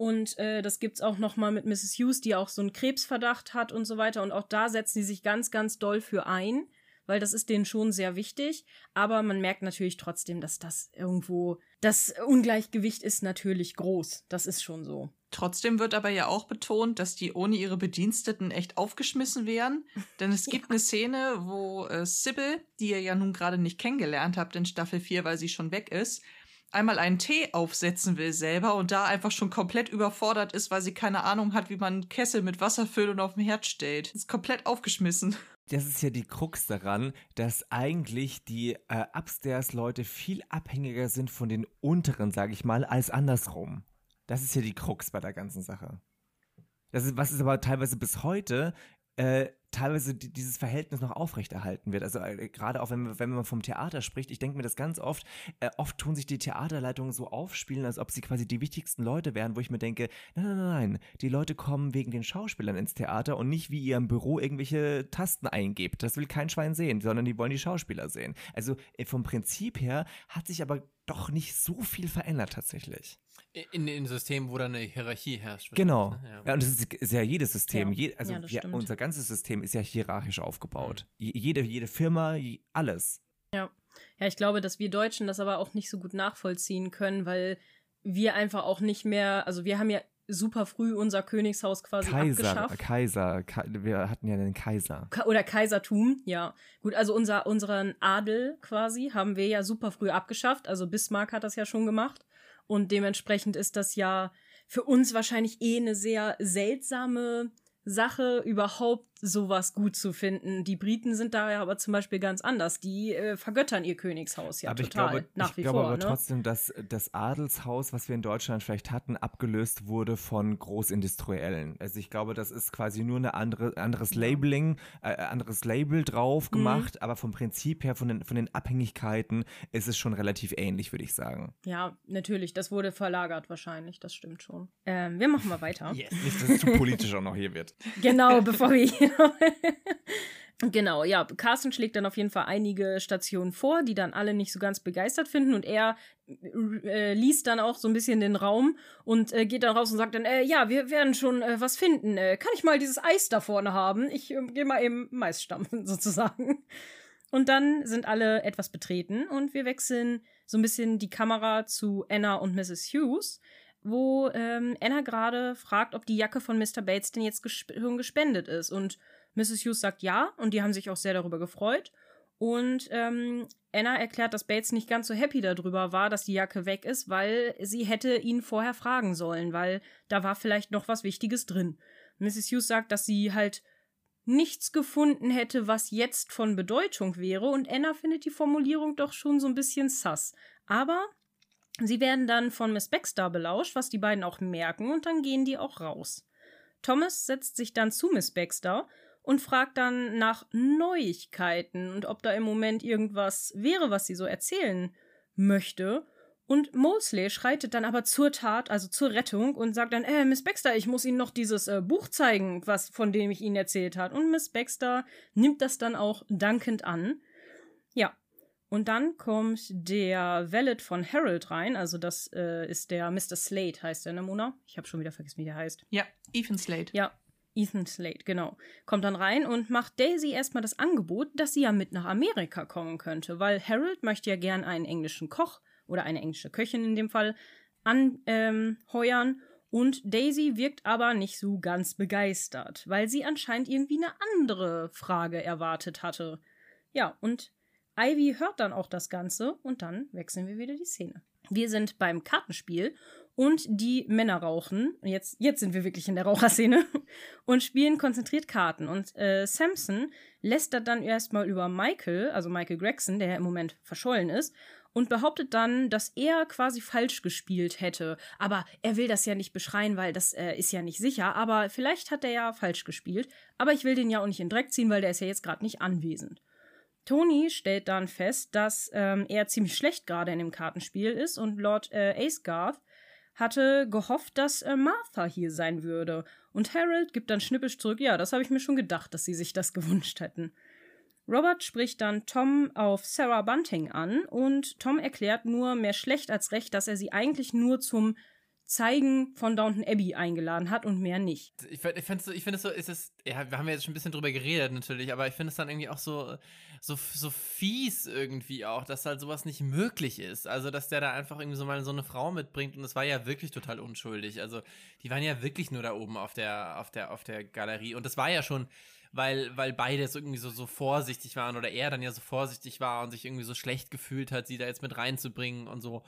Und äh, das gibt's auch noch mal mit Mrs. Hughes, die auch so einen Krebsverdacht hat und so weiter. Und auch da setzen die sich ganz, ganz doll für ein, weil das ist denen schon sehr wichtig. Aber man merkt natürlich trotzdem, dass das irgendwo das Ungleichgewicht ist natürlich groß. Das ist schon so. Trotzdem wird aber ja auch betont, dass die ohne ihre Bediensteten echt aufgeschmissen wären. Denn es gibt eine Szene, wo äh, Sybil, die ihr ja nun gerade nicht kennengelernt habt in Staffel 4, weil sie schon weg ist, einmal einen Tee aufsetzen will selber und da einfach schon komplett überfordert ist, weil sie keine Ahnung hat, wie man einen Kessel mit Wasser füllt und auf den Herd stellt. Ist komplett aufgeschmissen. Das ist ja die Krux daran, dass eigentlich die äh, Upstairs-Leute viel abhängiger sind von den unteren, sage ich mal, als andersrum. Das ist ja die Krux bei der ganzen Sache. Das ist, was ist aber teilweise bis heute äh, teilweise die, dieses Verhältnis noch aufrechterhalten wird. Also äh, gerade auch wenn, wenn man vom Theater spricht, ich denke mir das ganz oft, äh, oft tun sich die Theaterleitungen so aufspielen, als ob sie quasi die wichtigsten Leute wären, wo ich mir denke, nein, nein, nein, nein, die Leute kommen wegen den Schauspielern ins Theater und nicht wie ihr im Büro irgendwelche Tasten eingebt. Das will kein Schwein sehen, sondern die wollen die Schauspieler sehen. Also äh, vom Prinzip her hat sich aber doch nicht so viel verändert tatsächlich. In den Systemen, wo dann eine Hierarchie herrscht. Genau. ne? Ja, und das ist, ist ja jedes System. Ja. Je, also Ja, unser ganzes System ist ja hierarchisch aufgebaut. Je- Jede, jede Firma, alles. Ja. Ja, ich glaube, dass wir Deutschen das aber auch nicht so gut nachvollziehen können, weil wir einfach auch nicht mehr, also wir haben ja super früh unser Königshaus quasi Kaiser, abgeschafft. Kaiser, Ka wir hatten ja den Kaiser. Ka oder Kaisertum, ja. Gut, also unser, unseren Adel quasi haben wir ja super früh abgeschafft. Also Bismarck hat das ja schon gemacht. Und dementsprechend ist das ja für uns wahrscheinlich eh eine sehr seltsame Sache, überhaupt sowas gut zu finden. Die Briten sind da ja aber zum Beispiel ganz anders. Die äh, vergöttern ihr Königshaus ja aber total, ich glaube, nach ich wie glaube vor. aber ne? trotzdem, dass das Adelshaus, was wir in Deutschland vielleicht hatten, abgelöst wurde von Großindustriellen. Also ich glaube, das ist quasi nur ein andere, anderes Labeling, äh, anderes Label drauf Mhm. gemacht, aber vom Prinzip her, von den, von den Abhängigkeiten, ist es schon relativ ähnlich, würde ich sagen. Ja, natürlich, das wurde verlagert wahrscheinlich, das stimmt schon. Ähm, wir machen mal weiter. Yes. Nicht, dass es zu politisch auch noch hier wird. Genau, bevor wir hier. Genau, ja, Carsten schlägt dann auf jeden Fall einige Stationen vor, die dann alle nicht so ganz begeistert finden und er äh, liest dann auch so ein bisschen den Raum und äh, geht dann raus und sagt dann, äh, ja, wir werden schon äh, was finden. Äh, kann ich mal dieses Eis da vorne haben? Ich äh, gehe mal eben Mais stampfen, sozusagen. Und dann sind alle etwas betreten und wir wechseln so ein bisschen die Kamera zu Anna und Mrs. Hughes, wo ähm, Anna gerade fragt, ob die Jacke von Mr. Bates denn jetzt schon gespendet ist. Und Mrs. Hughes sagt ja und die haben sich auch sehr darüber gefreut. Und ähm, Anna erklärt, dass Bates nicht ganz so happy darüber war, dass die Jacke weg ist, weil sie hätte ihn vorher fragen sollen, weil da war vielleicht noch was Wichtiges drin. Mrs. Hughes sagt, dass sie halt nichts gefunden hätte, was jetzt von Bedeutung wäre, und Anna findet die Formulierung doch schon so ein bisschen sass. Aber sie werden dann von Miss Baxter belauscht, was die beiden auch merken, und dann gehen die auch raus. Thomas setzt sich dann zu Miss Baxter und fragt dann nach Neuigkeiten und ob da im Moment irgendwas wäre, was sie so erzählen möchte. Und Molesley schreitet dann aber zur Tat, also zur Rettung, und sagt dann, äh, Miss Baxter, ich muss Ihnen noch dieses äh, Buch zeigen, was von dem ich Ihnen erzählt habe. Und Miss Baxter nimmt das dann auch dankend an. Und dann kommt der Valet von Harold rein, also das äh, ist der Mr. Slade, heißt der, ne, Mona? Ich habe schon wieder vergessen, wie der heißt. Ja, Ethan Slade. Ja, Ethan Slade, genau. Kommt dann rein und macht Daisy erstmal das Angebot, dass sie ja mit nach Amerika kommen könnte, weil Harold möchte ja gern einen englischen Koch oder eine englische Köchin in dem Fall anheuern ähm, heuern. und Daisy wirkt aber nicht so ganz begeistert, weil sie anscheinend irgendwie eine andere Frage erwartet hatte. Ja, und Ivy hört dann auch das Ganze und dann wechseln wir wieder die Szene. Wir sind beim Kartenspiel und die Männer rauchen. Jetzt, jetzt sind wir wirklich in der Raucherszene und spielen konzentriert Karten. Und äh, Samson lästert dann erstmal über Michael, also Michael Gregson, der ja im Moment verschollen ist, und behauptet dann, dass er quasi falsch gespielt hätte. Aber er will das ja nicht beschreien, weil das äh, ist ja nicht sicher. Aber vielleicht hat er ja falsch gespielt. Aber ich will den ja auch nicht in Dreck ziehen, weil der ist ja jetzt gerade nicht anwesend. Tony stellt dann fest, dass ähm, er ziemlich schlecht gerade in dem Kartenspiel ist und Lord äh, Acegarth hatte gehofft, dass äh, Martha hier sein würde. Und Harold gibt dann schnippisch zurück, ja, das habe ich mir schon gedacht, dass sie sich das gewünscht hätten. Robert spricht dann Tom auf Sarah Bunting an und Tom erklärt nur mehr schlecht als recht, dass er sie eigentlich nur zum Zeigen von Downton Abbey eingeladen hat und mehr nicht. Ich, ich finde so, ich es so, ist es, ja, wir haben ja jetzt schon ein bisschen drüber geredet natürlich, aber ich finde es dann irgendwie auch so, so, so fies irgendwie auch, dass halt sowas nicht möglich ist. Also, dass der da einfach irgendwie so mal so eine Frau mitbringt und es war ja wirklich total unschuldig. Also, die waren ja wirklich nur da oben auf der, auf der, auf der Galerie und das war ja schon, weil, weil beide so irgendwie so, so vorsichtig waren oder er dann ja so vorsichtig war und sich irgendwie so schlecht gefühlt hat, sie da jetzt mit reinzubringen und so.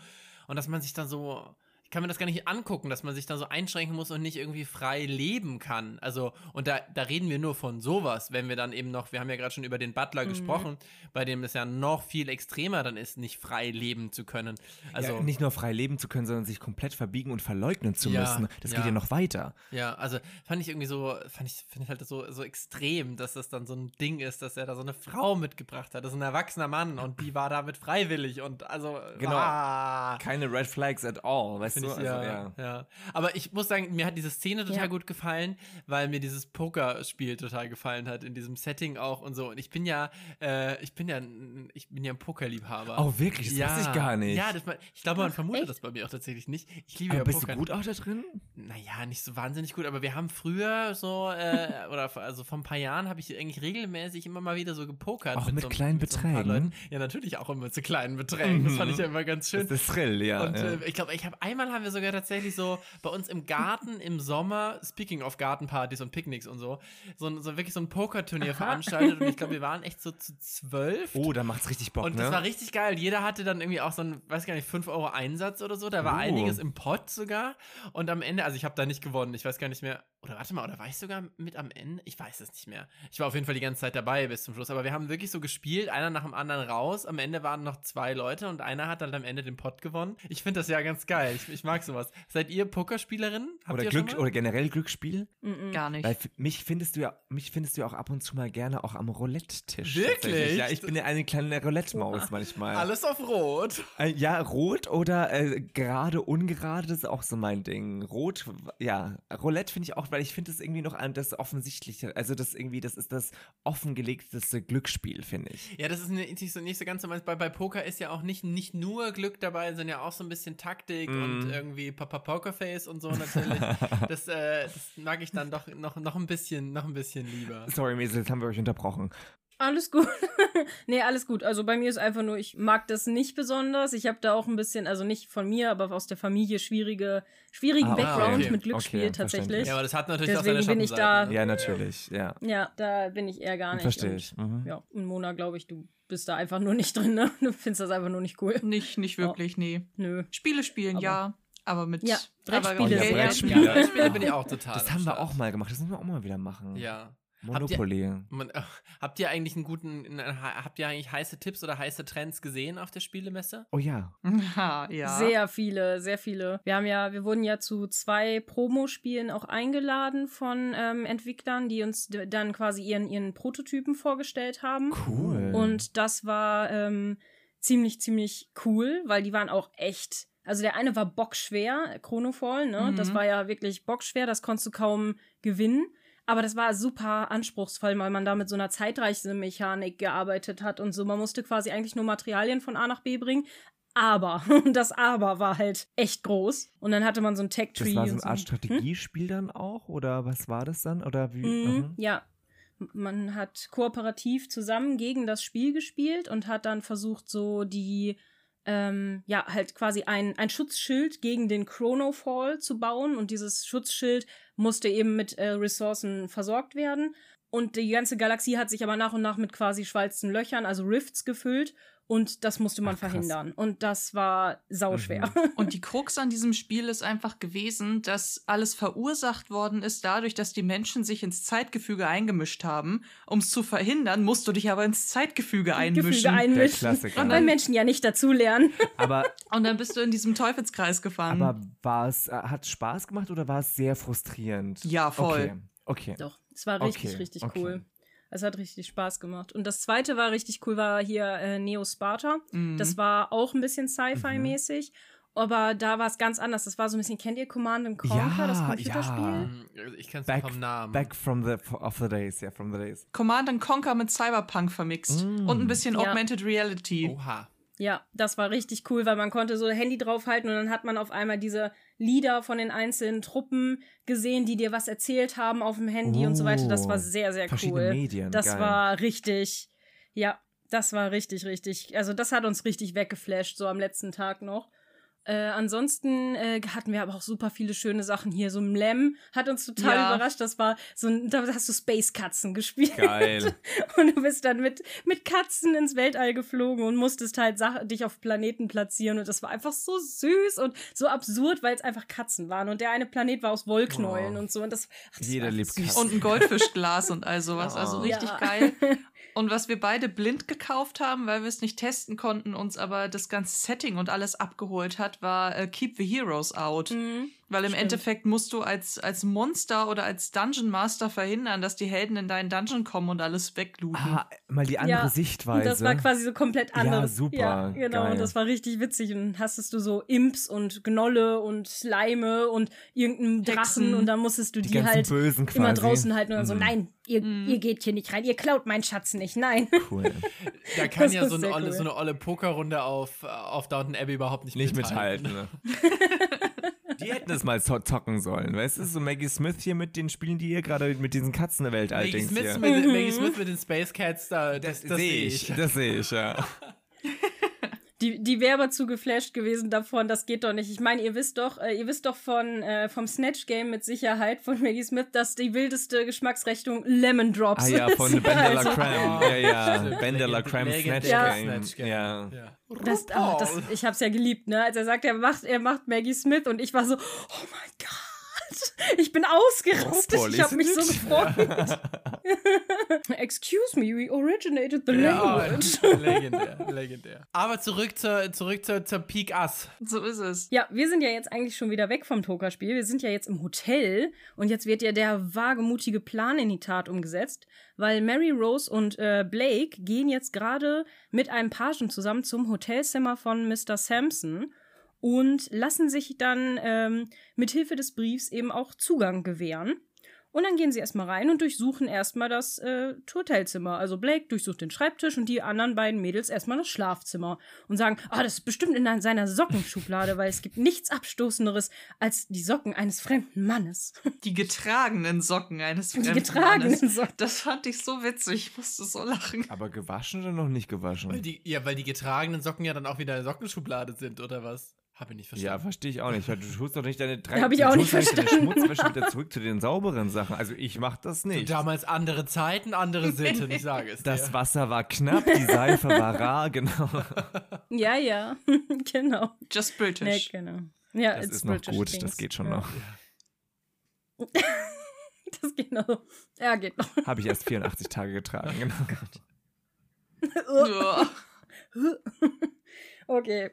Und dass man sich dann so, kann mir das gar nicht angucken, dass man sich dann so einschränken muss und nicht irgendwie frei leben kann. Also, und da, da reden wir nur von sowas, wenn wir dann eben noch, wir haben ja gerade schon über den Butler Mhm. gesprochen, bei dem es ja noch viel extremer dann ist, nicht frei leben zu können. Also, ja, nicht nur frei leben zu können, sondern sich komplett verbiegen und verleugnen zu Ja, müssen. Das ja. geht ja noch weiter. Ja, also fand ich irgendwie so, fand ich, finde ich halt so, so extrem, dass das dann so ein Ding ist, dass er da so eine Frau mitgebracht hat. Das ist ein erwachsener Mann und die war damit freiwillig und also Genau. Ah, Keine Red Flags at all, weißt du? Ich, Also, ja, ja. Aber ich muss sagen, mir hat diese Szene total Ja. gut gefallen, weil mir dieses Pokerspiel total gefallen hat, in diesem Setting auch und so. Und ich bin ja, äh, ich bin ja, ein- ich bin ja ein Pokerliebhaber. Oh, wirklich? Das wusste ich gar nicht. Ja, das, ich glaube, man vermutet echt? das bei mir auch tatsächlich nicht. Ich liebe Aber ja bist Poker. du gut auch da drin? naja, nicht so wahnsinnig gut, aber wir haben früher so, äh, oder also vor ein paar Jahren habe ich eigentlich regelmäßig immer mal wieder so gepokert. Auch mit so, kleinen mit so Beträgen? Leuten. Ja, natürlich auch immer zu kleinen Beträgen. Das fand ich ja immer ganz schön. Das ist Thrill, ja. Und ja. äh, ich glaube, ich habe einmal haben wir sogar tatsächlich so bei uns im Garten im Sommer, speaking of Gartenpartys und Picknicks und so, so, so wirklich so ein Pokerturnier veranstaltet und ich glaube, wir waren echt so zu zwölf. oh, da macht's richtig Bock, Und ne? das war richtig geil. Jeder hatte dann irgendwie auch so einen, weiß gar nicht, 5 Euro Einsatz oder so. Da war Oh. einiges im Pott sogar. Und am Ende, also ich habe da nicht gewonnen. Ich weiß gar nicht mehr. Oder warte mal, oder war ich sogar mit am Ende? Ich weiß es nicht mehr. Ich war auf jeden Fall die ganze Zeit dabei bis zum Schluss. Aber wir haben wirklich so gespielt, einer nach dem anderen raus. Am Ende waren noch zwei Leute und einer hat dann am Ende den Pott gewonnen. Ich finde das ja ganz geil. Ich, ich mag sowas. Seid ihr Pokerspielerinnen? Habt oder ihr Glück schon mal? oder generell Glücksspiel? Mhm. Gar nicht. Weil mich findest du ja, mich findest du ja auch ab und zu mal gerne auch am Roulette-Tisch. Wirklich? Ja, ich bin ja eine kleine Roulette-Maus manchmal. Alles auf Rot. Äh, ja, rot oder äh, gerade, ungerade, das ist auch so mein Ding. Rot, ja, Roulette finde ich auch, weil ich finde das irgendwie noch das offensichtliche, also das irgendwie, das ist das offengelegteste Glücksspiel, finde ich. Ja, das ist nicht so, nicht so ganz so meins. Bei, bei Poker ist ja auch nicht, nicht nur Glück dabei, sondern ja auch so ein bisschen Taktik Mm. und irgendwie Papa Pokerface und so natürlich. das, äh, das mag ich dann doch noch, noch ein bisschen, noch ein bisschen lieber. Sorry, Mesel, jetzt haben wir euch unterbrochen. Alles gut. nee, alles gut. Also bei mir ist einfach nur, ich mag das nicht besonders. Ich habe da auch ein bisschen, also nicht von mir, aber aus der Familie schwierige, schwierigen Ah, Background okay. mit Glücksspiel Okay, tatsächlich. Ja, aber das hat natürlich Deswegen auch seine bin ich da- ne? Ja, natürlich, ja. Ja, da bin ich eher gar nicht. Verstehe Und, ich. Mhm. Ja, und Mona, glaube ich, du bist da einfach nur nicht drin, ne? Du findest das einfach nur nicht cool. Nicht, nicht wirklich, nee. Nö. Spiele spielen, Aber- ja. Aber mit. Ja, aber Brettspiele Oh ja, Geld- Brettspiele. Ja, Brettspiele bin ich auch total. Das haben wir auch mal gemacht, das müssen wir auch mal wieder machen. Ja. Monopoly. Man, äh, habt ihr eigentlich einen guten, einen- habt ihr eigentlich heiße Tipps oder heiße Trends gesehen auf der Spielemesse? Oh ja. Ha, ja. Sehr viele, sehr viele. Wir haben ja, wir wurden ja zu zwei Promospielen auch eingeladen von ähm, Entwicklern, die uns dann quasi ihren, ihren Prototypen vorgestellt haben. Cool. Und das war ähm, ziemlich, ziemlich cool, weil die waren auch echt. Also der eine war bockschwer, Chronofall, ne? Mhm. Das war ja wirklich bockschwer, das konntest du kaum gewinnen. Aber das war super anspruchsvoll, weil man da mit so einer Zeitreisemechanik gearbeitet hat und so. Man musste quasi eigentlich nur Materialien von A nach B bringen. Aber, das Aber war halt echt groß. Und dann hatte man so ein Tech-Tree. das war so eine Art Hm? Strategiespiel dann auch? Oder was war das dann? Oder wie? Mhm, Mhm. Ja. Man hat kooperativ zusammen gegen das Spiel gespielt und hat dann versucht, so die, ähm, ja, halt quasi ein, ein Schutzschild gegen den Chronofall zu bauen. Und dieses Schutzschild musste eben mit äh, Ressourcen versorgt werden. Und die ganze Galaxie hat sich aber nach und nach mit quasi schwalzen Löchern, also Rifts, gefüllt. Und das musste man Ach, verhindern. Und das war sauschwer. Und die Krux an diesem Spiel ist einfach gewesen, dass alles verursacht worden ist dadurch, dass die Menschen sich ins Zeitgefüge eingemischt haben. Um es zu verhindern, musst du dich aber ins Zeitgefüge einmischen. Gefüge einmischen. Klassiker. Weil Menschen ja nicht dazulernen. Aber, Und dann bist du in diesem Teufelskreis gefahren. aber war es, äh, hat Spaß gemacht oder war es sehr frustrierend? Ja, voll. Okay. okay. Doch, es war richtig, Okay, richtig okay. cool. Es hat richtig Spaß gemacht. Und das zweite war richtig cool, war hier äh, Neo Sparta. Mhm. Das war auch ein bisschen Sci-Fi-mäßig. Aber da war es ganz anders. Das war so ein bisschen, kennt ihr Command and Conquer, Ja, das Computerspiel? ja. Hm, Ich kenn's Back, vom Namen. back from the of the days, ja, from the days. Command and Conquer mit Cyberpunk vermixt. Mm. Und ein bisschen Ja. Augmented Reality. Oha. Ja, das war richtig cool, weil man konnte so Handy draufhalten und dann hat man auf einmal diese Lieder von den einzelnen Truppen gesehen, die dir was erzählt haben auf dem Handy und so weiter. Das war Oh, sehr, sehr Verschiedene cool. Medien. Das geil. war richtig, ja, das war richtig, richtig. Also das hat uns richtig weggeflasht, so am letzten Tag noch. Äh, ansonsten äh, hatten wir aber auch super viele schöne Sachen hier. So ein Lem hat uns total Ja. überrascht. Das war so ein, da hast du Space Katzen gespielt. Geil. Und du bist dann mit, mit Katzen ins Weltall geflogen und musstest halt Sach dich auf Planeten platzieren. Und das war einfach so süß und so absurd, weil es einfach Katzen waren. Und der eine Planet war aus Wollknäueln Oh. und so. Und das, ach, das Jeder liebt süß. Katzen. Und ein Goldfischglas und all sowas. Also Oh. richtig Ja. geil. Und was wir beide blind gekauft haben, weil wir es nicht testen konnten, uns aber das ganze Setting und alles abgeholt hat, war äh, Keep the Heroes Out. Mhm. Weil im Stimmt. Endeffekt musst du als, als Monster oder als Dungeon Master verhindern, dass die Helden in deinen Dungeon kommen und alles weglooten. Ah, mal die andere Ja, Sichtweise. Das war quasi so komplett Ja, anders. super, Ja, genau. geil. Und das war richtig witzig. Und hastest du so Imps und Gnolle und Slime und irgendeinen Drachen Hexen. und dann musstest du die die, halt Bösen quasi. immer draußen halten und dann so, Mhm. nein, ihr, Mhm. ihr geht hier nicht rein, ihr klaut meinen Schatz nicht, nein. Cool. Da kann Das ja so eine, olle, cool. so eine olle Pokerrunde auf, auf Downton Abbey überhaupt nicht, Nicht mithalten. ne? Die hätten es mal zo zocken sollen. Weißt du, so Maggie Smith hier mit den Spielen, die ihr gerade mit diesen Katzenwelt Maggie allerdings Smith, hier. mit, Maggie Smith mit den Space Cats, da, das, das, sehe ich. Das sehe ich, ja. Die, die wäre aber zu geflasht gewesen davon, das geht doch nicht. Ich meine, ihr wisst doch, äh, ihr wisst doch von äh, vom Snatch Game mit Sicherheit von Maggie Smith, dass die wildeste Geschmacksrichtung Lemon Drops Ah ja, ist. von Ben de la Also, Creme. Ja, ja. Ben de la Legend- Creme Snatch Game. Ja. Ja. Das, oh, das, ich hab's ja geliebt, ne? Als er sagt, er macht, er macht Maggie Smith und ich war so, oh mein Gott, ich bin ausgerastet. Oh, ich habe mich so gefreut. Excuse me, we originated the Ja, language. legendär, legendär. Aber zurück zur, zurück zur, zur Peak Us. So ist es. Ja, wir sind ja jetzt eigentlich schon wieder weg vom Pokerspiel. Wir sind ja jetzt im Hotel und jetzt wird ja der wagemutige Plan in die Tat umgesetzt, weil Mary Rose und äh, Blake gehen jetzt gerade mit einem Pagen zusammen zum Hotelzimmer von Mr. Sampson und lassen sich dann ähm, mit Hilfe des Briefs eben auch Zugang gewähren. Und dann gehen sie erstmal rein und durchsuchen erstmal das äh, Hotelzimmer. Also Blake durchsucht den Schreibtisch und die anderen beiden Mädels erstmal das Schlafzimmer und sagen, ah, das ist bestimmt in seiner Sockenschublade, weil es gibt nichts Abstoßenderes als die Socken eines fremden Mannes. Die getragenen Socken eines Die fremden getragenen Mannes. Socken. Das fand ich so witzig. Ich musste so lachen. Aber gewaschen oder noch nicht Weil gewaschen? die, ja, weil die getragenen Socken ja dann auch wieder in der Sockenschublade sind, oder was? Habe ich nicht Ja, verstanden. versteauch ich auch nicht. weil Du tust doch nicht deine drei Hab ich auch nicht verstanden. Schmutzwäsche wieder zurück zu den sauberen Sachen. Also ich mach das nicht. Damals andere Zeiten, andere Sitten, ich sage es Das dir. Wasser war knapp, die Seife war rar, genau. ja, ja, genau. Just Nee, British. genau. Ja, Das it's ist noch British gut, things. das geht schon ja. noch. Das geht noch. Ja, geht noch. Habe ich erst 84 Tage getragen, genau. Ja. Okay.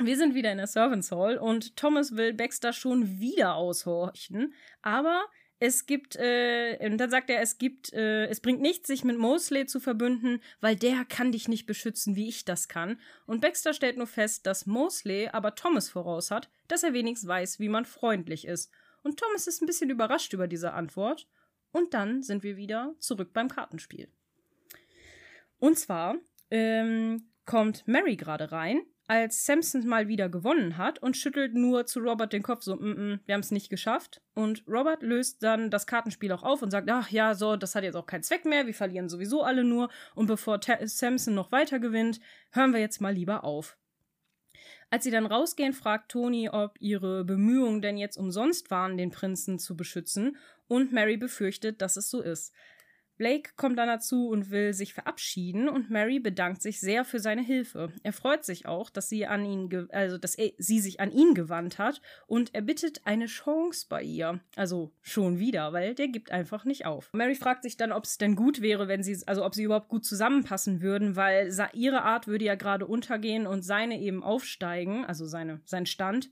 Wir sind wieder in der Servants Hall und Thomas will Baxter schon wieder aushorchen, aber es gibt, äh, und dann sagt er, es gibt, äh, es bringt nichts, sich mit Mosley zu verbünden, weil der kann dich nicht beschützen, wie ich das kann. Und Baxter stellt nur fest, dass Mosley aber Thomas voraus hat, dass er wenigstens weiß, wie man freundlich ist. Und Thomas ist ein bisschen überrascht über diese Antwort. Und dann sind wir wieder zurück beim Kartenspiel. Und zwar ähm, kommt Mary gerade rein, als Samson mal wieder gewonnen hat und schüttelt nur zu Robert den Kopf so, mm -mm, wir haben es nicht geschafft. Und Robert löst dann das Kartenspiel auch auf und sagt, ach ja, so, das hat jetzt auch keinen Zweck mehr, wir verlieren sowieso alle nur. Und bevor Ta Samson noch weiter gewinnt, hören wir jetzt mal lieber auf. Als sie dann rausgehen, fragt Toni, ob ihre Bemühungen denn jetzt umsonst waren, den Prinzen zu beschützen, und Mary befürchtet, dass es so ist. Blake kommt dann dazu und will sich verabschieden und Mary bedankt sich sehr für seine Hilfe. Er freut sich auch, dass sie an ihn, also dass er, sie sich an ihn gewandt hat und er bittet eine Chance bei ihr. Also schon wieder, weil der gibt einfach nicht auf. Mary fragt sich dann, ob es denn gut wäre, wenn sie, also ob sie überhaupt gut zusammenpassen würden, weil ihre Art würde ja gerade untergehen und seine eben aufsteigen, also seine, sein Stand.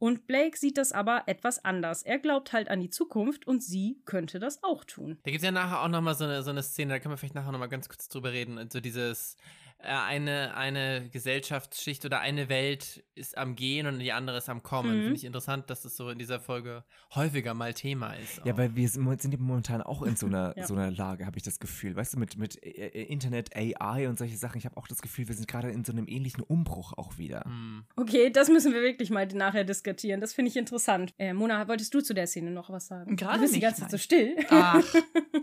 Und Blake sieht das aber etwas anders. Er glaubt halt an die Zukunft und sie könnte das auch tun. Da gibt es ja nachher auch nochmal so eine, so eine Szene, da können wir vielleicht nachher nochmal ganz kurz drüber reden. So dieses, äh, eine, eine Gesellschaftsschicht oder eine Welt ist am Gehen und die andere ist am Kommen. Mhm. Finde ich interessant, dass das so in dieser Folge häufiger mal Thema ist. Ja, auch. weil wir sind ja momentan auch in so einer, Ja. so einer Lage, habe ich das Gefühl. Weißt du, mit, mit äh, äh, Internet, AI und solche Sachen, ich habe auch das Gefühl, wir sind gerade in so einem ähnlichen Umbruch auch wieder. Hm. Okay, das müssen wir wirklich mal nachher diskutieren. Das finde ich interessant. Äh, Mona, wolltest du zu der Szene noch was sagen? Gerade du bist die ganze Zeit so still. Ach,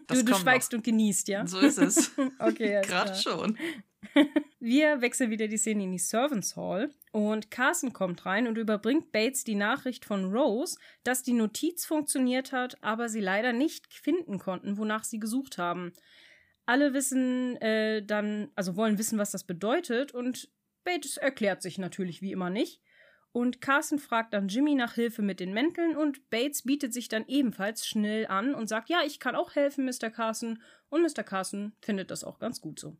das du du schweigst und genießt, ja? noch. So ist es. Okay, Gerade schon. Wir wechseln wieder die Szene in die Servants Hall und Carson kommt rein und überbringt Bates die Nachricht von Rose, dass die Notiz funktioniert hat, aber sie leider nicht finden konnten, wonach sie gesucht haben. Alle wissen äh, dann, also wollen wissen, was das bedeutet und Bates erklärt sich natürlich wie immer nicht. Und Carson fragt dann Jimmy nach Hilfe mit den Mänteln und Bates bietet sich dann ebenfalls schnell an und sagt, ja, ich kann auch helfen, Mr. Carson. Und Mr. Carson findet das auch ganz gut so.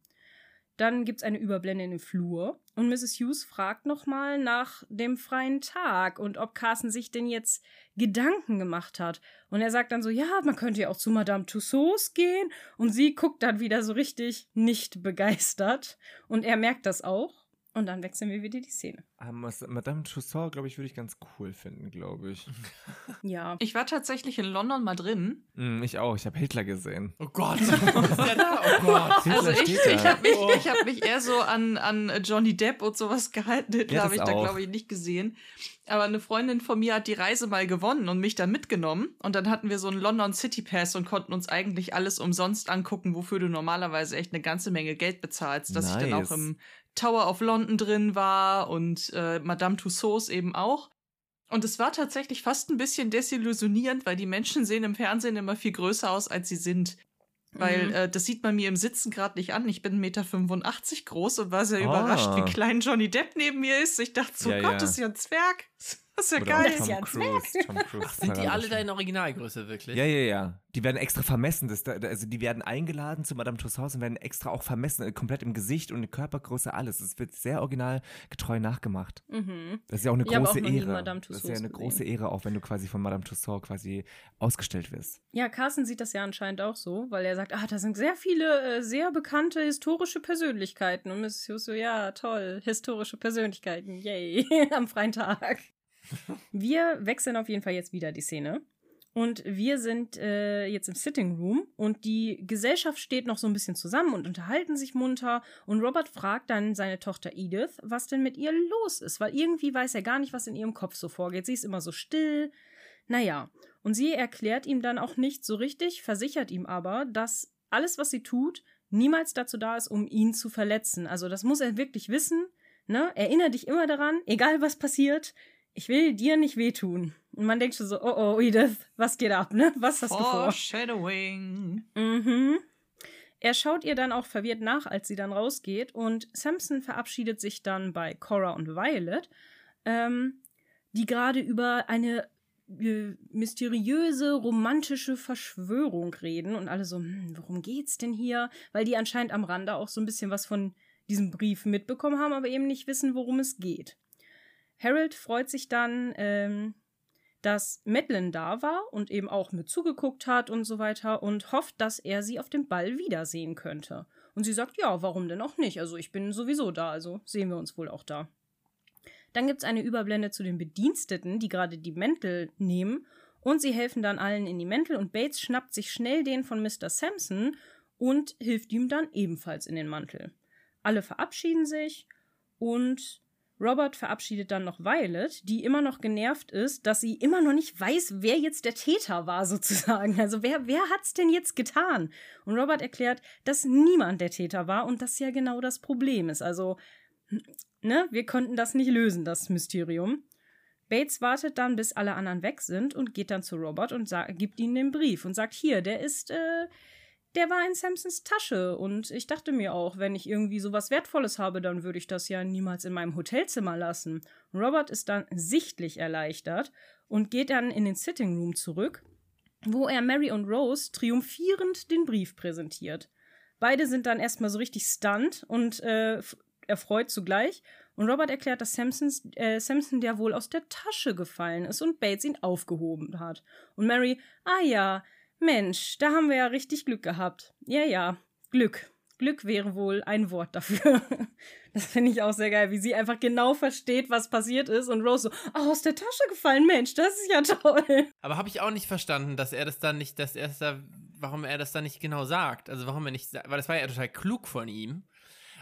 Dann gibt's eine Überblende in den Flur und Mrs. Hughes fragt nochmal nach dem freien Tag und ob Carson sich denn jetzt Gedanken gemacht hat. Und er sagt dann so, ja, man könnte ja auch zu Madame Tussauds gehen. Und sie guckt dann wieder so richtig nicht begeistert. Und er merkt das auch. Und dann wechseln wir wieder die Szene. Um, Madame Tussauds, glaube ich, würde ich ganz cool finden, glaube ich. ja. Ich war tatsächlich in London mal drin. Mm, ich auch. Ich habe Hitler gesehen. Oh Gott. ist der da? Oh Gott. Hitler Also ich, ich habe mich, Oh. ich hab mich eher so an, an Johnny Depp und sowas gehalten. Hitler Ja, habe ich das da, auch. glaube ich, nicht gesehen. Aber eine Freundin von mir hat die Reise mal gewonnen und mich da mitgenommen. Und dann hatten wir so einen London City Pass und konnten uns eigentlich alles umsonst angucken, wofür du normalerweise echt eine ganze Menge Geld bezahlst. Dass ich dann Nice. auch im Tower of London drin war und äh, Madame Tussauds eben auch. Und es war tatsächlich fast ein bisschen desillusionierend, weil die Menschen sehen im Fernsehen immer viel größer aus, als sie sind. Weil Mhm. äh, das sieht man mir im Sitzen gerade nicht an. Ich bin 1,85 Meter groß und war sehr Ah. überrascht, wie klein Johnny Depp neben mir ist. Ich dachte so, Ja, Gott, ja. ist ja ein Zwerg. Das ist ja Oder geil. Das ist ja ein Tom Cruise. Tom Cruise Sind die alle parodisch. da in Originalgröße wirklich? Ja, ja, ja. Die werden extra vermessen. Das, da- also die werden eingeladen zu Madame Tussauds und werden extra auch vermessen, äh, komplett im Gesicht und in Körpergröße, alles. Es wird sehr originalgetreu nachgemacht. Mhm. Das ist ja auch eine Ich große auch Ehre. Madame das ist ja eine gesehen. große Ehre, auch wenn du quasi von Madame Tussauds quasi ausgestellt wirst. Ja, Carsten sieht das ja anscheinend auch so, weil er sagt, ah, da sind sehr viele äh, sehr bekannte historische Persönlichkeiten. Und Mrs. Hughes so, ja, toll, historische Persönlichkeiten, yay, am freien Tag. Wir wechseln auf jeden Fall jetzt wieder die Szene. Und wir sind äh, jetzt im Sitting Room und die Gesellschaft steht noch so ein bisschen zusammen und unterhalten sich munter. Und Robert fragt dann seine Tochter Edith, was denn mit ihr los ist, weil irgendwie weiß er gar nicht, was in ihrem Kopf so vorgeht. Sie ist immer so still. Naja, und sie erklärt ihm dann auch nicht so richtig, versichert ihm aber, dass alles, was sie tut, niemals dazu da ist, um ihn zu verletzen. Also das muss er wirklich wissen. Ne? Erinnere dich immer daran, egal was passiert, ich will dir nicht wehtun. Und man denkt schon so, oh oh, Edith, was geht ab, ne? Was hast du vor? Foreshadowing. Mhm. Er schaut ihr dann auch verwirrt nach, als sie dann rausgeht und Samson verabschiedet sich dann bei Cora und Violet, ähm, die gerade über eine äh, mysteriöse, romantische Verschwörung reden und alle so, hm, worum geht's denn hier? Weil die anscheinend am Rande auch so ein bisschen was von diesem Brief mitbekommen haben, aber eben nicht wissen, worum es geht. Harold freut sich dann, ähm, dass Madeline da war und eben auch mit zugeguckt hat und so weiter und hofft, dass er sie auf dem Ball wiedersehen könnte. Und sie sagt, ja, warum denn auch nicht? Also ich bin sowieso da, also sehen wir uns wohl auch da. Dann gibt es eine Überblende zu den Bediensteten, die gerade die Mäntel nehmen und sie helfen dann allen in die Mäntel und Bates schnappt sich schnell den von Mr. Sampson und hilft ihm dann ebenfalls in den Mantel. Alle verabschieden sich und Robert verabschiedet dann noch Violet, die immer noch genervt ist, dass sie immer noch nicht weiß, wer jetzt der Täter war, sozusagen. Also wer, wer hat's denn jetzt getan? Und Robert erklärt, dass niemand der Täter war und das ja genau das Problem ist. Also, ne, wir konnten das nicht lösen, das Mysterium. Bates wartet dann, bis alle anderen weg sind und geht dann zu Robert und gibt ihm den Brief und sagt, hier, der ist, äh, der war in Samsons Tasche und ich dachte mir auch, wenn ich irgendwie sowas Wertvolles habe, dann würde ich das ja niemals in meinem Hotelzimmer lassen. Robert ist dann sichtlich erleichtert und geht dann in den Sitting Room zurück, wo er Mary und Rose triumphierend den Brief präsentiert. Beide sind dann erstmal so richtig stunned und äh, erfreut zugleich. Und Robert erklärt, dass Samsons, äh, Samson der wohl aus der Tasche gefallen ist und Bates ihn aufgehoben hat. Und Mary, ah ja, Mensch, da haben wir ja richtig Glück gehabt. Ja, ja, Glück. Glück wäre wohl ein Wort dafür. Das finde ich auch sehr geil, wie sie einfach genau versteht, was passiert ist und Rose so, oh, aus der Tasche gefallen, Mensch, das ist ja toll. Aber habe ich auch nicht verstanden, dass er das dann nicht, dass er da, warum er das dann nicht genau sagt. Also warum er nicht, weil das war ja total klug von ihm.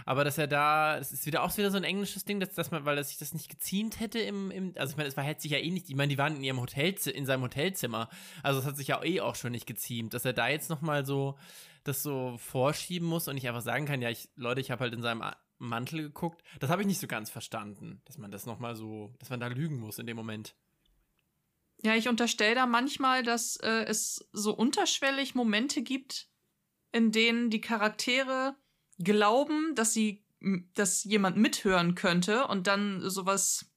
Aber dass er da, das ist wieder auch wieder so ein englisches Ding, dass, dass man, weil er sich das nicht geziemt hätte im, im also ich meine, es war hätte sich ja eh nicht, ich meine, die waren in ihrem Hotel, in seinem Hotelzimmer. Also es hat sich ja eh auch schon nicht geziemt, dass er da jetzt nochmal so das so vorschieben muss und nicht einfach sagen kann, ja, ich, Leute, ich habe halt in seinem Mantel geguckt. Das habe ich nicht so ganz verstanden, dass man das nochmal so, dass man da lügen muss in dem Moment. Ja, ich unterstelle da manchmal, dass äh, es so unterschwellig Momente gibt, in denen die Charaktere glauben, dass sie, dass jemand mithören könnte und dann sowas,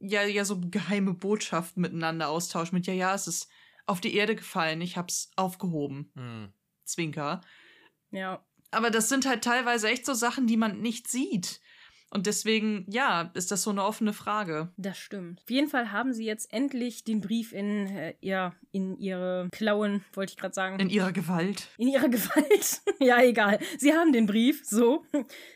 ja, ja, so geheime Botschaften miteinander austauschen mit, ja, ja, es ist auf die Erde gefallen, ich hab's aufgehoben. Hm. Zwinker. Ja, Aber das sind halt teilweise echt so Sachen, die man nicht sieht. Und deswegen, ja, ist das so eine offene Frage. Das stimmt. Auf jeden Fall haben sie jetzt endlich den Brief in, äh, ja, in ihre Klauen, wollte ich gerade sagen. In ihrer Gewalt. In ihrer Gewalt. ja, egal. Sie haben den Brief, so.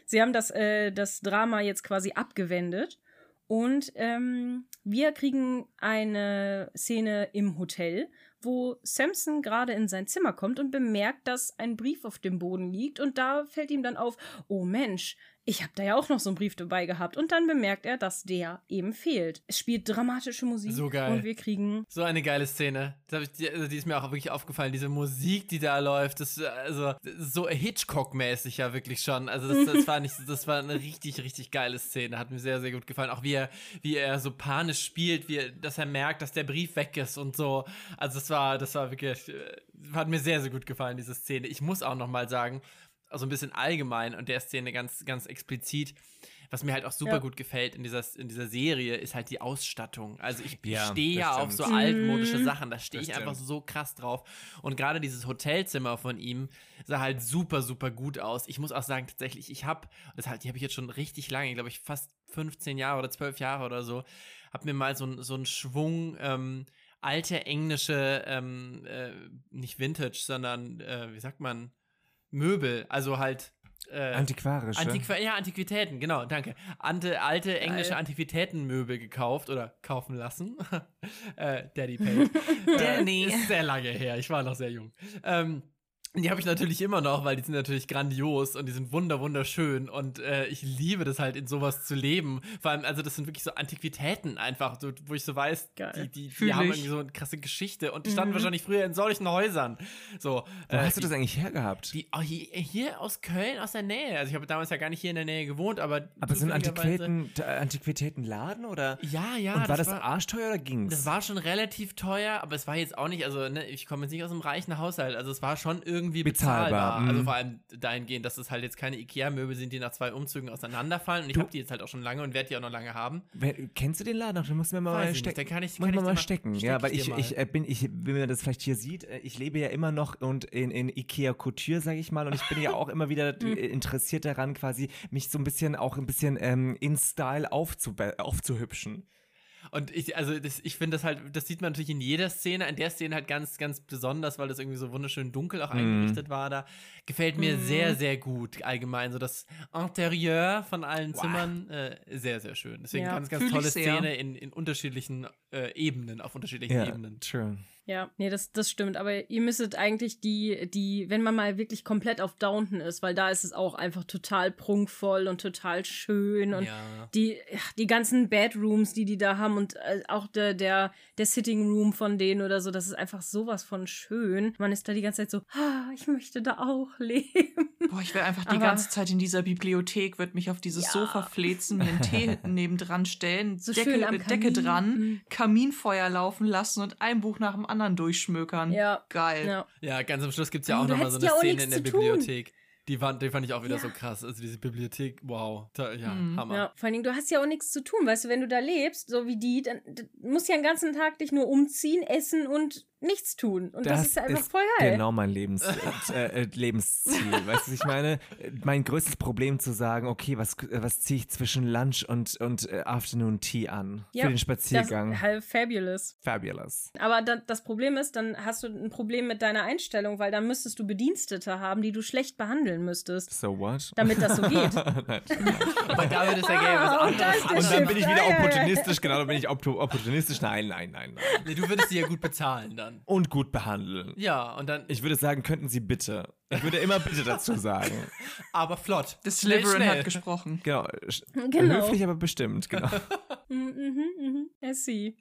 Sie haben das, äh, das Drama jetzt quasi abgewendet. Und ähm, wir kriegen eine Szene im Hotel, wo Samson gerade in sein Zimmer kommt und bemerkt, dass ein Brief auf dem Boden liegt. Und da fällt ihm dann auf, oh Mensch, ich habe da ja auch noch so einen Brief dabei gehabt. Und dann bemerkt er, dass der eben fehlt. Es spielt dramatische Musik. So geil. Und wir kriegen. So eine geile Szene. Die, also die ist mir auch wirklich aufgefallen. Diese Musik, die da läuft, das also so Hitchcock-mäßig ja wirklich schon. Also das, das war nicht, das war eine richtig, richtig geile Szene. Hat mir sehr, sehr gut gefallen. Auch wie er, wie er so panisch spielt, wie er, dass er merkt, dass der Brief weg ist und so. Also das war, das war wirklich, äh, hat mir sehr, sehr gut gefallen, diese Szene. Ich muss auch noch mal sagen, also ein bisschen allgemein und der Szene ganz, ganz explizit. Was mir halt auch super ja. gut gefällt in dieser, in dieser Serie, ist halt die Ausstattung. Also ich ja, stehe ja auf so altmodische mhm. Sachen, da stehe ich einfach so krass drauf. Und gerade dieses Hotelzimmer von ihm sah halt super, super gut aus. Ich muss auch sagen, tatsächlich, ich habe, das halt, die habe ich jetzt schon richtig lange, glaube ich, fast 15 Jahre oder 12 Jahre oder so, habe mir mal so, so einen Schwung ähm, alte englische, ähm, äh, nicht Vintage, sondern, äh, wie sagt man, Möbel, also halt äh, Antiquarische. Antiqu ja, Antiquitäten, genau, danke. Ante, alte englische Antiquitätenmöbel gekauft oder kaufen lassen. äh, Daddy paid. Danny. Äh, ist sehr lange her, ich war noch sehr jung. Ähm, die habe ich natürlich immer noch, weil die sind natürlich grandios und die sind wunder wunderschön und äh, ich liebe das halt in sowas zu leben. Vor allem, also das sind wirklich so Antiquitäten einfach, so, wo ich so weiß, Geil. die, die, die haben irgendwie so eine krasse Geschichte und die standen mhm. wahrscheinlich früher in solchen Häusern. So, wo äh, hast du das eigentlich hergehabt? Die, oh, hier, hier, aus Köln, aus der Nähe. Also ich habe damals ja gar nicht hier in der Nähe gewohnt, aber aber so ein Antiquitäten, Antiquitätenladen oder? Ja, ja. Und war das, das arschteuer oder ging's? Das war schon relativ teuer, aber es war jetzt auch nicht, also ne, ich komme jetzt nicht aus einem reichen Haushalt, also es war schon irgendwie irgendwie bezahlbar. bezahlbar. Also mhm. vor allem dahingehend, dass es halt jetzt keine Ikea-Möbel sind, die nach zwei Umzügen auseinanderfallen. Und ich habe die jetzt halt auch schon lange und werde die auch noch lange haben. Kennst du den Laden noch? Den musst du mir mal, mal stecken. Dann kann ich, kann ich mal stecken. Ja, weil ich, ich, ich äh, bin, ich, wenn man das vielleicht hier sieht, äh, ich lebe ja immer noch und in, in Ikea Couture, sage ich mal. Und ich bin ja auch immer wieder mhm. interessiert daran, quasi mich so ein bisschen auch ein bisschen ähm, in Style aufzuhübschen. Und ich, also das, ich finde das halt, das sieht man natürlich in jeder Szene, in der Szene halt ganz, ganz besonders, weil das irgendwie so wunderschön dunkel auch mhm. eingerichtet war da. Gefällt mir mm. sehr, sehr gut allgemein. So das Interieur von allen wow. Zimmern, äh, sehr, sehr schön. Deswegen ja, ganz, ganz tolle Szene in, in unterschiedlichen äh, Ebenen, auf unterschiedlichen ja, Ebenen. True. Ja, nee, das, das stimmt. Aber ihr müsstet eigentlich die, die, wenn man mal wirklich komplett auf Downton ist, weil da ist es auch einfach total prunkvoll und total schön und ja. die, die ganzen Bedrooms, die die da haben und äh, auch der, der, der Sitting Room von denen oder so, das ist einfach sowas von schön. Man ist da die ganze Zeit so, ah, ich möchte da auch leben. Boah, ich wäre einfach die Aber, ganze Zeit in dieser Bibliothek, würde mich auf dieses ja. Sofa flezen, mir einen Tee nebendran stellen, so Decke, Decke dran, mhm. Kaminfeuer laufen lassen und ein Buch nach dem anderen anderen durchschmökern. Ja. Geil. Ja, ja ganz am Schluss gibt es ja auch nochmal so eine Szene in der Bibliothek. Die fand, die fand ich auch wieder ja. so krass. Also diese Bibliothek, wow. Da, ja, mhm. Hammer. Ja, vor allen Dingen, du hast ja auch nichts zu tun, weißt du, wenn du da lebst, so wie die, dann, dann musst du ja den ganzen Tag dich nur umziehen, essen und nichts tun. Und das, das ist einfach ist voll geil. Genau mein Lebens, äh, äh, Lebensziel. weißt du, was ich meine? Mein größtes Problem zu sagen, okay, was, was ziehe ich zwischen Lunch und, und äh, Afternoon Tea an? Ja, für den Spaziergang. Das, halt fabulous. Fabulous. Aber da, das Problem ist, dann hast du ein Problem mit deiner Einstellung, weil dann müsstest du Bedienstete haben, die du schlecht behandeln müsstest. So what? Damit das so geht. Aber damit ist ja Game was anderes. Und dann bin ich wieder opportunistisch, genau, dann bin ich opportunistisch. Nein, nein, nein, nein. Nee, du würdest sie ja gut bezahlen dann dann. Und gut behandeln. Ja, und dann. Ich würde sagen, könnten Sie bitte. Ich würde immer bitte dazu sagen. aber flott. Das Slytherin hat gesprochen. Genau. genau. Höflich, aber bestimmt, genau. mhm, mhm. I see.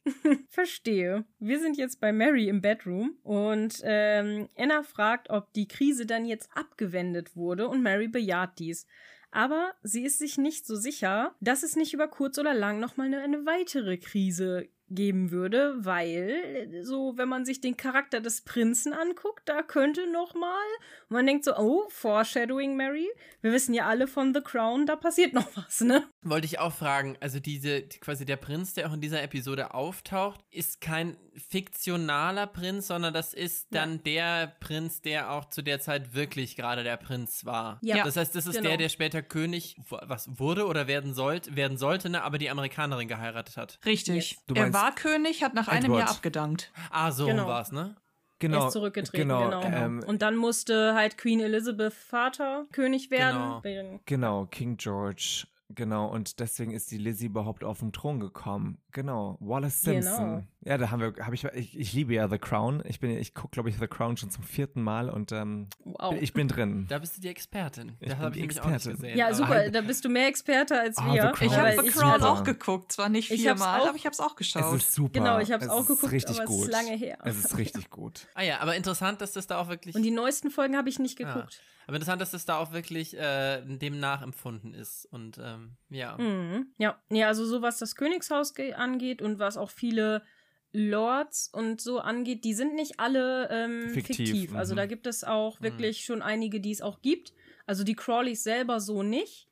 Verstehe. Wir sind jetzt bei Mary im Bedroom und ähm, Anna fragt, ob die Krise dann jetzt abgewendet wurde und Mary bejaht dies. Aber sie ist sich nicht so sicher, dass es nicht über kurz oder lang nochmal eine, eine weitere Krise geben würde, weil so, wenn man sich den Charakter des Prinzen anguckt, da könnte noch mal man denkt so, oh, Foreshadowing Mary. Wir wissen ja alle von The Crown, da passiert noch was, ne? Wollte ich auch fragen, also diese quasi der Prinz, der auch in dieser Episode auftaucht, ist kein fiktionaler Prinz, sondern das ist dann ja. der Prinz, der auch zu der Zeit wirklich gerade der Prinz war. Ja. Das heißt, das ist genau. der, der später König was wurde oder werden sollte, werden sollte, ne, aber die Amerikanerin geheiratet hat. Richtig. Yes. Er war König, hat nach einem Jahr abgedankt. Ah, so genau. war es, ne? Genau. Er ist zurückgetreten, genau. genau. Ähm, und dann musste halt Queen Elizabeth Vater König werden. Genau, genau King George Genau, und deswegen ist die Lizzie überhaupt auf den Thron gekommen. Genau, Wallace genau. Simpson. Genau. Ja, da haben wir, habe ich, ich, ich liebe ja The Crown. Ich bin, ich gucke, glaube ich, The Crown schon zum vierten Mal und ähm, wow. ich bin drin. Da bist du die Expertin. Ich da habe ich nämlich auch nicht gesehen. Ja, super, da bist du mehr Experte als oh, wir. Ich habe The Crown auch geguckt, zwar nicht viermal, aber ich habe es auch geschaut. Es ist super. Genau, ich habe es auch geguckt, richtig aber gut. es ist lange her. Es ist richtig gut. ah ja, aber interessant, dass das da auch wirklich. Und die neuesten Folgen habe ich nicht ah. geguckt. Ah. Aber interessant, dass das da auch wirklich äh, dem nachempfunden ist. Und ähm, ja. Mhm. Ja. ja, also so was das Königshaus angeht und was auch viele Lords und so angeht, die sind nicht alle ähm, fiktiv. fiktiv. Also mhm. da gibt es auch mhm. wirklich mhm. schon einige, die es auch gibt. Also die Crawleys selber so nicht.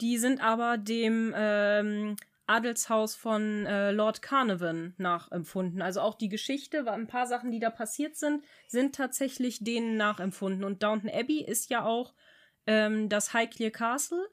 Die sind aber dem ähm, Adelshaus von äh, Lord Carnarvon nachempfunden. Also auch die Geschichte, ein paar Sachen, die da passiert sind, sind tatsächlich denen nachempfunden. Und Downton Abbey ist ja auch ähm, das Highclere Castle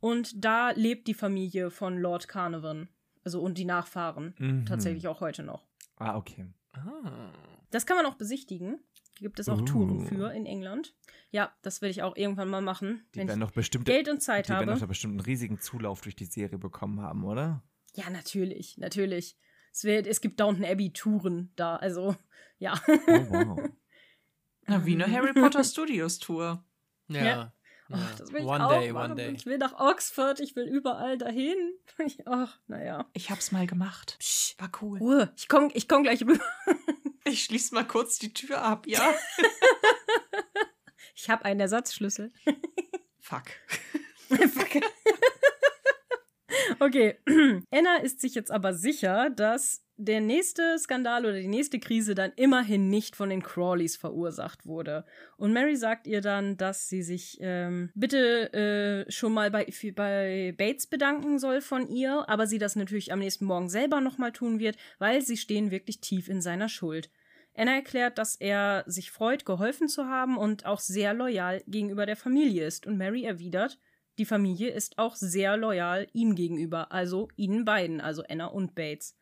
und da lebt die Familie von Lord Carnarvon. Also und die Nachfahren mhm. tatsächlich auch heute noch. Ah, okay. Ah. Das kann man auch besichtigen gibt es auch uh. Touren für in England. Ja, das werde ich auch irgendwann mal machen. Die wenn werden doch bestimmt, Geld und Zeit die habe. Die werden doch bestimmt einen riesigen Zulauf durch die Serie bekommen haben, oder? Ja, natürlich, natürlich. Es, wird, es gibt Downton Abbey Touren da, also ja. Oh, wow. Na, wie eine Harry Potter Studios Tour. Ja. ja. Oh, das will ich one auch day, machen. One day. Ich will nach Oxford, ich will überall dahin. Ach, naja. Ich hab's mal gemacht. Psch, war cool. Ruhe, ich komm, ich komm gleich rüber. Ich schließe mal kurz die Tür ab, ja? ich habe einen Ersatzschlüssel. Fuck. Fuck. okay. Anna ist sich jetzt aber sicher, dass der nächste Skandal oder die nächste Krise dann immerhin nicht von den Crawleys verursacht wurde. Und Mary sagt ihr dann, dass sie sich ähm, bitte äh, schon mal bei, bei Bates bedanken soll von ihr, aber sie das natürlich am nächsten Morgen selber nochmal tun wird, weil sie stehen wirklich tief in seiner Schuld. Anna erklärt, dass er sich freut, geholfen zu haben und auch sehr loyal gegenüber der Familie ist. Und Mary erwidert, die Familie ist auch sehr loyal ihm gegenüber, also ihnen beiden, also Anna und Bates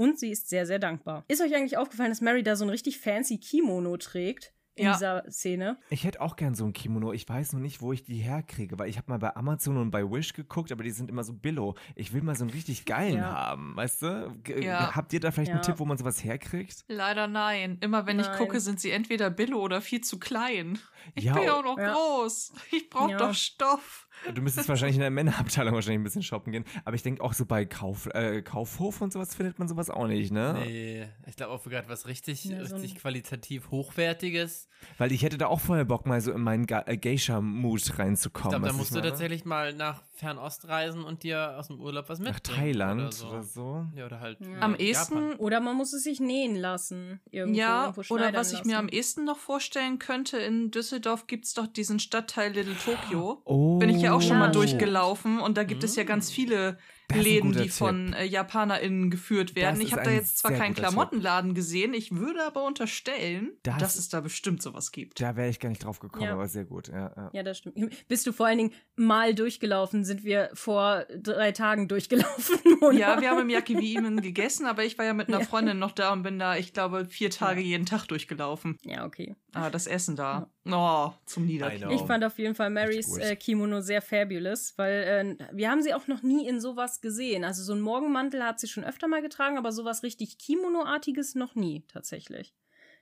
und sie ist sehr, sehr dankbar. Ist euch eigentlich aufgefallen, dass Mary da so ein richtig fancy Kimono trägt? In ja. dieser Szene. Ich hätte auch gern so ein Kimono. Ich weiß nur nicht, wo ich die herkriege, weil ich habe mal bei Amazon und bei Wish geguckt, aber die sind immer so billo. Ich will mal so einen richtig geilen ja. haben, weißt du? G ja. Habt ihr da vielleicht einen Tipp, wo man sowas herkriegt? Leider nein. Immer wenn nein. ich gucke, sind sie entweder billo oder viel zu klein. Ich bin ja auch noch groß. Ich brauche doch Stoff. Du müsstest wahrscheinlich in der Männerabteilung wahrscheinlich ein bisschen shoppen gehen. Aber ich denke auch so bei Kauf, äh, Kaufhof und sowas findet man sowas auch nicht, ne? Nee, ich glaube auch gerade was richtig, ja, so richtig qualitativ Hochwertiges. Weil ich hätte da auch vorher Bock, mal so in meinen äh, Geisha-Mood reinzukommen. Ich glaube, da musst du tatsächlich mal nach Fernost reisen und dir aus dem Urlaub was mitbringen. Nach Thailand oder so. Oder, so. Ja, oder halt. Ja. Am ehesten. Oder man muss es sich nähen lassen. Irgendwo, ja, oder was ich mir am ehesten noch vorstellen könnte, in Düsseldorf gibt es doch diesen Stadtteil Little Tokyo. Oh. Bin ich ja auch schon ja, mal durchgelaufen und da gibt es ja ganz mm. viele Läden, die von äh, JapanerInnen geführt werden. Das ich habe da jetzt zwar keinen Klamottenladen Tipp. gesehen, ich würde aber unterstellen, das, dass es da bestimmt sowas gibt. Da wäre ich gar nicht drauf gekommen, ja. aber sehr gut. Ja, ja. ja, das stimmt. Bist du vor allen Dingen mal durchgelaufen? Sind wir vor drei Tagen durchgelaufen? Oder? Ja, wir haben im Yakiwi-Imen gegessen, aber ich war ja mit einer Freundin noch da und bin da, ich glaube, vier Tage jeden Tag durchgelaufen. Ja, okay. Ah, das Essen da. Oh, zum Niederknien. Ich fand auf jeden Fall Marys äh, Kimono sehr fabulous, weil äh, wir haben sie auch noch nie in sowas gesehen. Also so ein Morgenmantel hat sie schon öfter mal getragen, aber sowas richtig Kimono-artiges noch nie tatsächlich.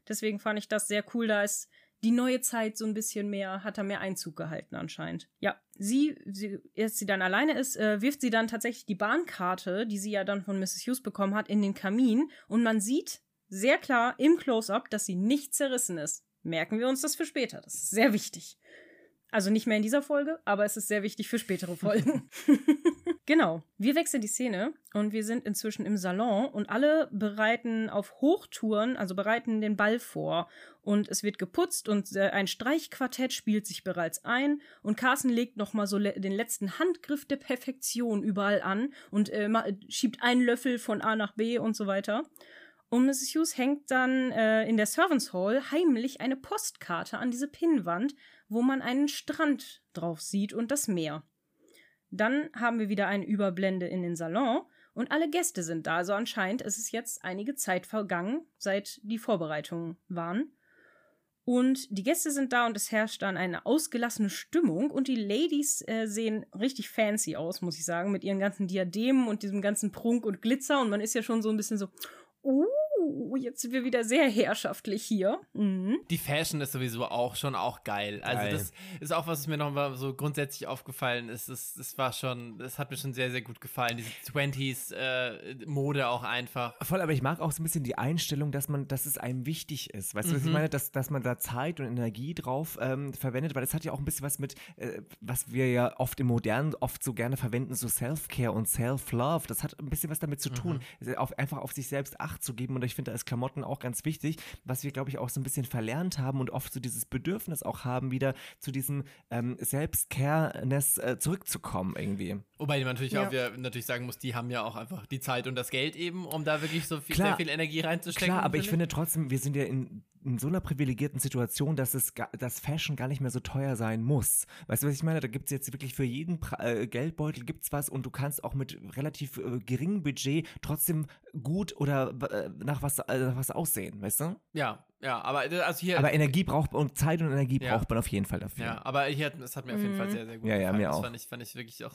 Deswegen fand ich das sehr cool. Da ist die neue Zeit so ein bisschen mehr, hat da mehr Einzug gehalten anscheinend. Ja, sie, sie erst sie dann alleine ist, äh, wirft sie dann tatsächlich die Bahnkarte, die sie ja dann von Mrs. Hughes bekommen hat, in den Kamin und man sieht sehr klar im Close-up, dass sie nicht zerrissen ist. Merken wir uns das für später. Das ist sehr wichtig. Also nicht mehr in dieser Folge, aber es ist sehr wichtig für spätere Folgen. genau. Wir wechseln die Szene und wir sind inzwischen im Salon und alle bereiten auf Hochtouren, also bereiten den Ball vor. Und es wird geputzt und äh, ein Streichquartett spielt sich bereits ein und Carson legt nochmal so le den letzten Handgriff der Perfektion überall an und äh, schiebt einen Löffel von A nach B und so weiter. Und Mrs. Hughes hängt dann äh, in der Servants Hall heimlich eine Postkarte an diese Pinnwand, wo man einen Strand drauf sieht und das Meer. Dann haben wir wieder eine Überblende in den Salon und alle Gäste sind da. Also anscheinend ist es jetzt einige Zeit vergangen, seit die Vorbereitungen waren. Und die Gäste sind da und es herrscht dann eine ausgelassene Stimmung und die Ladies äh, sehen richtig fancy aus, muss ich sagen, mit ihren ganzen Diademen und diesem ganzen Prunk und Glitzer und man ist ja schon so ein bisschen so, uh, jetzt sind wir wieder sehr herrschaftlich hier. Mhm. Die Fashion ist sowieso auch schon auch geil. Also Geil. das ist auch was, was mir nochmal so grundsätzlich aufgefallen ist. Es, es war schon, es hat mir schon sehr, sehr gut gefallen. Diese 20s äh, Mode auch einfach. Voll, aber ich mag auch so ein bisschen die Einstellung, dass man, dass es einem wichtig ist. Weißt du, was ich Mhm. meine? Dass, dass man da Zeit und Energie drauf ähm, verwendet, weil das hat ja auch ein bisschen was mit, äh, was wir ja oft im Modernen oft so gerne verwenden, so Self-Care und Self-Love. Das hat ein bisschen was damit zu tun, auf, einfach auf sich selbst Acht zu geben. Und ich finde, da ist Klamotten auch ganz wichtig, was wir, glaube ich, auch so ein bisschen verlernt haben und oft so dieses Bedürfnis auch haben, wieder zu diesem ähm, Selbst-Care-ness äh, zurückzukommen irgendwie. Wobei man natürlich Ja. auch wieder natürlich sagen muss, die haben ja auch einfach die Zeit und das Geld eben, um da wirklich so viel, Klar. sehr viel Energie reinzustecken. Klar, aber ich finde trotzdem, wir sind ja in, in so einer privilegierten Situation, dass es dass Fashion gar nicht mehr so teuer sein muss. Weißt du, was ich meine? Da gibt es jetzt wirklich für jeden pra äh, Geldbeutel gibt's was und du kannst auch mit relativ äh, geringem Budget trotzdem gut oder äh, nach was, äh, nach was aussehen, weißt du? Ja, ja, aber also hier. Aber Energie braucht und Zeit und Energie Ja. braucht man auf jeden Fall dafür. Ja, aber hier, das hat mir auf jeden Fall Mhm. sehr, sehr gut Ja, ja, gefallen. mir das auch. Fand ich, fand ich wirklich auch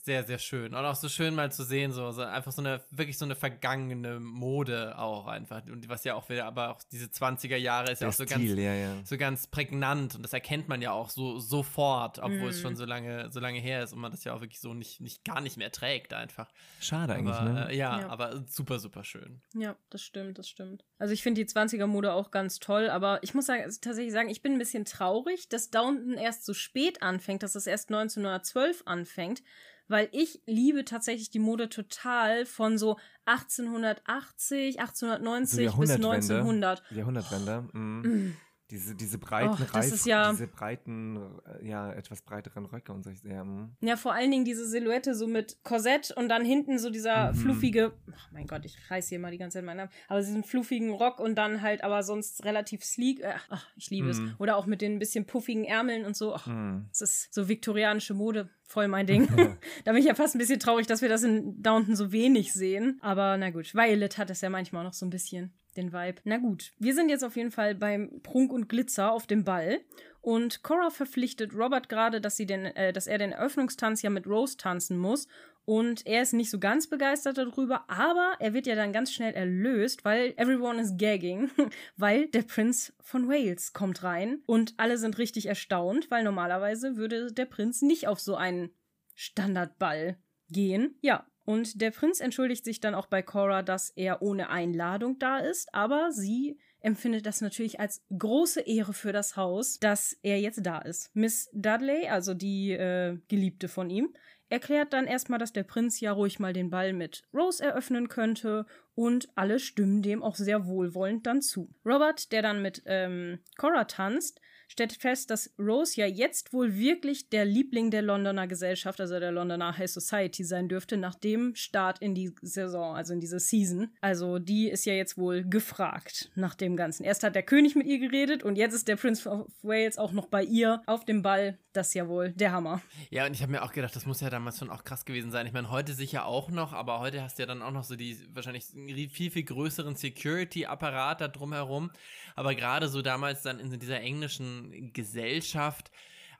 sehr, sehr schön. Und auch so schön mal zu sehen, so, so einfach so eine, wirklich so eine vergangene Mode auch einfach. Und was ja auch wieder, aber auch diese 20er Jahre ist ja Der auch so Stil, ganz, ja, ja. so ganz prägnant und das erkennt man ja auch so sofort, obwohl es Mhm. schon so lange, so lange her ist und man das ja auch wirklich so nicht, nicht gar nicht mehr trägt einfach. Schade eigentlich, aber, ne? äh, ja, Ja. aber super, super schön. Ja, das stimmt, das stimmt. Also ich finde die 20er-Mode auch ganz toll, aber ich muss sagen, also tatsächlich sagen, ich bin ein bisschen traurig, dass Downton erst so spät anfängt, dass es erst 1912 anfängt, weil ich liebe tatsächlich die Mode total von so 1880, 1890 bis Jahrhundertwende. 1900. Jahrhundertwende. Mm. Mm. Diese, diese breiten Och, das Reif, ja- diese breiten, äh, ja, etwas breiteren Röcke und so. Ja, mm. Ja, vor allen Dingen diese Silhouette so mit Korsett und dann hinten so dieser Mhm. fluffige, oh mein Gott, ich reiß hier mal die ganze Zeit meinen Namen, aber diesen fluffigen Rock und dann halt aber sonst relativ sleek. Äh, ach, ich liebe es. Mhm. Oder auch mit den ein bisschen puffigen Ärmeln und so. Ach, Mm. Es ist so viktorianische Mode, voll mein Ding. da bin ich ja fast ein bisschen traurig, dass wir das in Downton so wenig sehen. Aber na gut, Violet hat es ja manchmal noch so ein bisschen, den Vibe. Na gut, wir sind jetzt auf jeden Fall beim Prunk und Glitzer auf dem Ball. Und Cora verpflichtet Robert gerade, dass, sie den, äh, dass er den Eröffnungstanz ja mit Rose tanzen muss. Und er ist nicht so ganz begeistert darüber, aber er wird ja dann ganz schnell erlöst, weil everyone is gagging, weil der Prinz von Wales kommt rein und alle sind richtig erstaunt, weil normalerweise würde der Prinz nicht auf so einen Standardball gehen. Ja, und der Prinz entschuldigt sich dann auch bei Cora, dass er ohne Einladung da ist, aber sie empfindet das natürlich als große Ehre für das Haus, dass er jetzt da ist. Miss Dudley, also die äh, Geliebte von ihm, erklärt dann erstmal, dass der Prinz ja ruhig mal den Ball mit Rose eröffnen könnte und alle stimmen dem auch sehr wohlwollend dann zu. Robert, der dann mit ähm, Cora tanzt, stellt fest, dass Rose ja jetzt wohl wirklich der Liebling der Londoner Gesellschaft, also der Londoner High Society sein dürfte, nach dem Start in die Saison, also in diese Season. Also die ist ja jetzt wohl gefragt nach dem Ganzen. Erst hat der König mit ihr geredet und jetzt ist der Prince of Wales auch noch bei ihr auf dem Ball. Das ist ja wohl der Hammer. Ja, und ich habe mir auch gedacht, das muss ja damals schon auch krass gewesen sein. Ich meine, heute sicher auch noch, aber heute hast du ja dann auch noch so die wahrscheinlich viel, viel größeren Security-Apparat da drumherum. Aber gerade so damals dann in dieser englischen Gesellschaft,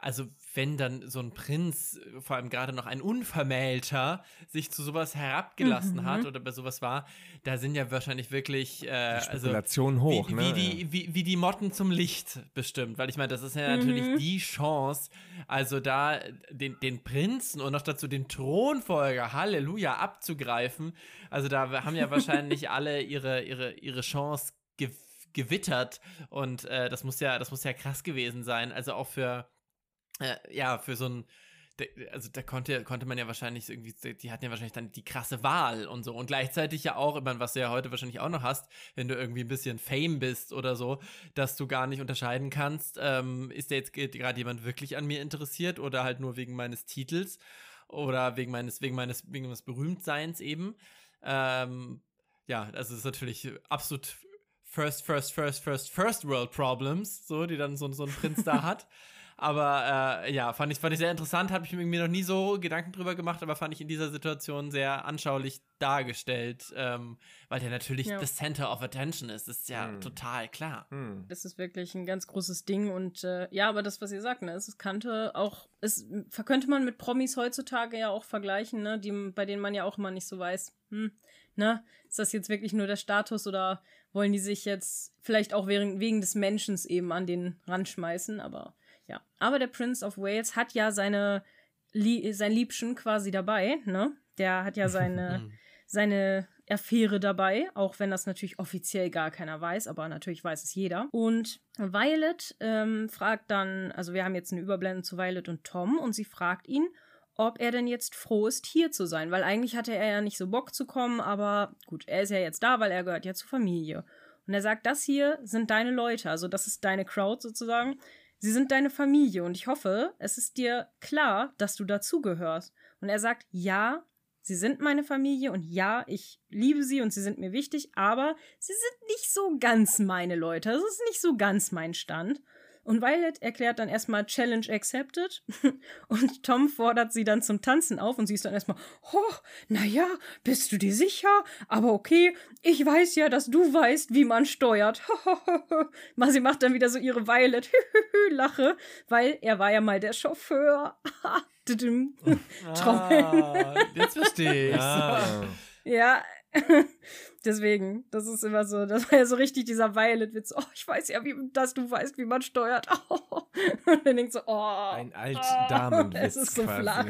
also wenn dann so ein Prinz, vor allem gerade noch ein Unvermählter, sich zu sowas herabgelassen Mhm. hat oder bei sowas war, da sind ja wahrscheinlich wirklich äh, also Spekulation hoch, wie, ne? wie, die, wie, wie die Motten zum Licht bestimmt. Weil ich meine, das ist ja natürlich Mhm. die Chance, also da den, den Prinzen und noch dazu den Thronfolger, Halleluja, abzugreifen. Also da haben ja wahrscheinlich alle ihre, ihre, ihre Chance gew gewittert. Und äh, das muss ja, das muss ja krass gewesen sein. Also auch für, äh, ja, für so ein also da konnte, konnte man ja wahrscheinlich irgendwie, die hatten ja wahrscheinlich dann die krasse Wahl und so. Und gleichzeitig ja auch, meine, was du ja heute wahrscheinlich auch noch hast, wenn du irgendwie ein bisschen Fame bist oder so, dass du gar nicht unterscheiden kannst, ähm, ist da jetzt gerade jemand wirklich an mir interessiert oder halt nur wegen meines Titels oder wegen meines, wegen meines, wegen meines Berühmtseins eben. Ähm, ja, also das ist natürlich absolut first, first, first, first, first world problems, so, die dann so, so ein Prinz da hat. Aber äh, ja, fand ich, fand ich sehr interessant, habe ich mir noch nie so Gedanken drüber gemacht, aber fand ich in dieser Situation sehr anschaulich dargestellt, ähm, weil der natürlich ja. das Center of Attention ist. Das ist ja hm. total klar. Hm. Das ist wirklich ein ganz großes Ding und äh, ja, aber das, was ihr sagt, ne, es kannte auch, es könnte man mit Promis heutzutage ja auch vergleichen, ne, die, bei denen man ja auch immer nicht so weiß, hm, ne, ist das jetzt wirklich nur der Status oder wollen die sich jetzt vielleicht auch wegen, wegen des Menschen eben an den Rand schmeißen, aber ja, aber der Prince of Wales hat ja seine sein Liebchen quasi dabei, ne? Der hat ja seine seine Affäre dabei, auch wenn das natürlich offiziell gar keiner weiß, aber natürlich weiß es jeder. Und Violet ähm, fragt dann, also wir haben jetzt eine Überblende zu Violet und Tom und sie fragt ihn, ob er denn jetzt froh ist, hier zu sein, weil eigentlich hatte er ja nicht so Bock zu kommen, aber gut, er ist ja jetzt da, weil er gehört ja zur Familie. Und er sagt, das hier sind deine Leute, also das ist deine Crowd sozusagen. Sie sind deine Familie und ich hoffe, es ist dir klar, dass du dazugehörst. Und er sagt, ja, sie sind meine Familie und ja, ich liebe sie und sie sind mir wichtig, aber sie sind nicht so ganz meine Leute. Das ist nicht so ganz mein Stand. Und Violet erklärt dann erstmal Challenge accepted und Tom fordert sie dann zum Tanzen auf und sie ist dann erstmal, oh, naja, bist du dir sicher? Aber okay, ich weiß ja, dass du weißt, wie man steuert. sie macht dann wieder so ihre Violet-Lache, weil er war ja mal der Chauffeur. ah, jetzt verstehe ich's. Ja. ja, Deswegen, das ist immer so, das war ja so richtig dieser Violet-Witz. Oh, ich weiß ja, wie, dass du weißt, wie man steuert. Oh. Und dann denkt so, oh. Ein Alt-Damenwitz. Oh, es ist so quasi. flach.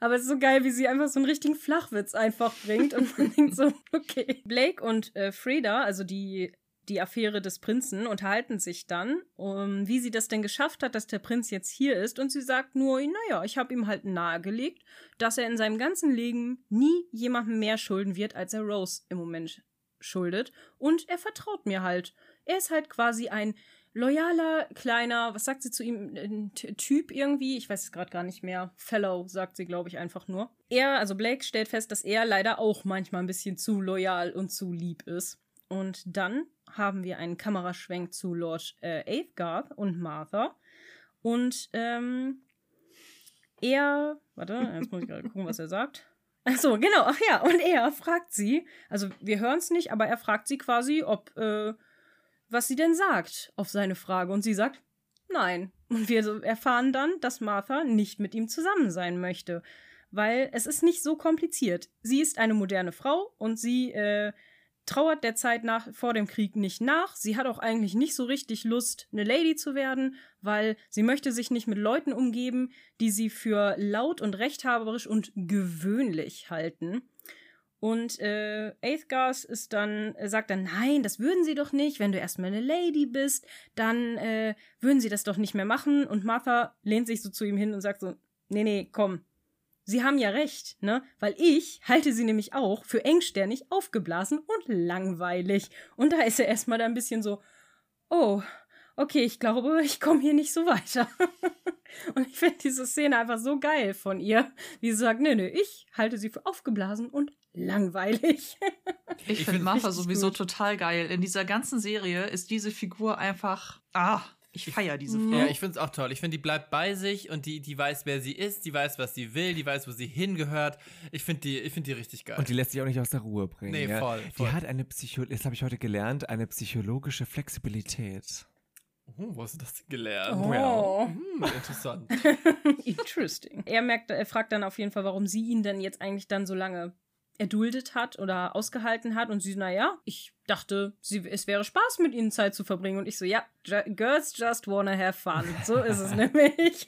Aber es ist so geil, wie sie einfach so einen richtigen Flachwitz einfach bringt. Und man denkt so, okay. Blake und äh, Freda, also die die Affäre des Prinzen, unterhalten sich dann, um, wie sie das denn geschafft hat, dass der Prinz jetzt hier ist. Und sie sagt nur, naja, ich habe ihm halt nahegelegt, dass er in seinem ganzen Leben nie jemandem mehr schulden wird, als er Rose im Moment schuldet. Und er vertraut mir halt. Er ist halt quasi ein loyaler, kleiner, was sagt sie zu ihm, Typ irgendwie, ich weiß es gerade gar nicht mehr. Fellow, sagt sie, glaube ich, einfach nur. Er, also Blake, stellt fest, dass er leider auch manchmal ein bisschen zu loyal und zu lieb ist. Und dann haben wir einen Kameraschwenk zu Lord äh, Aethgarth und Martha. Und ähm, er, warte, jetzt muss ich gerade gucken, was er sagt. Ach so, genau, ach ja, und er fragt sie, also wir hören es nicht, aber er fragt sie quasi, ob, äh, was sie denn sagt auf seine Frage. Und sie sagt, nein. Und wir erfahren dann, dass Martha nicht mit ihm zusammen sein möchte. Weil es ist nicht so kompliziert. Sie ist eine moderne Frau und sie äh, trauert der Zeit nach, vor dem Krieg nicht nach. Sie hat auch eigentlich nicht so richtig Lust, eine Lady zu werden, weil sie möchte sich nicht mit Leuten umgeben, die sie für laut und rechthaberisch und gewöhnlich halten. Und äh, Aethgas ist dann, äh, sagt dann, nein, das würden sie doch nicht. Wenn du erstmal eine Lady bist, dann äh, würden sie das doch nicht mehr machen. Und Martha lehnt sich so zu ihm hin und sagt so, nee, nee, komm, Sie haben ja recht, ne? Weil ich halte sie nämlich auch für engsternig, aufgeblasen und langweilig. Und da ist er erstmal da ein bisschen so, oh, okay, ich glaube, ich komme hier nicht so weiter. und ich finde diese Szene einfach so geil von ihr, wie sie sagt, nö, nö, ich halte sie für aufgeblasen und langweilig. ich finde Martha sowieso gut. total geil. In dieser ganzen Serie ist diese Figur einfach, ah, ich feiere diese Frau. Ja, ich finde es auch toll. Ich finde, die bleibt bei sich und die, die weiß, wer sie ist, die weiß, was sie will, die weiß, wo sie hingehört. Ich finde die, find die richtig geil. Und die lässt sich auch nicht aus der Ruhe bringen. Nee, ja. voll, voll. Die hat eine Psycho, das habe ich heute gelernt, eine psychologische Flexibilität. Oh, wo hast du das gelernt? Oh, ja. hm, interessant. Interesting. Er merkt, er fragt dann auf jeden Fall, warum sie ihn denn jetzt eigentlich dann so lange erduldet hat oder ausgehalten hat und sie, naja, ich dachte, sie, es wäre Spaß, mit ihnen Zeit zu verbringen. Und ich so, ja, girls just wanna have fun. So ist es nämlich.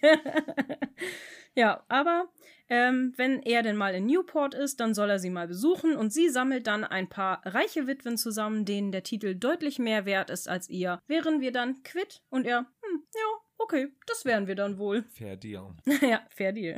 ja, aber ähm, wenn er denn mal in Newport ist, dann soll er sie mal besuchen und sie sammelt dann ein paar reiche Witwen zusammen, denen der Titel deutlich mehr wert ist als ihr. Wären wir dann quitt und er, hm, ja, okay, das wären wir dann wohl. Fair Deal. ja, fair Deal.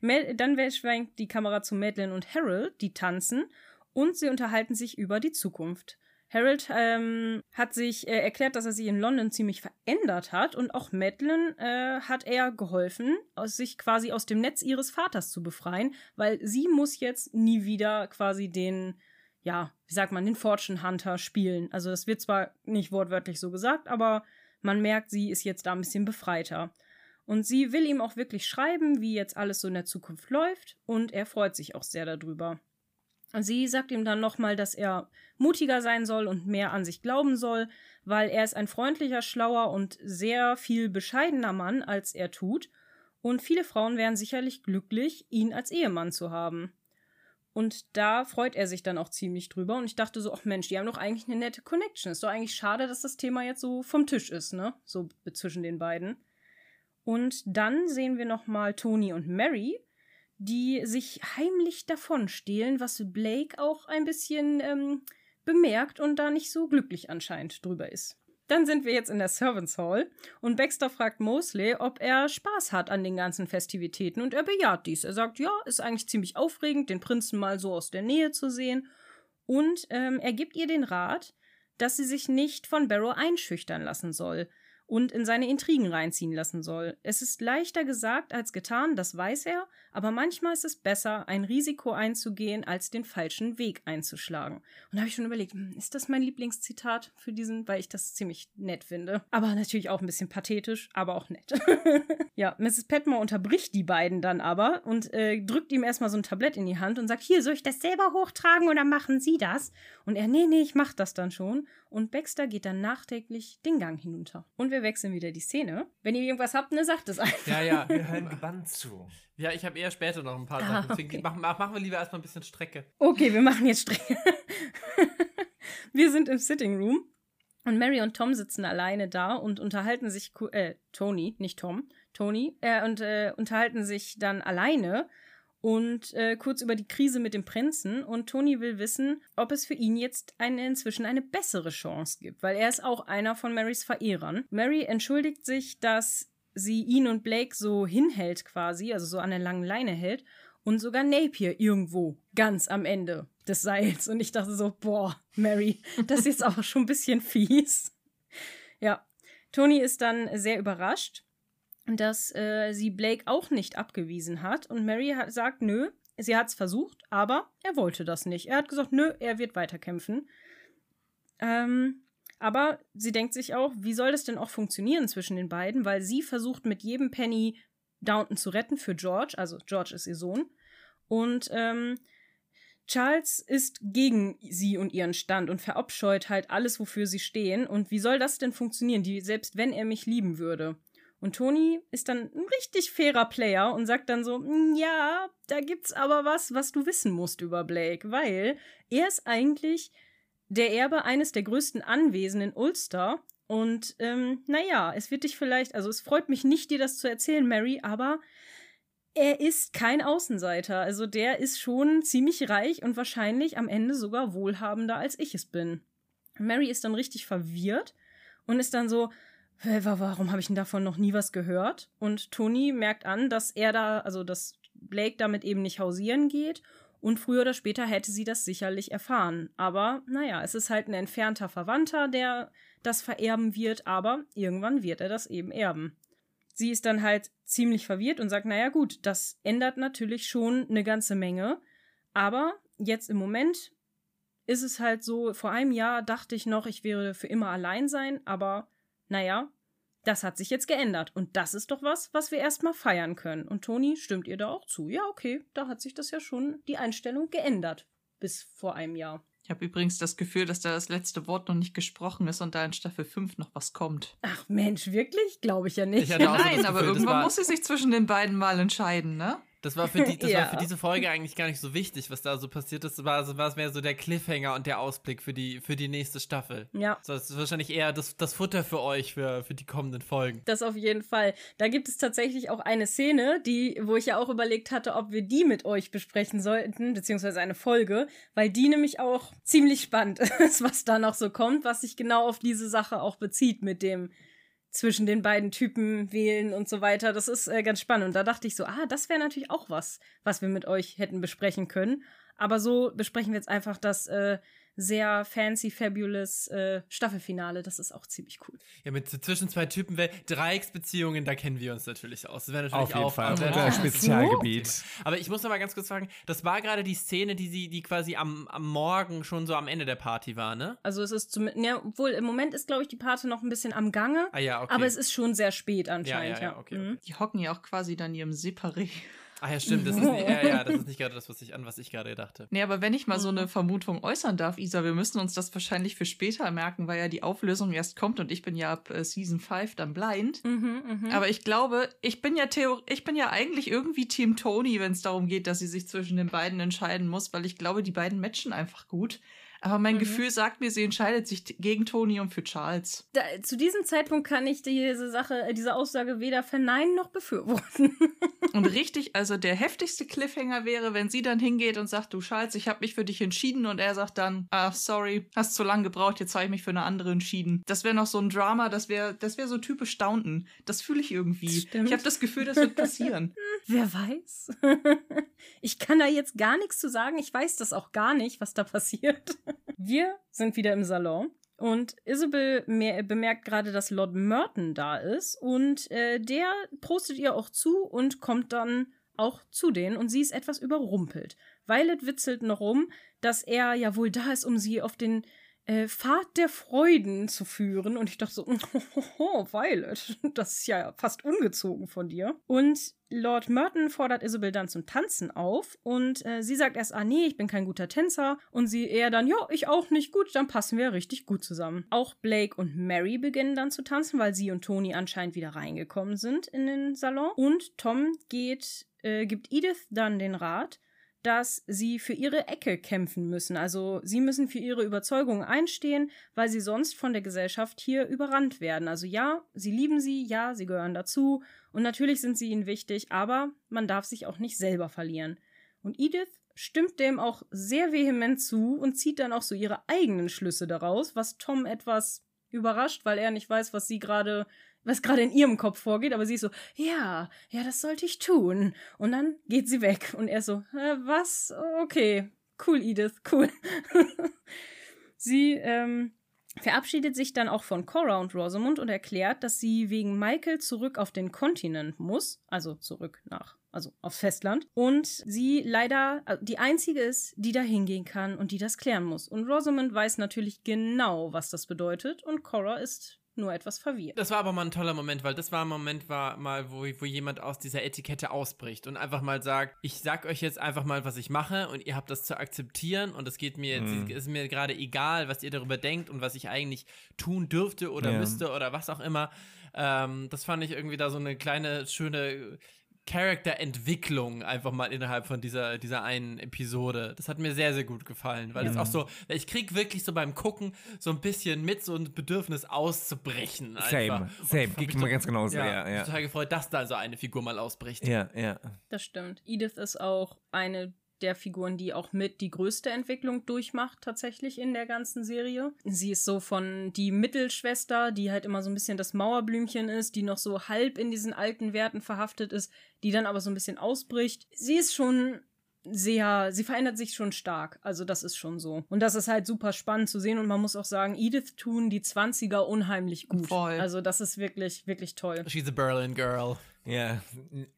dann schwenkt die Kamera zu Madeline und Harold, die tanzen und sie unterhalten sich über die Zukunft. Harold ähm, hat sich äh, erklärt, dass er sich in London ziemlich verändert hat und auch Madeline äh, hat er geholfen, aus sich quasi aus dem Netz ihres Vaters zu befreien, weil sie muss jetzt nie wieder quasi den, ja, wie sagt man, den Fortune Hunter spielen. Also das wird zwar nicht wortwörtlich so gesagt, aber man merkt, sie ist jetzt da ein bisschen befreiter. Und sie will ihm auch wirklich schreiben, wie jetzt alles so in der Zukunft läuft und er freut sich auch sehr darüber. Sie sagt ihm dann nochmal, dass er mutiger sein soll und mehr an sich glauben soll, weil er ist ein freundlicher, schlauer und sehr viel bescheidener Mann, als er tut, und viele Frauen wären sicherlich glücklich, ihn als Ehemann zu haben. Und da freut er sich dann auch ziemlich drüber. Und ich dachte so, ach Mensch, die haben doch eigentlich eine nette Connection. Ist doch eigentlich schade, dass das Thema jetzt so vom Tisch ist, ne? So zwischen den beiden. Und dann sehen wir nochmal Tony und Mary, die sich heimlich davonstehlen, was Blake auch ein bisschen ähm, bemerkt und da nicht so glücklich anscheinend drüber ist. Dann sind wir jetzt in der Servants Hall und Baxter fragt Mosley, ob er Spaß hat an den ganzen Festivitäten und er bejaht dies. Er sagt, ja, ist eigentlich ziemlich aufregend, den Prinzen mal so aus der Nähe zu sehen und ähm, er gibt ihr den Rat, dass sie sich nicht von Barrow einschüchtern lassen soll und in seine Intrigen reinziehen lassen soll. Es ist leichter gesagt als getan, das weiß er, aber manchmal ist es besser, ein Risiko einzugehen, als den falschen Weg einzuschlagen. Und da habe ich schon überlegt, hm, ist das mein Lieblingszitat für diesen, weil ich das ziemlich nett finde. Aber natürlich auch ein bisschen pathetisch, aber auch nett. ja, Mrs. Petmore unterbricht die beiden dann aber und äh, drückt ihm erstmal so ein Tablett in die Hand und sagt, hier, soll ich das selber hochtragen oder machen Sie das? Und er, nee, nee, ich mach das dann schon. Und Baxter geht dann nachdenklich den Gang hinunter. Und wir wechseln wieder die Szene. Wenn ihr irgendwas habt, ne, sagt es einfach. Ja, ja. Wir hören gebannt zu. Ja, ich habe eher später noch ein paar ah, Sachen. Deswegen okay. machen, machen wir lieber erstmal ein bisschen Strecke. Okay, wir machen jetzt Strecke. wir sind im Sitting Room und Mary und Tom sitzen alleine da und unterhalten sich, äh, Tony, nicht Tom, Tony, äh, und äh, unterhalten sich dann alleine und äh, kurz über die Krise mit dem Prinzen. Und Tony will wissen, ob es für ihn jetzt eine, inzwischen eine bessere Chance gibt, weil er ist auch einer von Marys Verehrern. Mary entschuldigt sich, dass sie ihn und Blake so hinhält quasi, also so an der langen Leine hält und sogar Napier irgendwo ganz am Ende des Seils. Und ich dachte so, boah, Mary, das ist jetzt auch schon ein bisschen fies. Ja, Tony ist dann sehr überrascht, dass äh, sie Blake auch nicht abgewiesen hat. Und Mary hat, sagt, nö, sie hat es versucht, aber er wollte das nicht. Er hat gesagt, nö, er wird weiterkämpfen. Ähm, aber sie denkt sich auch, wie soll das denn auch funktionieren zwischen den beiden? Weil sie versucht mit jedem Penny Downton zu retten für George, also George ist ihr Sohn. Und ähm, Charles ist gegen sie und ihren Stand und verabscheut halt alles, wofür sie stehen. Und wie soll das denn funktionieren, die, selbst wenn er mich lieben würde? Und Tony ist dann ein richtig fairer Player und sagt dann so, hm, ja, da gibt's aber was, was du wissen musst über Blake, weil er ist eigentlich der Erbe eines der größten Anwesen in Ulster. Und ähm, naja, es wird dich vielleicht, also es freut mich nicht, dir das zu erzählen, Mary, aber er ist kein Außenseiter. Also der ist schon ziemlich reich und wahrscheinlich am Ende sogar wohlhabender, als ich es bin. Mary ist dann richtig verwirrt und ist dann so, warum habe ich denn davon noch nie was gehört? Und Tony merkt an, dass er da, also dass Blake damit eben nicht hausieren geht und früher oder später hätte sie das sicherlich erfahren. Aber naja, es ist halt ein entfernter Verwandter, der das vererben wird, aber irgendwann wird er das eben erben. Sie ist dann halt ziemlich verwirrt und sagt, naja gut, das ändert natürlich schon eine ganze Menge. Aber jetzt im Moment ist es halt so, vor einem Jahr dachte ich noch, ich wäre für immer allein sein, aber naja, das hat sich jetzt geändert. Und das ist doch was, was wir erstmal feiern können. Und Toni stimmt ihr da auch zu. Ja, okay, da hat sich das ja schon die Einstellung geändert. Bis vor einem Jahr. Ich habe übrigens das Gefühl, dass da das letzte Wort noch nicht gesprochen ist und da in Staffel 5 noch was kommt. Ach Mensch, wirklich? Glaube ich ja nicht. Ich Nein, so aber Gefühl, irgendwann muss sie sich zwischen den beiden mal entscheiden, ne? Das war für, die, das ja. war für diese Folge eigentlich gar nicht so wichtig, was da so passiert ist. Das war, also war es mehr so der Cliffhanger und der Ausblick für die, für die nächste Staffel. Ja. So, das ist wahrscheinlich eher das, das Futter für euch, für, für die kommenden Folgen. Das auf jeden Fall. Da gibt es tatsächlich auch eine Szene, die, wo ich ja auch überlegt hatte, ob wir die mit euch besprechen sollten, beziehungsweise eine Folge, weil die nämlich auch ziemlich spannend ist, was da noch so kommt, was sich genau auf diese Sache auch bezieht mit dem zwischen den beiden Typen wählen und so weiter. Das ist äh, ganz spannend. Und da dachte ich so, ah, das wäre natürlich auch was, was wir mit euch hätten besprechen können. Aber so besprechen wir jetzt einfach das äh, sehr fancy, fabulous äh, Staffelfinale. Das ist auch ziemlich cool. Ja, mit zwischen zwei Typen, Dreiecksbeziehungen, da kennen wir uns natürlich aus. Das wäre natürlich Auf jeden auch Fall. Unser Spezialgebiet. Aber ich muss noch mal ganz kurz fragen, das war gerade die Szene, die sie, die quasi am, am Morgen schon so am Ende der Party war, ne? Also es ist zumindest, ja, obwohl im Moment ist, glaube ich, die Party noch ein bisschen am Gange. Ah ja, okay. Aber es ist schon sehr spät anscheinend, ja, ja. ja, okay. Mhm. Die hocken ja auch quasi dann ihrem Separé. Ah ja, stimmt, das ist, nicht, ja, ja, das ist nicht gerade das, was ich, an was ich gerade dachte. Nee, aber wenn ich mal so Mhm. eine Vermutung äußern darf, Isa, wir müssen uns das wahrscheinlich für später merken, weil ja die Auflösung erst kommt und ich bin ja ab äh, Season 5 dann blind. Mhm, mhm. Aber ich glaube, ich bin ja Theo ich bin ja eigentlich irgendwie Team Tony, wenn es darum geht, dass sie sich zwischen den beiden entscheiden muss, weil ich glaube, die beiden matchen einfach gut. Aber mein Mhm. Gefühl sagt mir, sie entscheidet sich gegen Tony und für Charles. da, zu diesem Zeitpunkt kann ich diese Sache, äh, diese Aussage weder verneinen noch befürworten. Und richtig, also der heftigste Cliffhanger wäre, wenn sie dann hingeht und sagt, du Charles, ich habe mich für dich entschieden und er sagt dann, ah, sorry, hast zu lange gebraucht, jetzt habe ich mich für eine andere entschieden. Das wäre noch so ein Drama, das wäre das wäre so typisch Downton. Das fühle ich irgendwie. Stimmt. Ich habe das Gefühl, das wird passieren. Wer weiß? ich kann da jetzt gar nichts zu sagen. Ich weiß das auch gar nicht, was da passiert. Wir sind wieder im Salon. Und Isabel mer- bemerkt gerade, dass Lord Merton da ist. Und äh, der prostet ihr auch zu und kommt dann auch zu denen. Und sie ist etwas überrumpelt. Violet witzelt noch rum, dass er ja wohl da ist, um sie auf den äh, Pfad der Freuden zu führen. Und ich dachte so, oh, Violet, das ist ja fast ungezogen von dir. Und Lord Merton fordert Isabel dann zum Tanzen auf und äh, sie sagt erst, ah nee, ich bin kein guter Tänzer und sie eher dann, ja, ich auch nicht gut, dann passen wir richtig gut zusammen. Auch Blake und Mary beginnen dann zu tanzen, weil sie und Tony anscheinend wieder reingekommen sind in den Salon und Tom geht, äh, gibt Edith dann den Rat, dass sie für ihre Ecke kämpfen müssen. Also sie müssen für ihre Überzeugungen einstehen, weil sie sonst von der Gesellschaft hier überrannt werden. Also ja, sie lieben sie, ja, sie gehören dazu und natürlich sind sie ihnen wichtig, aber man darf sich auch nicht selber verlieren. Und Edith stimmt dem auch sehr vehement zu und zieht dann auch so ihre eigenen Schlüsse daraus, was Tom etwas überrascht, weil er nicht weiß, was sie gerade was gerade in ihrem Kopf vorgeht, aber sie ist so, ja, ja, das sollte ich tun. Und dann geht sie weg und er so, äh, was? Okay, cool, Edith, cool. sie ähm, verabschiedet sich dann auch von Cora und Rosamund und erklärt, dass sie wegen Michael zurück auf den Kontinent muss, also zurück nach, also aufs Festland. Und sie leider äh, die einzige ist, die da hingehen kann und die das klären muss. Und Rosamund weiß natürlich genau, was das bedeutet und Cora ist nur etwas verwirrt. Das war aber mal ein toller Moment, weil das war ein Moment, war mal, wo, wo jemand aus dieser Etikette ausbricht und einfach mal sagt, ich sag euch jetzt einfach mal, was ich mache und ihr habt das zu akzeptieren und es geht mir, Mhm. es ist mir gerade egal, was ihr darüber denkt und was ich eigentlich tun dürfte oder Ja. müsste oder was auch immer. Ähm, das fand ich irgendwie da so eine kleine, schöne Charakterentwicklung einfach mal innerhalb von dieser, dieser einen Episode. Das hat mir sehr, sehr gut gefallen, weil es Ja. auch so, ich krieg wirklich so beim Gucken so ein bisschen mit so ein Bedürfnis auszubrechen. Einfach. Same, same. Geht mir ganz genauso, ja, ja, mich ja. total gefreut, dass da so eine Figur mal ausbricht. Ja, ja. Das stimmt. Edith ist auch eine der Figuren, die auch mit die größte Entwicklung durchmacht, tatsächlich in der ganzen Serie. Sie ist so von die Mittelschwester, die halt immer so ein bisschen das Mauerblümchen ist, die noch so halb in diesen alten Werten verhaftet ist, die dann aber so ein bisschen ausbricht. Sie ist schon sehr, sie verändert sich schon stark. Also das ist schon so. Und das ist halt super spannend zu sehen. Und man muss auch sagen, Edith tun die 20er unheimlich gut. Voll. Also das ist wirklich, wirklich toll. She's a Berlin Girl. Ja,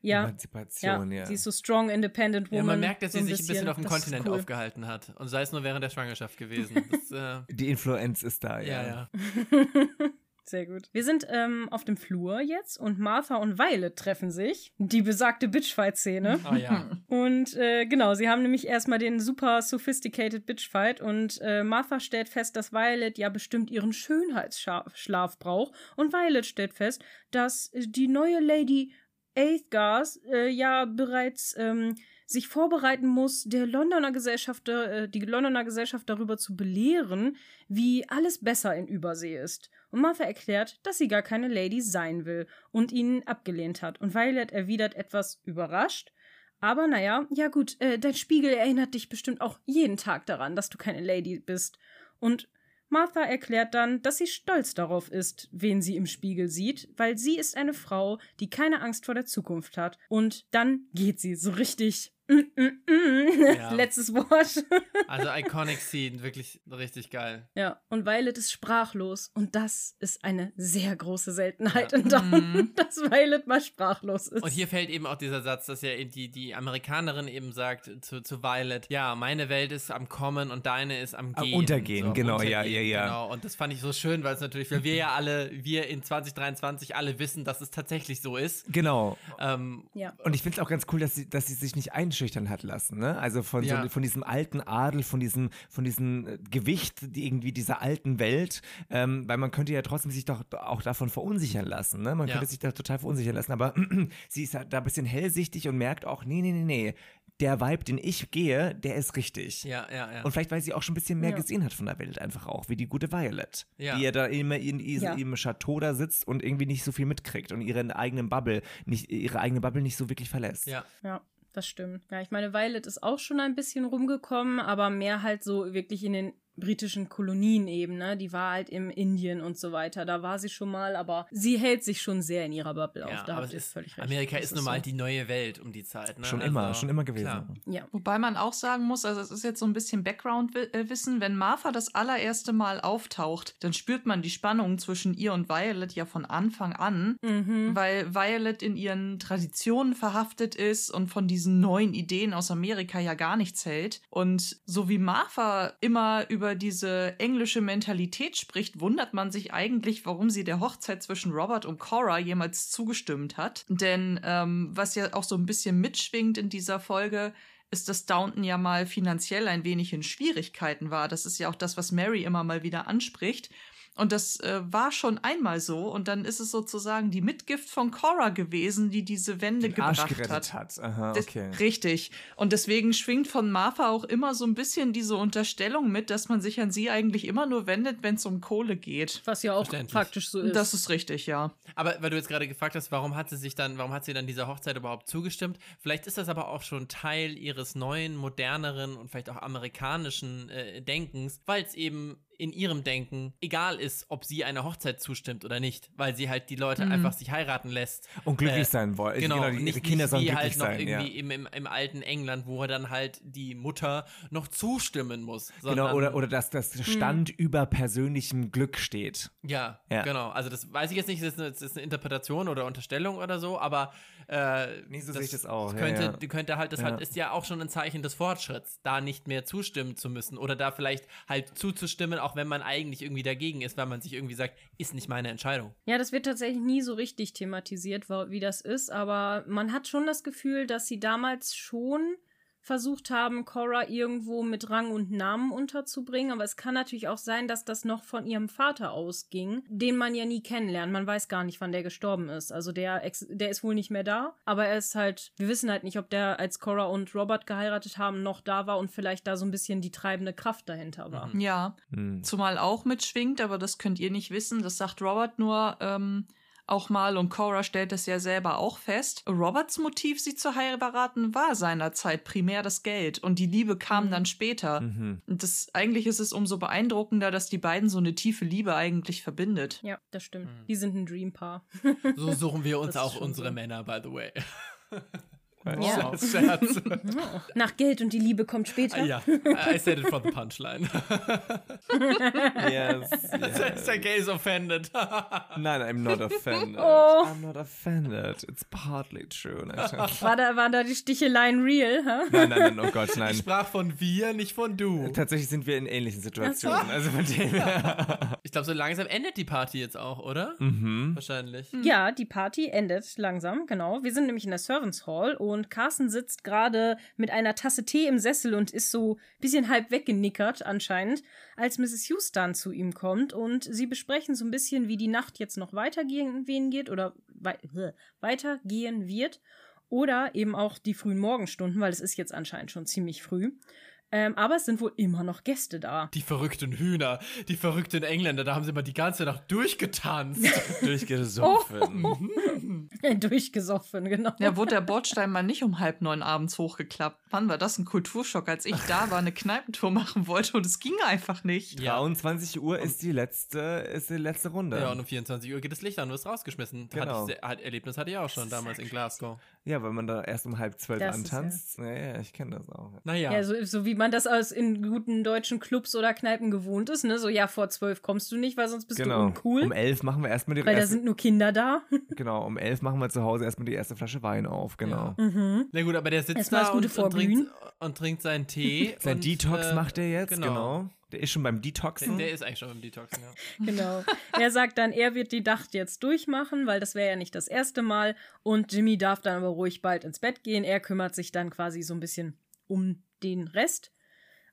Ja. Emanzipation, ja. Sie ist so strong, independent woman. Ja, man merkt, dass so sie sich ein bisschen auf dem Das Kontinent cool. aufgehalten hat. Und sei es nur während der Schwangerschaft gewesen. Das, äh, Die Influenz ist da, ja. ja, ja. Sehr gut. Wir sind ähm, auf dem Flur jetzt und Martha und Violet treffen sich. Die besagte Bitchfight-Szene. Ah ja. Und äh, genau, sie haben nämlich erstmal den super sophisticated Bitchfight und äh, Martha stellt fest, dass Violet ja bestimmt ihren Schönheitsschlaf braucht und Violet stellt fest, dass die neue Lady Aethgas äh, ja bereits ähm, sich vorbereiten muss, der Londoner Gesellschaft, äh, die Londoner Gesellschaft darüber zu belehren, wie alles besser in Übersee ist. Und Martha erklärt, dass sie gar keine Lady sein will und ihn abgelehnt hat. Und Violet erwidert etwas überrascht, aber naja, ja gut, äh, dein Spiegel erinnert dich bestimmt auch jeden Tag daran, dass du keine Lady bist. Und Martha erklärt dann, dass sie stolz darauf ist, wen sie im Spiegel sieht, weil sie ist eine Frau, die keine Angst vor der Zukunft hat. Und dann geht sie so richtig. Ja. Letztes Wort. also iconic Scene, wirklich richtig geil. Ja, und Violet ist sprachlos und das ist eine sehr große Seltenheit ja. in Down, mhm. dass Violet mal sprachlos ist. Und hier fällt eben auch dieser Satz, dass ja die, die Amerikanerin eben sagt zu, zu Violet, ja, meine Welt ist am Kommen und deine ist am Gehen. Untergehen, so, genau, untergehen, ja, ja, ja. Genau, und das fand ich so schön, weil es natürlich, weil wir ja alle, wir in 2023 alle wissen, dass es tatsächlich so ist. Genau. Ähm, ja. Und ich finde es auch ganz cool, dass sie, dass sie sich nicht einschätzen einschüchtern hat lassen, ne? Also von, ja. so, von diesem alten Adel, von diesem, von diesem äh, Gewicht, die irgendwie dieser alten Welt, ähm, weil man könnte ja trotzdem sich doch auch davon verunsichern lassen, ne? Man ja. könnte sich da total verunsichern lassen, aber sie ist da ein bisschen hellsichtig und merkt auch, nee, nee, nee, nee, der Vibe, den ich gehe, der ist richtig. Ja, ja, ja. Und vielleicht, weil sie auch schon ein bisschen mehr ja. gesehen hat von der Welt einfach auch, wie die gute Violet. Ja. Die ja da immer in, in ja. ihrem Chateau da sitzt und irgendwie nicht so viel mitkriegt und ihren eigenen Bubble, nicht, ihre eigene Bubble nicht so wirklich verlässt. Ja. Ja das stimmt. Ja, ich meine, Violet ist auch schon ein bisschen rumgekommen, aber mehr halt so wirklich in den britischen Kolonien eben, ne? Die war halt im Indien und so weiter. Da war sie schon mal, aber sie hält sich schon sehr in ihrer Bubble ja, auf. Da aber ist, völlig recht. Amerika ist, ist nun mal so. die neue Welt um die Zeit, ne? Schon also, immer, schon immer gewesen. Klar. Ja. Wobei man auch sagen muss, also es ist jetzt so ein bisschen Background-Wissen, wenn Martha das allererste Mal auftaucht, dann spürt man die Spannung zwischen ihr und Violet ja von Anfang an, mhm. weil Violet in ihren Traditionen verhaftet ist und von diesen neuen Ideen aus Amerika ja gar nichts hält. Und so wie Martha immer über über diese englische Mentalität spricht, wundert man sich eigentlich, warum sie der Hochzeit zwischen Robert und Cora jemals zugestimmt hat. Denn ähm, was ja auch so ein bisschen mitschwingt in dieser Folge, ist, dass Downton ja mal finanziell ein wenig in Schwierigkeiten war. Das ist ja auch das, was Mary immer mal wieder anspricht. Und das äh, war schon einmal so. Und dann ist es sozusagen die Mitgift von Cora gewesen, die diese Wende Den gebracht Arsch gerettet hat. hat. Aha, okay. Das, richtig. Und deswegen schwingt von Martha auch immer so ein bisschen diese Unterstellung mit, dass man sich an sie eigentlich immer nur wendet, wenn es um Kohle geht. Was ja auch faktisch so ist. Das ist richtig, ja. Aber weil du jetzt gerade gefragt hast, warum hat sie sich dann, warum hat sie dann dieser Hochzeit überhaupt zugestimmt? Vielleicht ist das aber auch schon Teil ihres neuen, moderneren und vielleicht auch amerikanischen äh, Denkens, weil es eben in ihrem Denken egal ist, ob sie einer Hochzeit zustimmt oder nicht, weil sie halt die Leute mhm. einfach sich heiraten lässt. Und glücklich äh, sein wollen. Genau, genau die, nicht, Kinder nicht sollen glücklich halt noch sein, irgendwie ja. im, im, im, alten England, wo dann halt die Mutter noch zustimmen muss. Genau, oder, oder dass das hm. Stand mh. über persönlichem Glück steht. Ja, ja, genau. Also das weiß ich jetzt nicht, das ist, eine, das ist eine Interpretation oder Unterstellung oder so, aber äh, nee, so sehe ich das auch. Könnte, ja, ja. könnte halt, das halt ist ja auch schon ein Zeichen des Fortschritts, da nicht mehr zustimmen zu müssen oder da vielleicht halt zuzustimmen, auch wenn man eigentlich irgendwie dagegen ist, weil man sich irgendwie sagt, ist nicht meine Entscheidung. Ja, das wird tatsächlich nie so richtig thematisiert, wie das ist, aber man hat schon das Gefühl, dass sie damals schon versucht haben, Cora irgendwo mit Rang und Namen unterzubringen. Aber es kann natürlich auch sein, dass das noch von ihrem Vater ausging, den man ja nie kennenlernt. Man weiß gar nicht, wann der gestorben ist. Also der, der ist wohl nicht mehr da. Aber er ist halt, wir wissen halt nicht, ob der, als Cora und Robert geheiratet haben, noch da war und vielleicht da so ein bisschen die treibende Kraft dahinter war. Ja, mhm. zumal auch mitschwingt, aber das könnt ihr nicht wissen. Das sagt Robert nur, ähm, auch mal, und Cora stellt es ja selber auch fest, Roberts Motiv, sie zu heiraten, war seinerzeit primär das Geld und die Liebe kam mhm. dann später. Mhm. Und das, eigentlich ist es umso beeindruckender, dass die beiden so eine tiefe Liebe eigentlich verbindet. Ja, das stimmt. Mhm. Die sind ein Dreampaar. so suchen wir uns auch unsere so. Männer, by the way. Ja. Scherz. Nach Geld und die Liebe kommt später. Ja, I said it for the punchline. yes. yes. Der Gay is offended. Nein, I'm not offended. Oh. I'm not offended. It's partly true. War da, waren da die Sticheleien real? Huh? Nein, nein, nein, oh Gott, nein. Ich sprach von wir, nicht von du. Tatsächlich sind wir in ähnlichen Situationen. Also von dem Ich glaube, so langsam endet die Party jetzt auch, oder? Mhm. Wahrscheinlich. Ja, die Party endet langsam, genau. Wir sind nämlich in der Servants Hall und und Carsten sitzt gerade mit einer Tasse Tee im Sessel und ist so ein bisschen halb weggenickert anscheinend, als Mrs. Houston zu ihm kommt und sie besprechen so ein bisschen, wie die Nacht jetzt noch weitergehen geht oder wei weitergehen wird oder eben auch die frühen Morgenstunden, weil es ist jetzt anscheinend schon ziemlich früh. Ähm, aber es sind wohl immer noch Gäste da. Die verrückten Hühner, die verrückten Engländer, da haben sie mal die ganze Nacht durchgetanzt. Durchgesoffen. Durchgesoffen, genau. Ja, wurde der Bordstein mal nicht um halb neun abends hochgeklappt. Wann war das ein Kulturschock, als ich da war, eine Kneipentour machen wollte und es ging einfach nicht. Ja. 23 Uhr ist die letzte, ist die letzte Runde. Ja, und um 24 Uhr geht das Licht an, du wirst rausgeschmissen. Genau. Hatte ich, hat, Erlebnis hatte ich auch schon damals in Glasgow. Ja, weil man da erst um halb zwölf Das ist antanzt. Ja, ja, ich kenne das auch. Naja. Ja, so, so wie man das aus in guten deutschen Clubs oder Kneipen gewohnt ist, ne? So, ja, vor zwölf kommst du nicht, weil sonst bist Genau. du uncool. Um elf machen wir erstmal die weil da erste, sind nur Kinder da. genau, um elf machen wir zu Hause erstmal die erste Flasche Wein auf, genau. Mhm. Na gut, aber der sitzt Erstmal da und, und, trinkt, und trinkt seinen Tee. Sein und, Detox äh, macht er jetzt, genau. genau. Der ist schon beim Detoxen. der ist eigentlich schon im Detoxen, ja. Genau. Er sagt dann, er wird die Nacht jetzt durchmachen, weil das wäre ja nicht das erste Mal. Und Jimmy darf dann aber ruhig bald ins Bett gehen. Er kümmert sich dann quasi so ein bisschen um den Rest.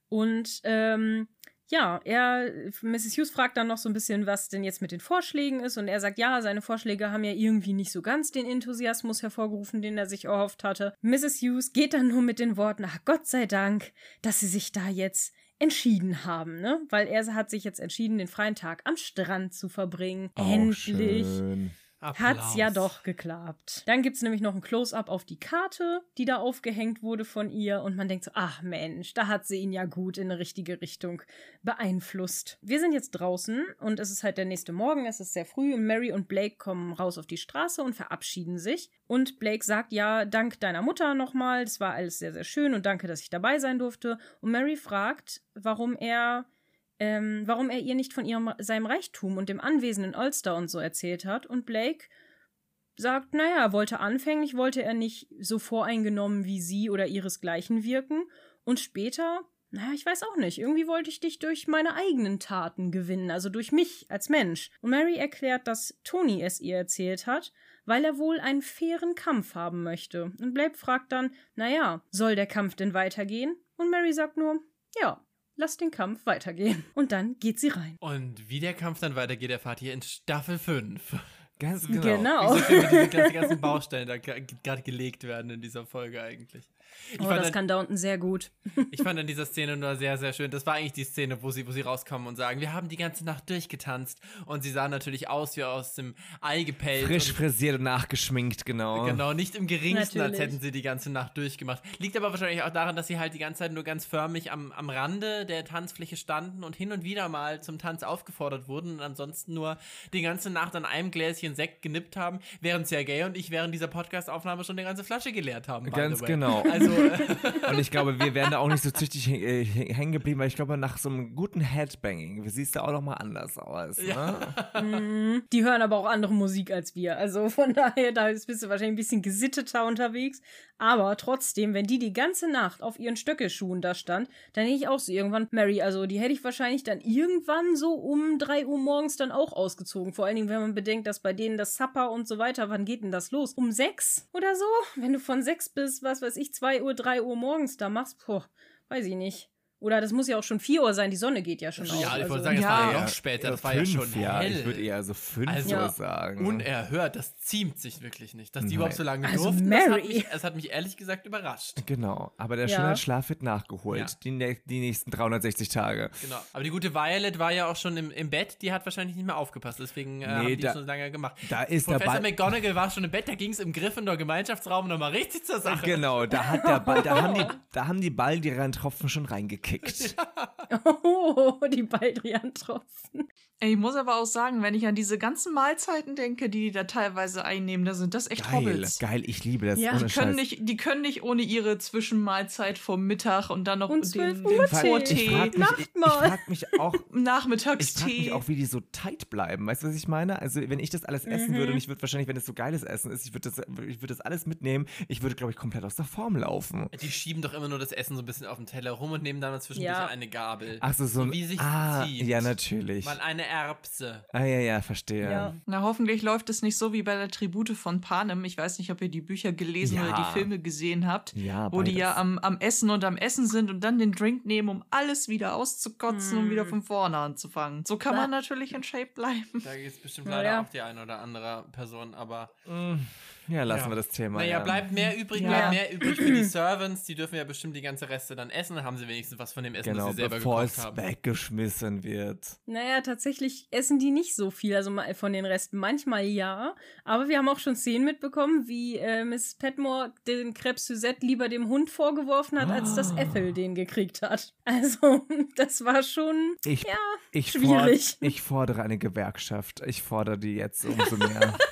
Und ähm, ja, er, Mrs. Hughes fragt dann noch so ein bisschen, was denn jetzt mit den Vorschlägen ist. Und er sagt, ja, seine Vorschläge haben ja irgendwie nicht so ganz den Enthusiasmus hervorgerufen, den er sich erhofft hatte. Mrs. Hughes geht dann nur mit den Worten, ach Gott sei Dank, dass sie sich da jetzt entschieden haben, ne? Weil er hat sich jetzt entschieden, den freien Tag am Strand zu verbringen. Auch Endlich. schön. Hat's ja Applaus. doch geklappt. Dann gibt's nämlich noch ein Close-up auf die Karte, die da aufgehängt wurde von ihr. Und man denkt so, ach Mensch, da hat sie ihn ja gut in eine richtige Richtung beeinflusst. Wir sind jetzt draußen und es ist halt der nächste Morgen, es ist sehr früh und Mary und Blake kommen raus auf die Straße und verabschieden sich. Und Blake sagt, ja, dank deiner Mutter nochmal, das war alles sehr, sehr schön und danke, dass ich dabei sein durfte. Und Mary fragt, warum er ähm, warum er ihr nicht von ihrem, seinem Reichtum und dem Anwesen in Ulster und so erzählt hat. Und Blake sagt, naja, wollte anfänglich, wollte er nicht so voreingenommen wie sie oder ihresgleichen wirken. Und später, naja, ich weiß auch nicht, irgendwie wollte ich dich durch meine eigenen Taten gewinnen, also durch mich als Mensch. Und Mary erklärt, dass Tony es ihr erzählt hat, weil er wohl einen fairen Kampf haben möchte. Und Blake fragt dann, naja, soll der Kampf denn weitergehen? Und Mary sagt nur, ja, lass den Kampf weitergehen. Und dann geht sie rein. Und wie der Kampf dann weitergeht, erfahrt ihr in Staffel 5. Ganz genau. Genau. Wie so diese ganzen, ganzen Baustellen da gerade gelegt werden in dieser Folge eigentlich. Ich, Oh, fand das dann, kann Downton sehr gut. ich fand in dieser Szene nur sehr, sehr schön. Das war eigentlich die Szene, wo sie, wo sie rauskommen und sagen, wir haben die ganze Nacht durchgetanzt. Und sie sahen natürlich aus wie aus dem Ei gepellt. Frisch und frisiert und nachgeschminkt, genau. Genau, nicht im geringsten, als Natürlich. hätten sie die ganze Nacht durchgemacht. Liegt aber wahrscheinlich auch daran, dass sie halt die ganze Zeit nur ganz förmlich am, am Rande der Tanzfläche standen und hin und wieder mal zum Tanz aufgefordert wurden und ansonsten nur die ganze Nacht an einem Gläschen Sekt genippt haben, während Sergei und ich während dieser Podcast-Aufnahme schon eine ganze Flasche geleert haben. Ganz genau. Also, äh, Und ich glaube, wir wären da auch nicht so züchtig äh, hängen geblieben, weil ich glaube, nach so einem guten Headbanging siehst du auch noch mal anders aus. Ne? Mhm. Die hören aber auch andere Musik als wir. Also von daher, da bist du wahrscheinlich ein bisschen gesitteter unterwegs. Aber trotzdem, wenn die die ganze Nacht auf ihren Stöckelschuhen da stand, dann hätte ich auch so irgendwann, Mary, also die hätte ich wahrscheinlich dann irgendwann so um 3 Uhr morgens dann auch ausgezogen. Vor allen Dingen, wenn man bedenkt, dass bei denen das Supper und so weiter, wann geht denn das los? Um 6 oder so? Wenn du von 6 bis, was weiß ich, 2 Uhr, 3 Uhr morgens da machst, boah, weiß ich nicht. Oder das muss ja auch schon 4 Uhr sein, die Sonne geht ja schon auf. ja, ich also- wollte sagen, es Ja. war ja Ja, noch später, das ja, war ja schon ja. hell. Ich würde eher so fünf Also, Uhr sagen. Unerhört, das ziemt sich wirklich nicht. Dass die Nein. überhaupt so lange Also durften, das hat, Mary. mich, das hat mich ehrlich gesagt überrascht. Genau, aber der Ja. Schönheitsschlaf wird nachgeholt. Ja. Die, die nächsten 360 Tage. Genau. Aber die gute Violet war ja auch schon im, im Bett, die hat wahrscheinlich nicht mehr aufgepasst, deswegen äh, haben die da- schon so lange gemacht. Da ist Professor der Ball. McGonagall war schon im Bett, da ging es im Gryffindor Gemeinschaftsraum nochmal richtig zur Sache. Genau, da hat der Ball, da haben die, da haben die Ball die Tropfen schon reingekickt. Oh, die Baldrian-Tropfen. Ich muss aber auch sagen, wenn ich an diese ganzen Mahlzeiten denke, die die da teilweise einnehmen, da sind das echt Geil, Hobbits. geil, ich liebe das. Ja, Die können, Scheiß. nicht, die können nicht ohne ihre Zwischenmahlzeit vom Mittag und dann noch Und den, 12 den Uhr Ich Vortee, frag mich, ich, ich Nachtmahl. frag mich auch, Ich frage Nachmittagstee. mich auch, wie die so tight bleiben. Weißt du, was ich meine? Also, wenn ich das alles essen würde Mhm. und ich würde wahrscheinlich, wenn es so geiles Essen ist, ich würde das, ich würde das alles mitnehmen, ich würde, glaube ich, komplett aus der Form laufen. Die schieben doch immer nur das Essen so ein bisschen auf den Teller rum und nehmen dann zwischendurch Ja. eine Gabel. Ach so, so ein. wie sich ah, ziemt. ja, natürlich. Mal eine Erbse. Ah, ja, ja, verstehe. Ja. Na, hoffentlich läuft es nicht so wie bei der Tribute von Panem. Ich weiß nicht, ob ihr die Bücher gelesen Ja. oder die Filme gesehen habt, Ja, wo die beides. ja am, am Essen und am Essen sind und dann den Drink nehmen, um alles wieder auszukotzen und Mm. wieder von vorne anzufangen. So kann man natürlich in Shape bleiben. Da gibt es bestimmt Ja, leider auch die eine oder andere Person, aber Mm. Ja, lassen Ja. wir das Thema. Naja, ja. bleibt mehr übrig, Ja. bleibt mehr übrig für die Servants. Die dürfen ja bestimmt die ganze Reste dann essen. Dann haben sie wenigstens was von dem Essen, Genau, das sie selber bevor gekocht es haben. weggeschmissen wird. Naja, tatsächlich essen die nicht so viel, also mal von den Resten. Manchmal ja, aber wir haben auch schon Szenen mitbekommen, wie äh, Miss Petmore den Crepe Suzette lieber dem Hund vorgeworfen hat, als dass Ah. Ethel den gekriegt hat. Also, das war schon, Ich, ja, ich, schwierig. Ford, ich fordere eine Gewerkschaft. Ich fordere die jetzt umso mehr.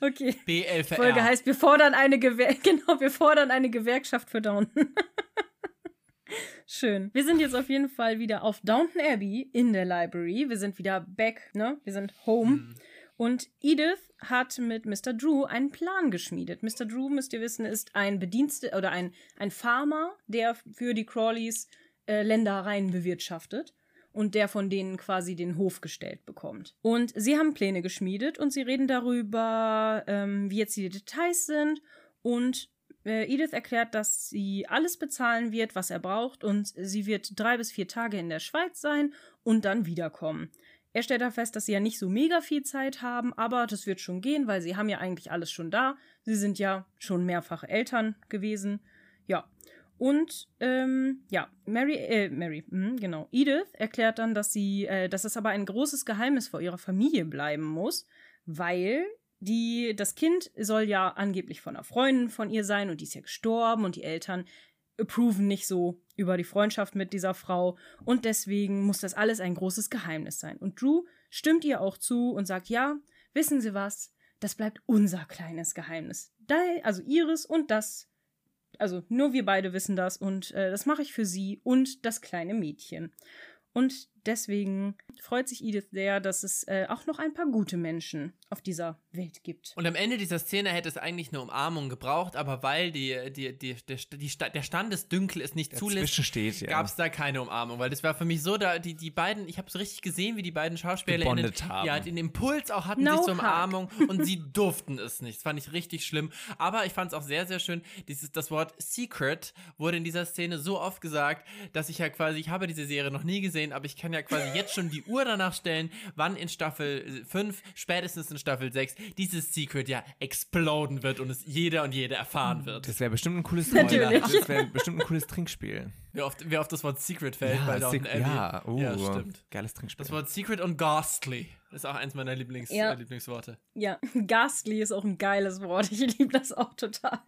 okay. BLVR. Folge heißt, wir fordern eine Gewer genau, wir fordern eine Gewerkschaft für Downton. Schön. Wir sind jetzt auf jeden Fall wieder auf Downton Abbey in der Library. Wir sind wieder back, ne? Wir sind home. Hm. Und Edith hat mit Mr. Drew einen Plan geschmiedet. Mr. Drew, müsst ihr wissen, ist ein Bedienste oder ein, ein Farmer, der für die Crawleys äh, Ländereien bewirtschaftet und der von denen quasi den Hof gestellt bekommt. Und sie haben Pläne geschmiedet und sie reden darüber, ähm, wie jetzt die Details sind. Und äh, Edith erklärt, dass sie alles bezahlen wird, was er braucht, und sie wird drei bis vier Tage in der Schweiz sein und dann wiederkommen. Er stellt da fest, dass sie ja nicht so mega viel Zeit haben, aber das wird schon gehen, weil sie haben ja eigentlich alles schon da. Sie sind ja schon mehrfache Eltern gewesen. Ja. Und ähm, ja, Mary, äh, Mary, mh, genau. Edith erklärt dann, dass sie, äh, dass es aber ein großes Geheimnis vor ihrer Familie bleiben muss, weil die, das Kind soll ja angeblich von einer Freundin von ihr sein und die ist ja gestorben und die Eltern approven nicht so über die Freundschaft mit dieser Frau und deswegen muss das alles ein großes Geheimnis sein. Und Drew stimmt ihr auch zu und sagt, ja, wissen Sie was, das bleibt unser kleines Geheimnis. Also ihres und das, also nur wir beide wissen das und äh, das mache ich für sie und das kleine Mädchen. Und deswegen freut sich Edith sehr, dass es äh, auch noch ein paar gute Menschen auf dieser Welt gibt. Und am Ende dieser Szene hätte es eigentlich eine Umarmung gebraucht, aber weil die, die, die, der, die, der Standesdünkel es nicht zulässt, steht, ja. gab es da keine Umarmung, weil das war für mich so, da die, die beiden, ich habe so richtig gesehen, wie die beiden Schauspieler Gebondet haben. ja, den Impuls auch hatten, No sich zur. Umarmung und sie durften es nicht. Das fand ich richtig schlimm. Aber ich fand es auch sehr, sehr schön, dieses, das Wort Secret wurde in dieser Szene so oft gesagt, dass ich ja quasi, ich habe diese Serie noch nie gesehen, aber ich kann ja quasi jetzt schon die Uhr danach stellen, wann in Staffel 5, spätestens in Staffel 6, dieses Secret ja exploden wird und es jeder und jede erfahren wird. Das wäre bestimmt ein cooles Natürlich. Das wäre bestimmt ein cooles Trinkspiel. Wer auf, wer auf das Wort Secret fällt bei Downton Abbey. ja, uh, ja, stimmt. Geiles Trinkspiel. Das Wort Secret und Ghastly ist auch eins meiner Lieblings Ja. äh, Lieblingsworte. Ja, Ghastly ist auch ein geiles Wort. Ich liebe das auch total.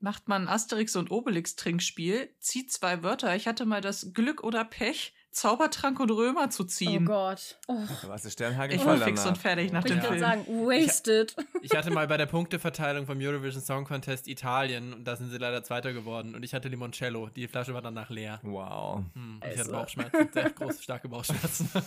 Macht man Asterix und Obelix Trinkspiel, zieht zwei Wörter. Ich hatte mal das Glück oder Pech, Zaubertrank und Römer zu Oh ziehen. Gott. Oh, Da warst du Sternhagel ich war fix danach. und fertig nach dem ich gerade Film. sagen, wasted. Ich hatte mal bei der Punkteverteilung vom Eurovision Song Contest Italien und da sind sie leider Zweiter geworden und ich hatte Limoncello. Die Flasche war danach leer. Wow. Hm, ich Also. hatte Bauchschmerzen, sehr große, starke Bauchschmerzen.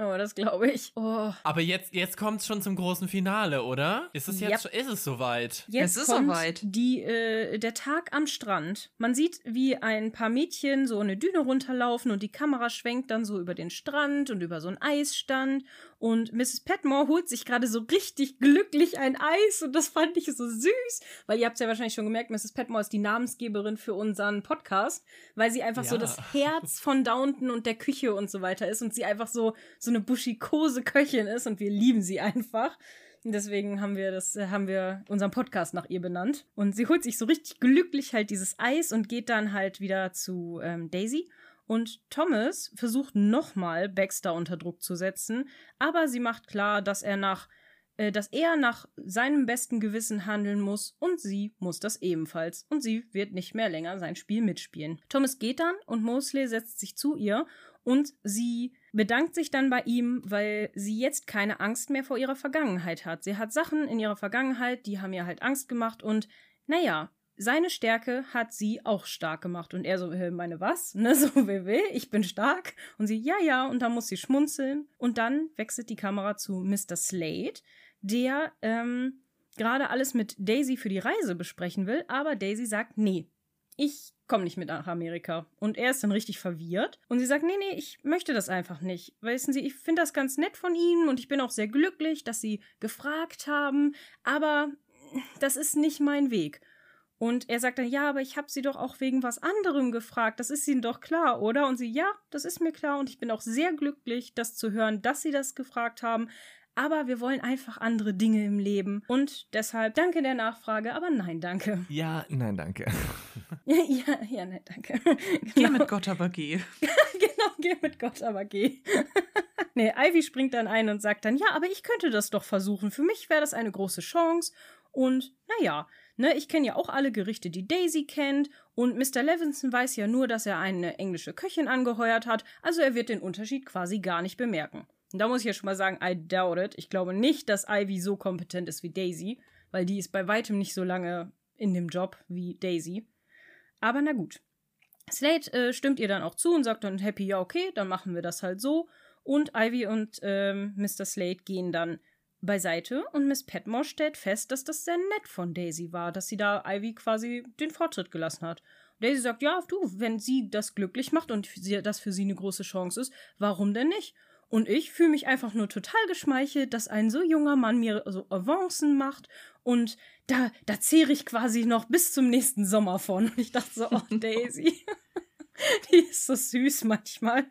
Oh, das glaube ich. Oh. Aber jetzt, jetzt kommt es schon zum großen Finale, oder? Ist es jetzt Yep. schon, ist es soweit? Jetzt Es ist kommt soweit. Die, äh, der Tag am Strand. Man sieht, wie ein paar Mädchen so eine Düne runterlaufen und die Kamera schwenkt dann so über den Strand und über so einen Eisstand. Und Mrs. Petmore holt sich gerade so richtig glücklich ein Eis und das fand ich so süß, weil ihr habt es ja wahrscheinlich schon gemerkt, Mrs. Petmore ist die Namensgeberin für unseren Podcast, weil sie einfach so Ja. das Herz von Downton und der Küche und so weiter ist und sie einfach so, so eine buschikose Köchin ist und wir lieben sie einfach. Und Deswegen haben wir das, äh, haben wir unseren Podcast nach ihr benannt. Und sie holt sich so richtig glücklich halt dieses Eis und geht dann halt wieder zu ähm, Daisy. Und Thomas versucht nochmal Baxter unter Druck zu setzen, aber sie macht klar, dass er nach, äh, dass er nach seinem besten Gewissen handeln muss und sie muss das ebenfalls. Und sie wird nicht mehr länger sein Spiel mitspielen. Thomas geht dann und Mosley setzt sich zu ihr und sie bedankt sich dann bei ihm, weil sie jetzt keine Angst mehr vor ihrer Vergangenheit hat. Sie hat Sachen in ihrer Vergangenheit, die haben ihr halt Angst gemacht und naja, seine Stärke hat sie auch stark gemacht. Und er so, "Hä, meine was? Ne, so, wie will, ich bin stark. Und sie, ja, ja, und dann muss sie schmunzeln. Und dann wechselt die Kamera zu Mr. Slade, der ähm, gerade alles mit Daisy für die Reise besprechen will, aber Daisy sagt, nee, ich komme nicht mit nach Amerika. Und er ist dann richtig verwirrt. Und sie sagt, nee, nee, ich möchte das einfach nicht. Wissen Sie, ich finde das ganz nett von Ihnen und ich bin auch sehr glücklich, dass Sie gefragt haben, aber das ist nicht mein Weg. Und er sagt dann, ja, aber ich habe sie doch auch wegen was anderem gefragt. Das ist ihnen doch klar, oder? Und sie, ja, das ist mir klar. Und ich bin auch sehr glücklich, das zu hören, dass sie das gefragt haben. aber wir wollen einfach andere Dinge im Leben. Und deshalb danke der Nachfrage, aber nein, danke. Ja, nein, danke. ja, ja, ja, nein, danke. Geh genau. mit Gott, aber geh. genau, geh mit Gott, aber geh. nee, Ivy springt dann ein und sagt dann, ja, aber ich könnte das doch versuchen. Für mich wäre das eine große Chance. Und naja, ne, ich kenne ja auch alle Gerichte, die Daisy kennt. Und Mr. Levinson weiß ja nur, dass er eine englische Köchin angeheuert hat. Also er wird den Unterschied quasi gar nicht bemerken. Und da muss ich ja schon mal sagen, I doubt it. Ich glaube nicht, dass Ivy so kompetent ist wie Daisy, weil die ist bei weitem nicht so lange in dem Job wie Daisy. Aber na gut. Slade äh, stimmt ihr dann auch zu und sagt dann happy, ja, okay, dann machen wir das halt so. Und Ivy und ähm, Mr. Slade gehen dann beiseite und Miss Petmore stellt fest, dass das sehr nett von Daisy war, dass sie da Ivy quasi den Vortritt gelassen hat. Daisy sagt, ja, du, wenn sie das glücklich macht und das für sie eine große Chance ist, warum denn nicht? Und ich fühle mich einfach nur total geschmeichelt, dass ein so junger Mann mir so Avancen macht und da, da zehre ich quasi noch bis zum nächsten Sommer von. Und ich dachte so, oh Daisy. Die ist so süß manchmal.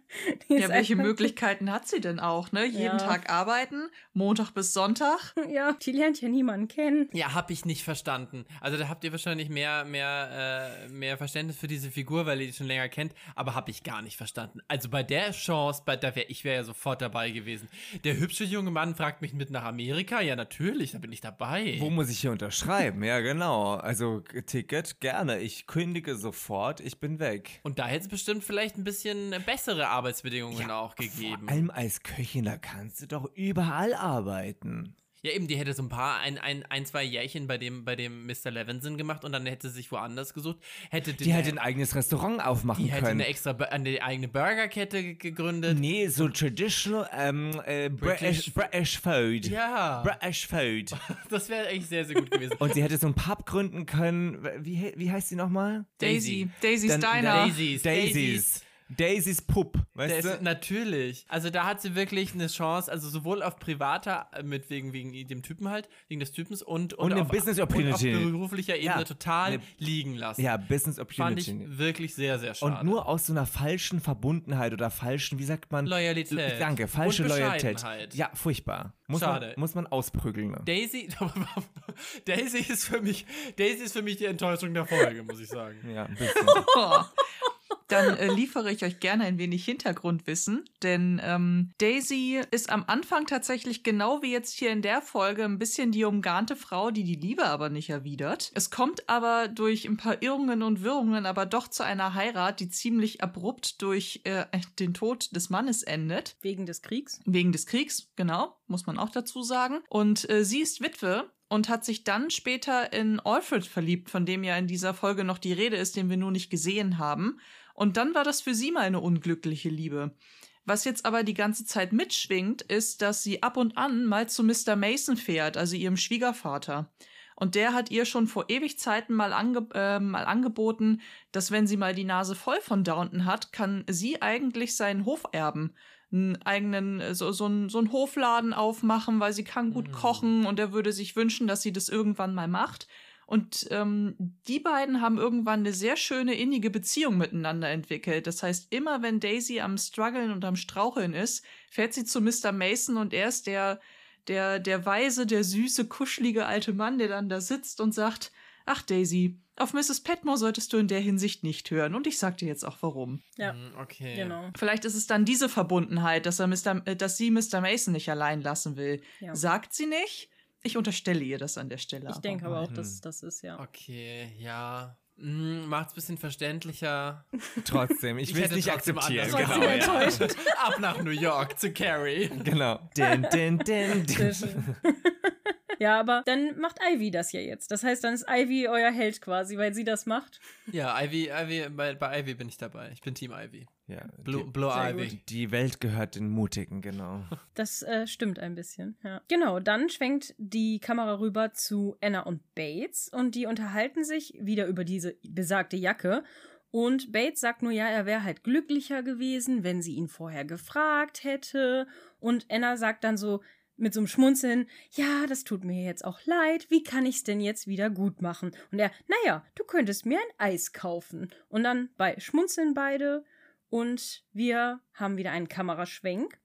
ja, welche Möglichkeiten hat sie denn auch, ne? Jeden ja. Tag arbeiten, Montag bis Sonntag. Ja, die lernt ja niemanden kennen. Ja, hab ich nicht verstanden. Also da habt ihr wahrscheinlich mehr, mehr, äh, mehr Verständnis für diese Figur, weil ihr die schon länger kennt, aber hab ich gar nicht verstanden. Also bei der Chance, bei da wäre ich wäre ja sofort dabei gewesen. Der hübsche junge Mann fragt mich mit nach Amerika. Ja, natürlich, da bin ich dabei. Wo muss ich hier unterschreiben? ja, genau. Also Ticket gerne. Ich kündige sofort. Ich bin weg. Und daher hätte es bestimmt vielleicht ein bisschen bessere Arbeitsbedingungen ja, auch gegeben. Vor allem als Köchin, da kannst du doch überall arbeiten. Ja, eben, die hätte so ein paar, ein, ein, ein zwei Jährchen bei dem, bei dem Mr. Levinson gemacht und dann hätte sie sich woanders gesucht. Hätte die hätte ein eigenes Restaurant aufmachen die können. Die hätte eine extra, eine eigene Burgerkette gegründet. Nee, so traditional, ähm, äh, British, British Food. Ja. British Food. Das wäre echt sehr, sehr gut gewesen. und sie hätte so einen Pub gründen können. Wie, wie heißt sie nochmal? Daisy. Daisy's Diner. Daisys. Daisys. Daisys Pup, weißt du? natürlich. Also da hat sie wirklich eine Chance, also sowohl auf privater, äh, mit wegen, wegen dem Typen halt, wegen des Typens und, und, und auf, Business Opportunity. Und auf beruflicher Ebene ja, total eine, liegen lassen. Ja, Business Opportunity. Fand ich wirklich sehr, sehr schade. Und nur aus so einer falschen Verbundenheit oder falschen, wie sagt man? Loyalität. Danke, falsche Loyalität. Ja, furchtbar. Muss schade. Man, muss man ausprügeln. Ne? Daisy, Daisy ist für mich, Daisy ist für mich die Enttäuschung der Folge, muss ich sagen. Ja, ein bisschen. dann äh, liefere ich euch gerne ein wenig Hintergrundwissen, denn ähm, Daisy ist am Anfang tatsächlich genau wie jetzt hier in der Folge ein bisschen die umgarnte Frau, die die Liebe aber nicht erwidert. Es kommt aber durch ein paar Irrungen und Wirrungen aber doch zu einer Heirat, die ziemlich abrupt durch äh, den Tod des Mannes endet. Wegen des Kriegs? Wegen des Kriegs, genau, muss man auch dazu sagen. Und äh, sie ist Witwe und hat sich dann später in Alfred verliebt, von dem ja in dieser Folge noch die Rede ist, den wir nur nicht gesehen haben. Und dann war das für sie mal eine unglückliche Liebe. Was jetzt aber die ganze Zeit mitschwingt, ist, dass sie ab und an mal zu Mr. Mason fährt, also ihrem Schwiegervater. Und der hat ihr schon vor ewig Zeiten mal, ange äh, mal angeboten, dass wenn sie mal die Nase voll von Downton hat, kann sie eigentlich seinen Hof erben. Einen eigenen, so, so, einen, so einen Hofladen aufmachen, weil sie kann gut mhm. kochen und er würde sich wünschen, dass sie das irgendwann mal macht. Und ähm, die beiden haben irgendwann eine sehr schöne innige Beziehung miteinander entwickelt. Das heißt, immer wenn Daisy am struggeln und am straucheln ist, fährt sie zu Mr. Mason und er ist der, der, der weise, der süße, kuschelige alte Mann, der dann da sitzt und sagt, ach Daisy, auf Mrs. Petmore solltest du in der Hinsicht nicht hören. Und ich sag dir jetzt auch warum. Ja, hm, okay. Genau. Vielleicht ist es dann diese Verbundenheit, dass, er Mr., äh, dass sie Mr. Mason nicht allein lassen will. Ja. Sagt sie nicht, ich unterstelle ihr das an der Stelle. Ich denke aber auch, dass hm. das ist, ja. Okay, ja. Mm, Macht es ein bisschen verständlicher. Trotzdem, ich will es nicht akzeptieren. Genau, ja. Ab nach New York zu Carrie. Genau. Din, din, din, din. Ja, aber dann macht Ivy das ja jetzt. Das heißt, dann ist Ivy euer Held quasi, weil sie das macht. Ja, Ivy, Ivy bei, bei Ivy bin ich dabei. Ich bin Team Ivy. Ja, Blue, die, Blue Ivy. Gut. Die Welt gehört den Mutigen, genau. Das äh, stimmt ein bisschen, ja. Genau, dann schwenkt die Kamera rüber zu Anna und Bates und die unterhalten sich wieder über diese besagte Jacke. Und Bates sagt nur, ja, er wäre halt glücklicher gewesen, wenn sie ihn vorher gefragt hätte. Und Anna sagt dann so, mit so einem Schmunzeln, ja, das tut mir jetzt auch leid, wie kann ich's denn jetzt wieder gut machen? Und er, naja, du könntest mir ein Eis kaufen. Und dann bei schmunzeln beide und wir haben wieder einen Kameraschwenk.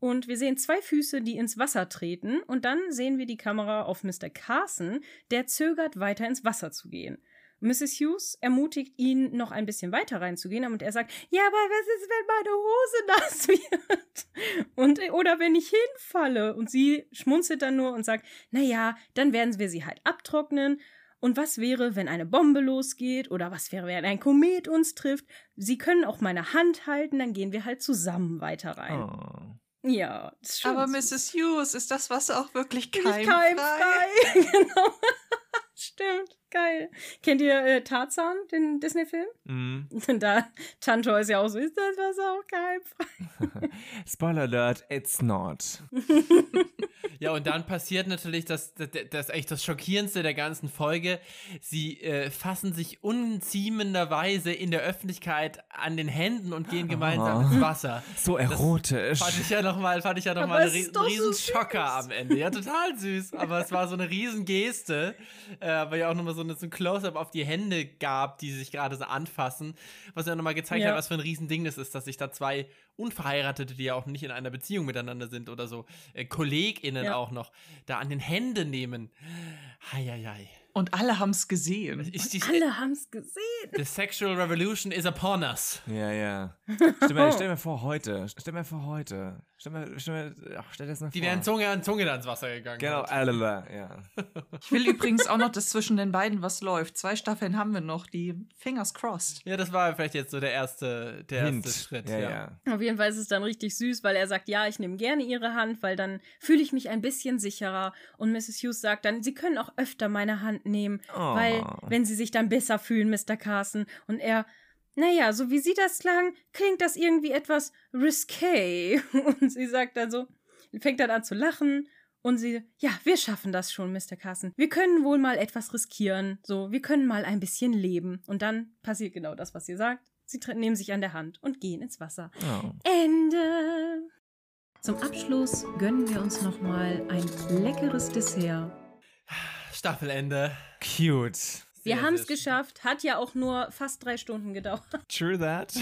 Und wir sehen zwei Füße, die ins Wasser treten. Und dann sehen wir die Kamera auf Mr. Carson, der zögert, weiter ins Wasser zu gehen. Mrs. Hughes ermutigt ihn, noch ein bisschen weiter reinzugehen, und er sagt, ja, aber was ist, wenn meine Hose nass wird? Und, oder wenn ich hinfalle? Und sie schmunzelt dann nur und sagt, na ja, dann werden wir sie halt abtrocknen. Und was wäre, wenn eine Bombe losgeht? Oder was wäre, wenn ein Komet uns trifft? Sie können auch meine Hand halten, dann gehen wir halt zusammen weiter rein. Oh. Ja, das ist schon Aber süß. Mrs. Hughes, ist das Wasser auch wirklich keimfrei? keimfrei. genau. Stimmt, geil. Kennt ihr äh, Tarzan, den Disney-Film? Mm. Da, Tanto ist ja auch so, ist das Wasser auch keimfrei? Spoiler alert, it's not. Ja, und dann passiert natürlich das, das, das echt das Schockierendste der ganzen Folge. Sie äh, fassen sich unziemenderweise in der Öffentlichkeit an den Händen und gehen gemeinsam Oh. ins Wasser. So erotisch. Fand ich ja nochmal, fand ich ja noch Aber mal einen es rie ist doch so riesen süß. Schocker am Ende. Ja, total süß. Aber es war so eine riesen Geste, äh, weil ja auch nochmal so, eine, so ein Close-up auf die Hände gab, die sich gerade so anfassen. Was ja nochmal gezeigt Ja. hat, was für ein Riesending das ist, dass sich da zwei Unverheiratete, die ja auch nicht in einer Beziehung miteinander sind oder so, äh, KollegInnen Ja. auch noch, da an den Händen nehmen. Heieiei. Und alle haben es gesehen. Ist die, Alle haben's gesehen. The sexual revolution is upon us. Ja, ja. Stell mir, stell mir vor, heute. Stell mir vor, heute. Stell mir, stell mir, ach, stell dir das mal Die vor. wären Zunge an Zunge da ins Wasser gegangen. Genau, alala, ja. Ich will übrigens auch noch, dass zwischen den beiden was läuft. Zwei Staffeln haben wir noch, die Fingers crossed. Ja, das war vielleicht jetzt so der erste, der Hint. erste Schritt. Ja, ja. Auf jeden Fall ist es dann richtig süß, weil er sagt, ja, ich nehme gerne ihre Hand, weil dann fühle ich mich ein bisschen sicherer. Und Mrs. Hughes sagt dann, sie können auch öfter meine Hand nehmen, Oh. weil, wenn sie sich dann besser fühlen, Mr. Carson. Und er, naja, so wie sie das klang, klingt das irgendwie etwas risqué. Und sie sagt dann so, fängt dann an zu lachen. Und sie, ja, wir schaffen das schon, Mr. Carson. Wir können wohl mal etwas riskieren. So, wir können mal ein bisschen leben. Und dann passiert genau das, was sie sagt. Sie nehmen sich an der Hand und gehen ins Wasser. Oh. Ende. Zum Abschluss gönnen wir uns nochmal ein leckeres Dessert. Staffelende. Cute. Wir haben es geschafft, hat ja auch nur fast drei Stunden gedauert. True that.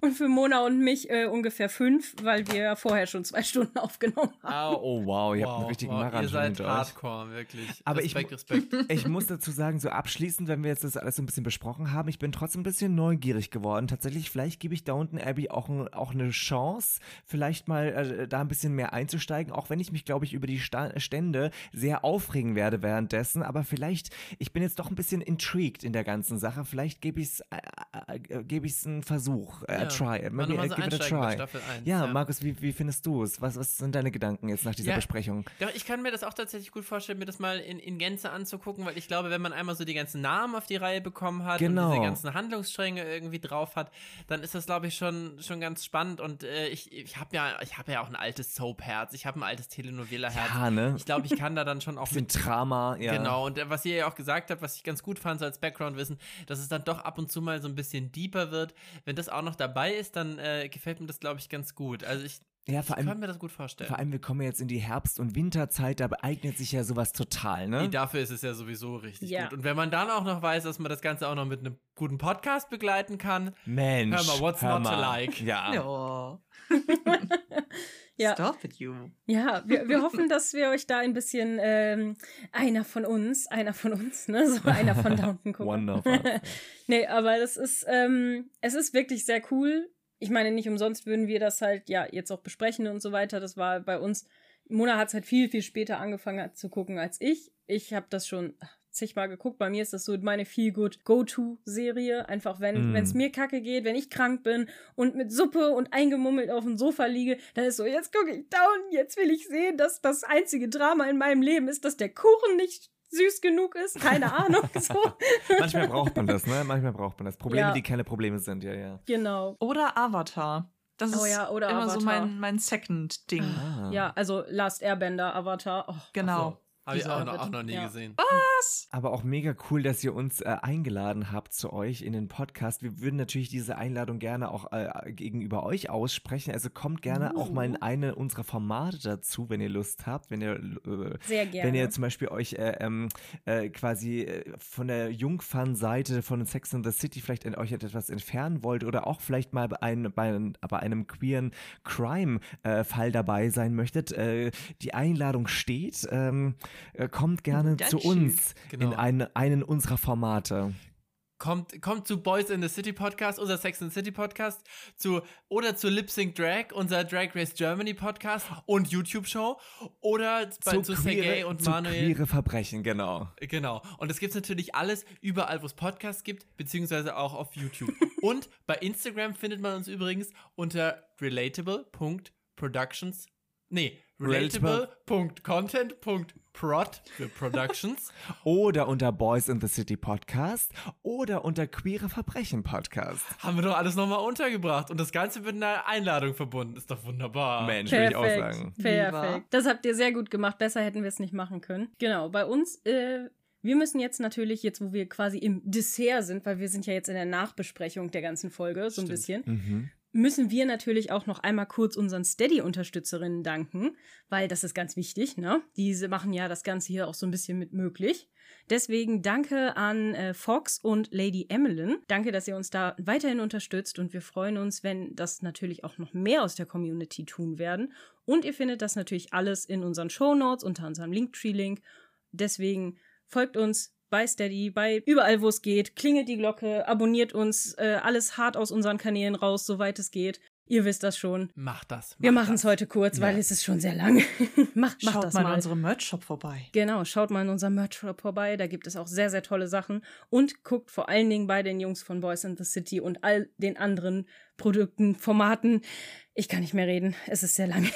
Und für Mona und mich äh, ungefähr fünf, weil wir ja vorher schon zwei Stunden aufgenommen haben. Au. Oh wow, ihr habt einen richtigen wow, Marathon Ihr seid hinter euch. hardcore, wirklich. Aber Respekt, ich, Respekt. ich muss dazu sagen, so abschließend, wenn wir jetzt das alles so ein bisschen besprochen haben, ich bin trotzdem ein bisschen neugierig geworden. Tatsächlich, vielleicht gebe ich Downton Abbey auch, ein, auch eine Chance, vielleicht mal äh, da ein bisschen mehr einzusteigen, auch wenn ich mich, glaube ich, über die Sta Stände sehr aufregen werde währenddessen. Aber vielleicht, ich bin jetzt doch ein bisschen intrigued in der ganzen Sache. Vielleicht gebe ich es äh, äh, gebe ich's einen Versuch, äh, a Ja, try. mal Maybe, äh, so give it a try. 1. Ja, Markus, wie, wie findest du es? Was, was sind deine Gedanken jetzt nach dieser Ja. Besprechung? Ja, ich kann mir das auch tatsächlich gut vorstellen, mir das mal in, in Gänze anzugucken, weil ich glaube, wenn man einmal so die ganzen Namen auf die Reihe bekommen hat Genau. und diese ganzen Handlungsstränge irgendwie drauf hat, dann ist das, glaube ich, schon, schon ganz spannend. Und äh, ich, ich habe ja, ich habe ja auch ein altes Soap-Herz, ich habe ein altes Telenovela-Herz. Ja, ne? Ich glaube, ich kann da dann schon auch mit Drama, ja. Genau, und äh, was ihr ja auch gesagt habt, was ich ganz gut fand, so als Background-Wissen, dass es dann doch ab und zu mal so ein bisschen deeper wird. Wenn das auch noch dabei ist, dann äh, gefällt mir das, glaube ich, ganz gut. Also ich, Ja, vor ich kann allem, mir das gut vorstellen. vor allem, wir kommen jetzt in die Herbst- und Winterzeit, da eignet sich ja sowas total, ne? Nee, dafür ist es ja sowieso richtig Ja. gut. Und wenn man dann auch noch weiß, dass man das Ganze auch noch mit einem guten Podcast begleiten kann, Mensch. Hör mal, what's hör not to mal. like? Ja. Ja. Ja. Stop it, you. Ja, wir, wir hoffen, dass wir euch da ein bisschen ähm, einer von uns, einer von uns, ne, so einer von Downton gucken. Wonderful. nee, aber das ist, ähm, es ist wirklich sehr cool. Ich meine, nicht umsonst würden wir das halt ja jetzt auch besprechen und so weiter. Das war bei uns. Mona hat es halt viel, viel später angefangen zu gucken als ich. Ich habe das schon zigmal geguckt. Bei mir ist das so meine Feel-Good Go-To-Serie. Einfach, wenn Mm. es mir kacke geht, wenn ich krank bin und mit Suppe und eingemummelt auf dem Sofa liege, dann ist so, jetzt gucke ich down, jetzt will ich sehen, dass das einzige Drama in meinem Leben ist, dass der Kuchen nicht süß genug ist. Keine Ahnung. So. Manchmal braucht man das, ne? Manchmal braucht man das. Probleme, Ja. die keine Probleme sind, ja, ja. Genau. Oder Avatar. Das Oh ist ja, oder immer so Avatar. mein, mein Second-Ding. Ah. Ja, also Last Airbender, Avatar. Oh, Genau. Habe ich auch noch, auch noch nie ja. gesehen. Was? Aber auch mega cool, dass ihr uns äh, eingeladen habt zu euch in den Podcast. Wir würden natürlich diese Einladung gerne auch äh, gegenüber euch aussprechen. Also kommt gerne auch mal in eine unserer Formate dazu, wenn ihr Lust habt. Wenn ihr, äh, Sehr gerne. wenn ihr zum Beispiel euch äh, ähm, äh, quasi äh, von der Jungfern-Seite von Sex and the City vielleicht in euch etwas entfernen wollt oder auch vielleicht mal bei einem, bei bei einem queeren Crime-Fall dabei sein möchtet. Äh, die Einladung steht. Ähm, äh, kommt gerne zu uns Genau. in einen, einen unserer Formate. Kommt, kommt zu Boys in the City Podcast, unser Sex and the City Podcast, zu, oder zu Lip Sync Drag, unser Drag Race Germany Podcast und YouTube-Show, oder bei, zu, Sergei und zu Manuel. queere Verbrechen, genau. Genau. Und es gibt natürlich alles überall, wo es Podcasts gibt, beziehungsweise auch auf YouTube. und bei Instagram findet man uns übrigens unter relatable.productions. Nee, Relatable. relatable.content.prod für Productions. Oder unter Boys in the City Podcast oder unter Queere Verbrechen Podcast. Haben wir doch alles nochmal untergebracht. Und das Ganze mit einer Einladung verbunden. Ist doch wunderbar. Mensch, würde ich auch Perfekt. sagen. Perfekt. Das habt ihr sehr gut gemacht. Besser hätten wir es nicht machen können. Genau, bei uns, äh, wir müssen jetzt natürlich, jetzt wo wir quasi im Dessert sind, weil wir sind ja jetzt in der Nachbesprechung der ganzen Folge, so ein Stimmt. bisschen, Mhm. Müssen wir natürlich auch noch einmal kurz unseren Steady-Unterstützerinnen danken, weil das ist ganz wichtig, ne? Diese machen ja das Ganze hier auch so ein bisschen mit möglich. Deswegen danke an äh, Fox und Lady Emmeline. Danke, dass ihr uns da weiterhin unterstützt und wir freuen uns, wenn das natürlich auch noch mehr aus der Community tun werden. Und ihr findet das natürlich alles in unseren Show Notes unter unserem Linktree-Link. Deswegen folgt uns bei Steady, bei überall, wo es geht, klingelt die Glocke, abonniert uns, äh, alles hart aus unseren Kanälen raus, soweit es geht. Ihr wisst das schon. Mach das. Wir mach machen es heute kurz, weil Ja. es ist schon sehr lang. macht macht Schaut das mal mal. in unserem Merch-Shop vorbei. Genau, schaut mal in unserem Merch-Shop vorbei, da gibt es auch sehr, sehr tolle Sachen. Und guckt vor allen Dingen bei den Jungs von Boys in the City und all den anderen Produkten, Formaten. Ich kann nicht mehr reden, es ist sehr lang.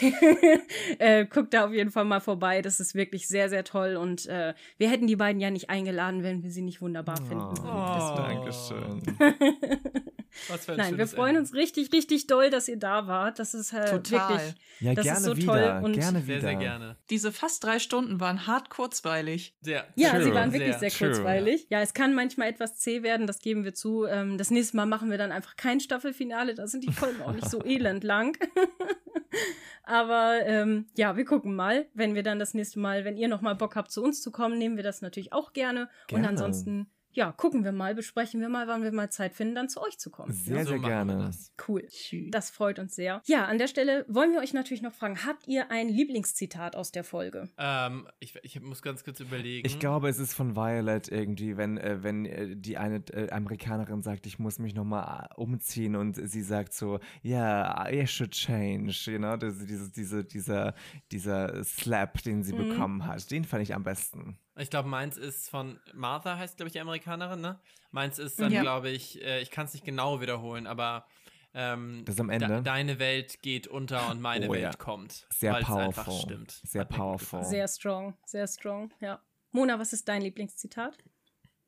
äh, guckt da auf jeden Fall mal vorbei, das ist wirklich sehr, sehr toll. Und äh, wir hätten die beiden ja nicht eingeladen, wenn wir sie nicht wunderbar finden. würden. Oh. Dankeschön. Was für ein Nein, wir freuen Ende. uns richtig, richtig doll, dass ihr da wart. Das ist äh, Total. wirklich Ja, Das ist gerne so wieder. toll und gerne Sehr, wieder. sehr gerne. Diese fast drei Stunden waren hart kurzweilig. Sehr. Ja, True. sie waren wirklich sehr, True. kurzweilig. Ja, es kann manchmal etwas zäh werden, das geben wir zu. Ähm, das nächste Mal machen wir dann einfach kein Staffelfinale, da sind die Folgen auch nicht so elend lang. Aber ähm, ja, wir gucken mal. Wenn wir dann das nächste Mal, wenn ihr nochmal Bock habt, zu uns zu kommen, nehmen wir das natürlich auch gerne. Und Gerne. ansonsten, ja, gucken wir mal, besprechen wir mal, wann wir mal Zeit finden, dann zu euch zu kommen. Sehr, So sehr gerne. das. Cool. Das freut uns sehr. Ja, an der Stelle wollen wir euch natürlich noch fragen, habt ihr ein Lieblingszitat aus der Folge? Ähm, ich, ich muss ganz kurz überlegen. Ich glaube, es ist von Violet irgendwie, wenn, äh, wenn äh, die eine äh, Amerikanerin sagt, ich muss mich nochmal umziehen und sie sagt so, ja, yeah, I should change, you know, das, diese, diese, dieser, dieser Slap, den sie Mhm. bekommen hat, den fand ich am besten. Ich glaube, meins ist von Martha, heißt, glaube ich, die Amerikanerin, ne? Meins ist dann, Ja. glaube ich, äh, ich kann es nicht genau wiederholen, aber ähm, Das ist am Ende? de- deine Welt geht unter und meine Oh, Welt ja. kommt. Sehr powerful. stimmt. Sehr powerful. Sehr strong, sehr strong, ja. Mona, was ist dein Lieblingszitat?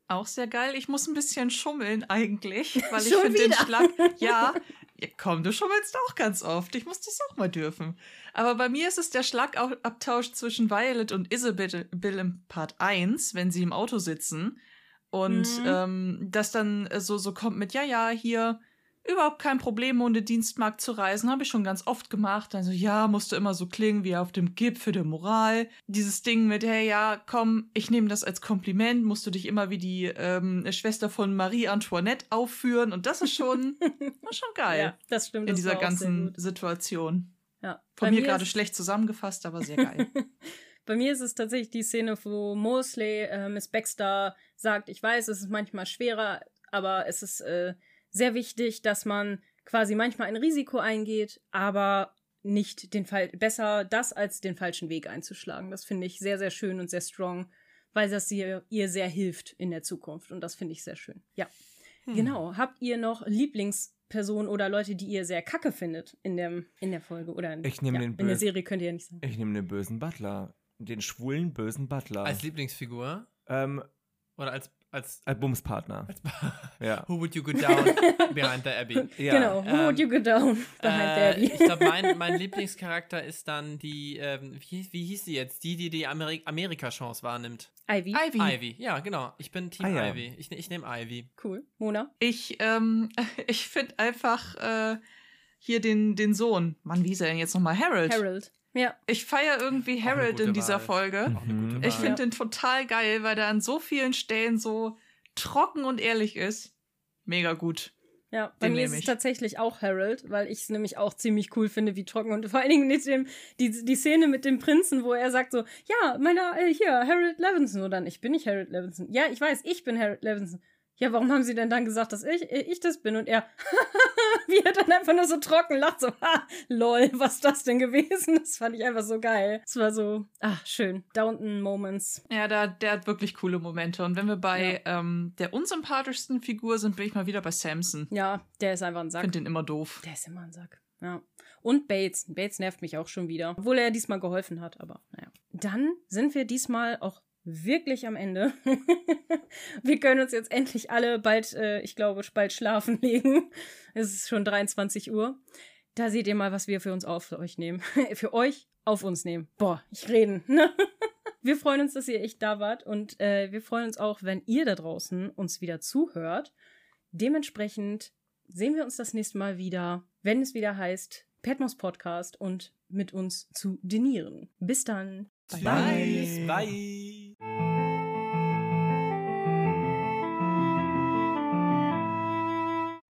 Auch sehr geil. Ich muss ein bisschen schummeln eigentlich, weil ich finde den? Schlag. Ja, ja, komm, du schummelst auch ganz oft. Ich muss das auch mal dürfen. Aber bei mir ist es der Schlagabtausch zwischen Violet und Isabel im Part 1, wenn sie im Auto sitzen. Und Mhm. ähm, das dann äh, so, so kommt mit, ja, ja, hier überhaupt kein Problem, ohne Dienstmarkt zu reisen. Habe ich schon ganz oft gemacht. Also ja, musste immer so klingen wie auf dem Gipfel der Moral. Dieses Ding mit, hey, ja, komm, ich nehme das als Kompliment, musst du dich immer wie die ähm, Schwester von Marie Antoinette aufführen. Und das ist schon, war schon geil Ja, das stimmt. in das dieser ganzen. Situation. Ja. Von Bei mir gerade schlecht zusammengefasst, aber sehr geil. Bei mir ist es tatsächlich die Szene, wo Mosley äh, Miss Baxter sagt, ich weiß, es ist manchmal schwerer, aber es ist äh, sehr wichtig, dass man quasi manchmal ein Risiko eingeht, aber nicht den Fall besser das als den falschen Weg einzuschlagen. Das finde ich sehr, sehr schön und sehr strong, weil das ihr, ihr sehr hilft in der Zukunft. Und das finde ich sehr schön. Ja. Hm. Genau. Habt ihr noch Lieblingspersonen oder Leute, die ihr sehr kacke findet in, dem, in der Folge? Oder in, Ich nehme ja, den in der. Serie könnt ihr ja nicht sagen. Ich nehme den bösen Butler. Den schwulen bösen Butler. Als Lieblingsfigur ähm, oder als als Als Bumspartner. ja. Who would you go down behind the Abbey? ja. Genau, who would Ähm, you go down behind the Äh, Abbey? ich glaube, mein, mein Lieblingscharakter ist dann die, ähm, wie, wie hieß sie jetzt? Die, die die Ameri Amerika-Chance wahrnimmt. Ivy. Ivy. Ivy, ja, genau. Ich bin Team Ah, ja. Ivy. Ich, ich nehme Ivy. Cool. Mona? Ich, ähm, ich finde einfach äh, hier den, den Sohn. Mann, wie ist er denn jetzt nochmal? Harold. Harold. Ja. Ich feiere irgendwie Harold in dieser Wahl. Folge. Mhm. Ich finde den total geil, weil der an so vielen Stellen so trocken und ehrlich ist. Mega gut. Ja, bei Den mir ist es ich. tatsächlich auch Harold, weil ich es nämlich auch ziemlich cool finde, wie trocken und vor allen Dingen mit dem, die, die Szene mit dem Prinzen, wo er sagt so, ja, meiner, äh, hier, Harold Levinson, oder dann, ich bin nicht Harold Levinson. Ja, ich weiß, ich bin Harold Levinson. Ja, warum haben sie denn dann gesagt, dass ich, äh, ich das bin? Und er, wie er dann einfach nur so trocken lacht, so, ha, lol, was ist das denn gewesen? Das fand ich einfach so geil. Es war so, ah, schön. Downton Moments. Ja, da, der hat wirklich coole Momente. Und wenn wir bei ähm, der unsympathischsten Figur sind, bin ich mal wieder bei Samson. Ja, der ist einfach ein Ich Sack. finde den immer doof. Der ist immer ein Sack. Ja. Und Bates. Bates nervt mich auch schon wieder. Obwohl er diesmal geholfen hat, aber naja. Dann sind wir diesmal auch wirklich am Ende. wir können uns jetzt endlich alle bald, äh, ich glaube, bald schlafen legen. Es ist schon 23 Uhr. Da seht ihr mal, was wir für uns auf euch nehmen. für euch auf uns nehmen. Boah, ich reden. ne? wir freuen uns, dass ihr echt da wart und äh, wir freuen uns auch, wenn ihr da draußen uns wieder zuhört. Dementsprechend sehen wir uns das nächste Mal wieder, wenn es wieder heißt Petmos Podcast und mit uns zu dinieren. Bis dann. Bye. Tschüss. Bye.